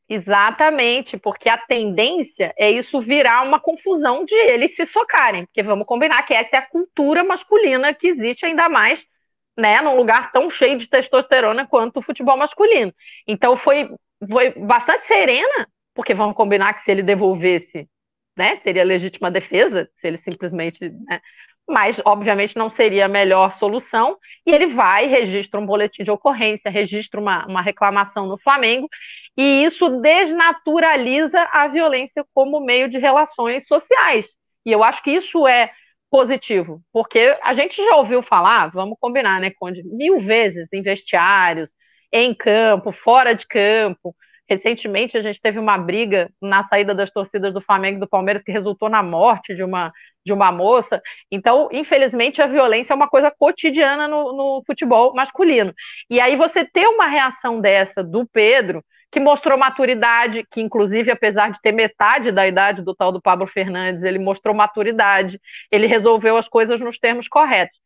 Exatamente, porque a tendência é isso virar uma confusão de eles se socarem, porque vamos combinar que essa é a cultura masculina que existe ainda mais, né, num lugar tão cheio de testosterona quanto o futebol masculino. Então foi, foi bastante serena, porque vamos combinar que se ele devolvesse, né, seria legítima defesa, se ele simplesmente, né, mas obviamente não seria a melhor solução. E ele vai, registra um boletim de ocorrência, registra uma, uma reclamação no Flamengo, e isso desnaturaliza a violência como meio de relações sociais. E eu acho que isso é positivo, porque a gente já ouviu falar, vamos combinar, né, Conde, mil vezes em vestiários, em campo, fora de campo, Recentemente, a gente teve uma briga na saída das torcidas do Flamengo e do Palmeiras que resultou na morte de uma, de uma moça. Então, infelizmente, a violência é uma coisa cotidiana no, no futebol masculino. E aí, você ter uma reação dessa do Pedro, que mostrou maturidade, que inclusive, apesar de ter metade da idade do tal do Pablo Fernandes, ele mostrou maturidade, ele resolveu as coisas nos termos corretos.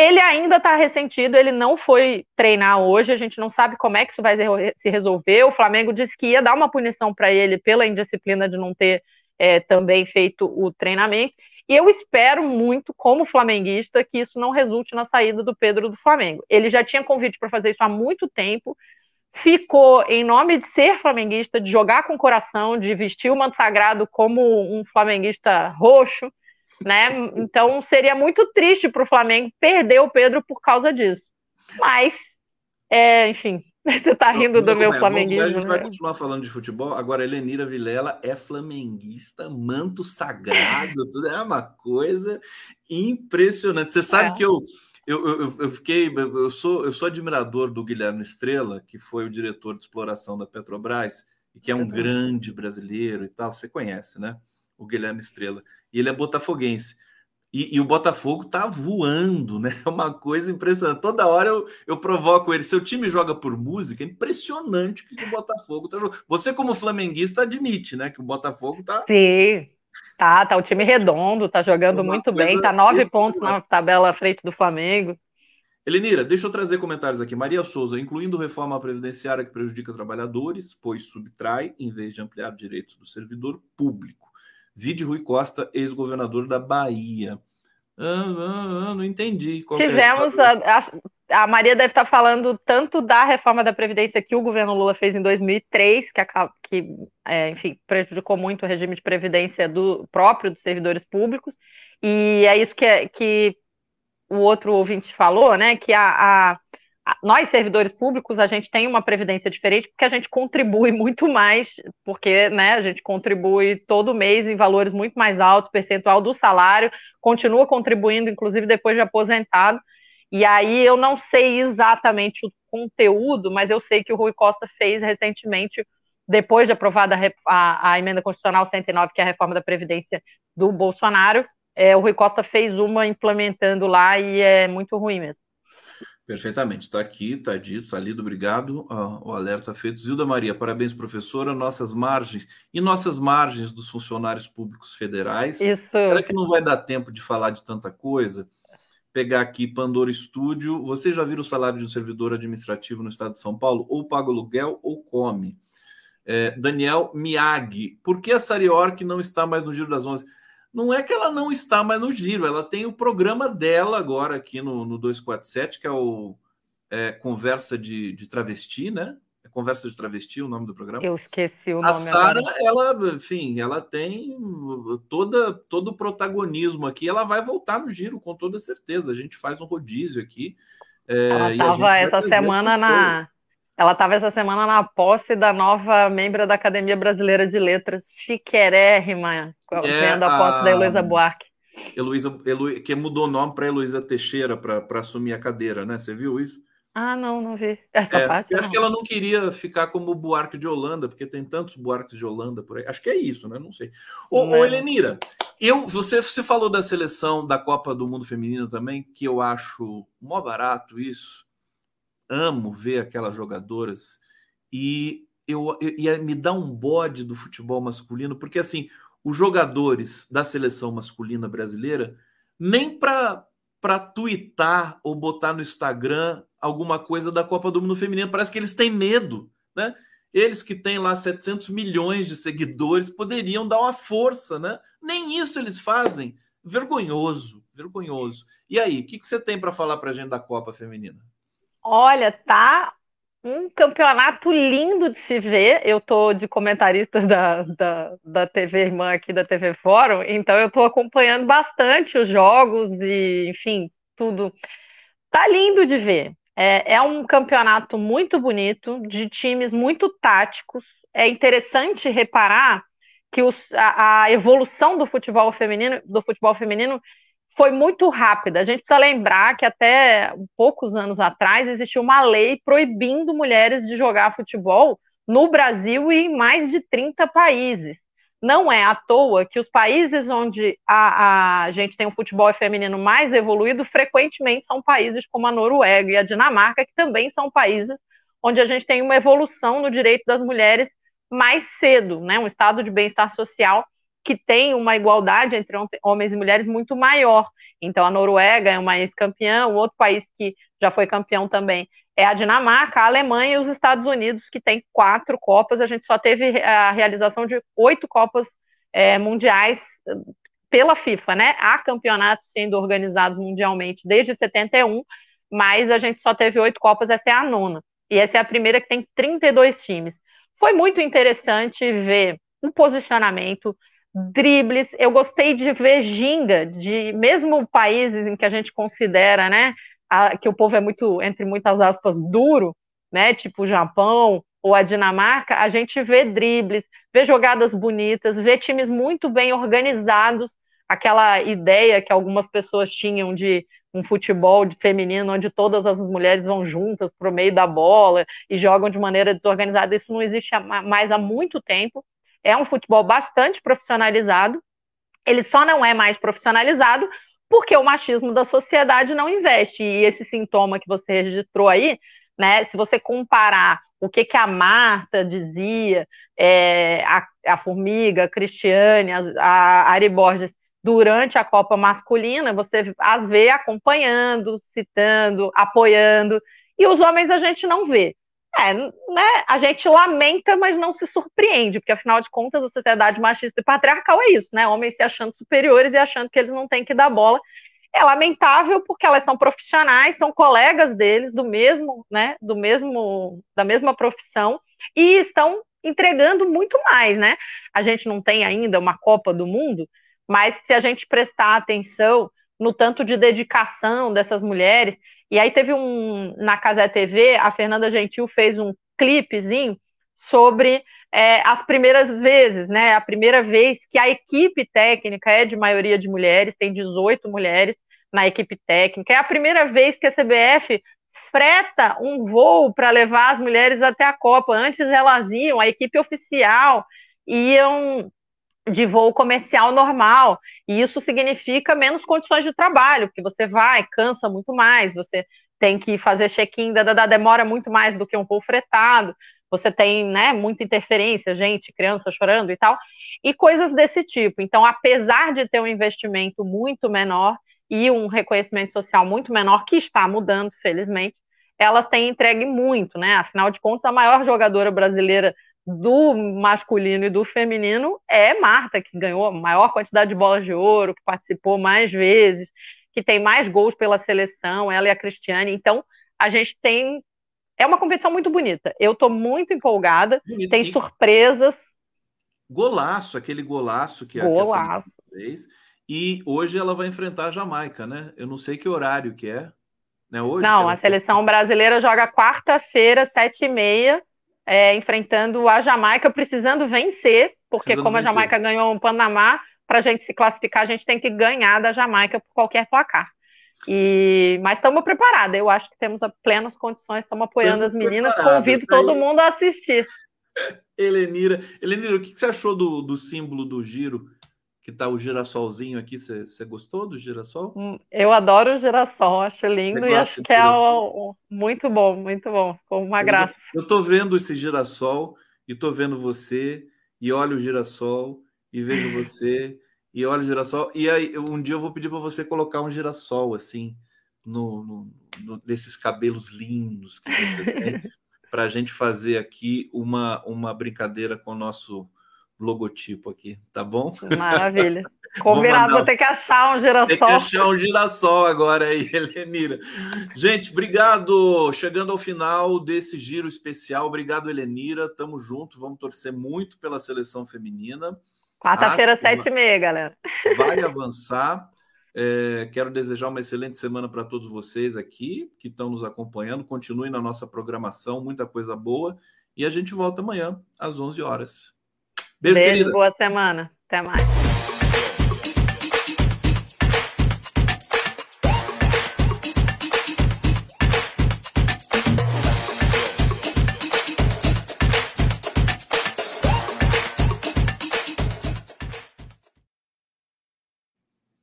Ele ainda está ressentido, ele não foi treinar hoje, a gente não sabe como é que isso vai se resolver. O Flamengo disse que ia dar uma punição para ele pela indisciplina de não ter é, também feito o treinamento. E eu espero muito, como flamenguista, que isso não resulte na saída do Pedro do Flamengo. Ele já tinha convite para fazer isso há muito tempo, ficou em nome de ser flamenguista, de jogar com o coração, de vestir o manto sagrado como um flamenguista roxo né? Então seria muito triste para o Flamengo perder o Pedro por causa disso. Mas, é, enfim, [laughs] você tá rindo do meu é, flamenguismo. A gente vai né? continuar falando de futebol. Agora, Helenira Vilela é flamenguista, manto sagrado, tudo é uma coisa impressionante. Você sabe é. que eu, eu, eu, eu, fiquei. Eu sou, eu sou admirador do Guilherme Estrela, que foi o diretor de exploração da Petrobras, e que é um grande brasileiro e tal. Você conhece, né? O Guilherme Estrela e ele é botafoguense. E, e, o Botafogo tá voando, né? [laughs] É uma coisa impressionante. Toda hora eu, eu provoco ele. Seu time joga por música, é impressionante que o Botafogo tá jogando. Você, como flamenguista, admite, né? Que o Botafogo tá. Sim, tá, tá o time redondo, tá jogando muito bem, tá nove pontos na tabela à frente do Flamengo. Elenira, deixa eu trazer comentários aqui. Maria Souza, incluindo reforma previdenciária que prejudica trabalhadores, pois subtrai, em vez de ampliar direitos do servidor público. Vide Rui Costa, ex-governador da Bahia. Ah, ah, ah, não entendi. É Tivemos, é a, a, a Maria deve estar falando tanto da reforma da Previdência que o governo Lula fez em 2003, que, que é, enfim, prejudicou muito o regime de previdência do próprio dos servidores públicos, e é isso que, é, que o outro ouvinte falou, né, que a, a nós, servidores públicos, a gente tem uma previdência diferente porque a gente contribui [laughs] muito mais, porque né, a gente contribui todo mês em valores muito mais altos, percentual do salário, continua contribuindo, inclusive depois de aposentado. E aí eu não sei exatamente o conteúdo, mas eu sei que o Rui Costa fez recentemente, depois de aprovada a, a, emenda constitucional 109, que é a reforma da Previdência do Bolsonaro, é, o Rui Costa fez uma implementando lá e é muito ruim mesmo. Perfeitamente, está aqui, está dito, está lido, obrigado. o alerta feito. Zilda Maria, parabéns, professora. Nossas margens e nossas margens dos funcionários públicos federais. Isso. Será que não vai dar tempo de falar de tanta coisa? Pegar aqui Pandora Studio. Você já viu o salário de um servidor administrativo no estado de São Paulo? Ou paga aluguel ou come. É, Daniel Miag, por que a Sariork não está mais no Giro das Onze? Não é que ela não está mais no giro, ela tem o programa dela agora aqui no, no 247, que é o é, Conversa de, de Travesti, né? É Conversa de Travesti, o nome do programa. Eu esqueci o nome. A Sara, ela, enfim, ela tem toda, todo o protagonismo aqui, ela vai voltar no giro, com toda certeza. A gente faz um rodízio aqui. É, ela estava essa semana na. Ela estava essa semana na posse da nova membra da Academia Brasileira de Letras, chiquerérrima, é, vendo a posse a... da Heloísa Buarque. Heloísa, Helo... que mudou o nome para Heloísa Teixeira para assumir a cadeira, né? Você viu isso? Ah, não, não vi. Essa é, parte. Eu acho que ela não queria ficar como Buarque de Holanda, porque tem tantos Buarques de Holanda por aí. Acho que é isso, né? Não sei. Ô, ô Helenira, eu, você, você falou da seleção da Copa do Mundo Feminino também, que eu acho mó barato isso amo ver aquelas jogadoras e eu, eu, me dá um bode do futebol masculino, porque assim, os jogadores da seleção masculina brasileira, nem para para twittar ou botar no Instagram alguma coisa da Copa do Mundo Feminino, parece que eles têm medo, né? Eles que têm lá 700 milhões de seguidores poderiam dar uma força, né? Nem isso eles fazem. Vergonhoso, vergonhoso. E aí, o que, que você tem para falar para a gente da Copa Feminina? Olha, tá um campeonato lindo de se ver. Eu tô de comentarista da, da, da TV Irmã aqui, da TV Fórum, então eu tô acompanhando bastante os jogos e, enfim, tudo. Tá lindo de ver. É, é um campeonato muito bonito, de times muito táticos. É interessante reparar que os, a, a evolução do futebol feminino, do futebol feminino foi muito rápida. A gente precisa lembrar que até poucos anos atrás existia uma lei proibindo mulheres de jogar futebol no Brasil e em mais de 30 países. Não é à toa que os países onde a, a gente tem um futebol feminino mais evoluído frequentemente são países como a Noruega e a Dinamarca, que também são países onde a gente tem uma evolução no direito das mulheres mais cedo, né? um estado de bem-estar social que tem uma igualdade entre homens e mulheres muito maior. Então, a Noruega é uma ex-campeã, o outro país que já foi campeão também é a Dinamarca, a Alemanha e os Estados Unidos, que tem quatro Copas. A gente só teve a realização de oito Copas é, mundiais pela FIFA, né? Há campeonatos sendo organizados mundialmente desde 71, mas a gente só teve oito Copas, essa é a nona. E essa é a primeira que tem 32 times. Foi muito interessante ver o posicionamento, dribles. Eu gostei de ver ginga, de mesmo países em que a gente considera, né, a, que o povo é muito, entre muitas aspas, duro, né, tipo o Japão ou a Dinamarca, a gente vê dribles, vê jogadas bonitas, vê times muito bem organizados. Aquela ideia que algumas pessoas tinham de um futebol de feminino onde todas as mulheres vão juntas para o meio da bola e jogam de maneira desorganizada, isso não existe mais há muito tempo é um futebol bastante profissionalizado. Ele só não é mais profissionalizado porque o machismo da sociedade não investe. E esse sintoma que você registrou aí, né? Se você comparar o que, que a Marta dizia, é, a, a Formiga, a Cristiane, a, a Ari Borges, durante a Copa Masculina, você as vê acompanhando, citando, apoiando, e os homens a gente não vê. É, né? A gente lamenta, mas não se surpreende, porque afinal de contas a sociedade machista e patriarcal é isso, né? Homens se achando superiores e achando que eles não têm que dar bola. é lamentável porque elas são profissionais, são colegas deles do mesmo, né, do mesmo, da mesma profissão e estão entregando muito mais, né? A gente não tem ainda uma Copa do Mundo, mas se a gente prestar atenção no tanto de dedicação dessas mulheres, e aí teve um na Casa TV, a Fernanda Gentil fez um clipezinho sobre é, as primeiras vezes, né? A primeira vez que a equipe técnica é de maioria de mulheres, tem 18 mulheres na equipe técnica. É a primeira vez que a CBF freta um voo para levar as mulheres até a Copa. Antes elas iam, a equipe oficial iam de voo comercial normal. E isso significa menos condições de trabalho, porque você vai, cansa muito mais, você tem que fazer check-in, demora muito mais do que um voo fretado você tem né, muita interferência, gente, criança chorando e tal, e coisas desse tipo. Então, apesar de ter um investimento muito menor e um reconhecimento social muito menor, que está mudando, felizmente, elas têm entregue muito, né? Afinal de contas, a maior jogadora brasileira do masculino e do feminino é Marta, que ganhou a maior quantidade de bolas de ouro, que participou mais vezes, que tem mais gols pela seleção, ela e a Cristiane. Então, a gente tem é uma competição muito bonita. Eu estou muito empolgada. Bonito, tem hein? surpresas. Golaço, aquele golaço que golaço. a fez. E hoje ela vai enfrentar a Jamaica, né? Eu não sei que horário que é. Né? Hoje não, a seleção brasileira joga quarta-feira, sete e meia, é, enfrentando a Jamaica, precisando vencer, porque precisando como vencer. a Jamaica ganhou o Panamá, para a gente se classificar, a gente tem que ganhar da Jamaica por qualquer placar. E, mas estamos preparados, eu acho que temos plenas condições, estamos apoiando as meninas, convido todo mundo a assistir. [laughs] Helenira, Helenira, o que você achou do, do símbolo do giro? Que tá o girassolzinho aqui, você, gostou do girassol? Hum, eu adoro o girassol, acho lindo e acho que é o, o, muito bom, muito bom, com uma graça. Eu tô vendo esse girassol e tô vendo você, e olho o girassol e vejo você e olha o girassol. E aí, um dia eu vou pedir para você colocar um girassol assim, no, no, no desses cabelos lindos que você tem, [laughs] para a gente fazer aqui uma, uma brincadeira com o nosso logotipo aqui, tá bom? Maravilha. Combinado, [laughs] vou, vou ter que achar um girassol. Tem que achar um girassol agora aí, [laughs] Helenira. Gente, obrigado. Chegando ao final desse giro especial. Obrigado, Helenira. Tamo junto. Vamos torcer muito pela seleção feminina. Quarta-feira, sete e meia, galera. [laughs] Vai avançar. É, quero desejar uma excelente semana para todos vocês aqui que estão nos acompanhando. Continuem na nossa programação, muita coisa boa. E a gente volta amanhã, às 11 horas. Beijo, Beijo boa semana. Até mais.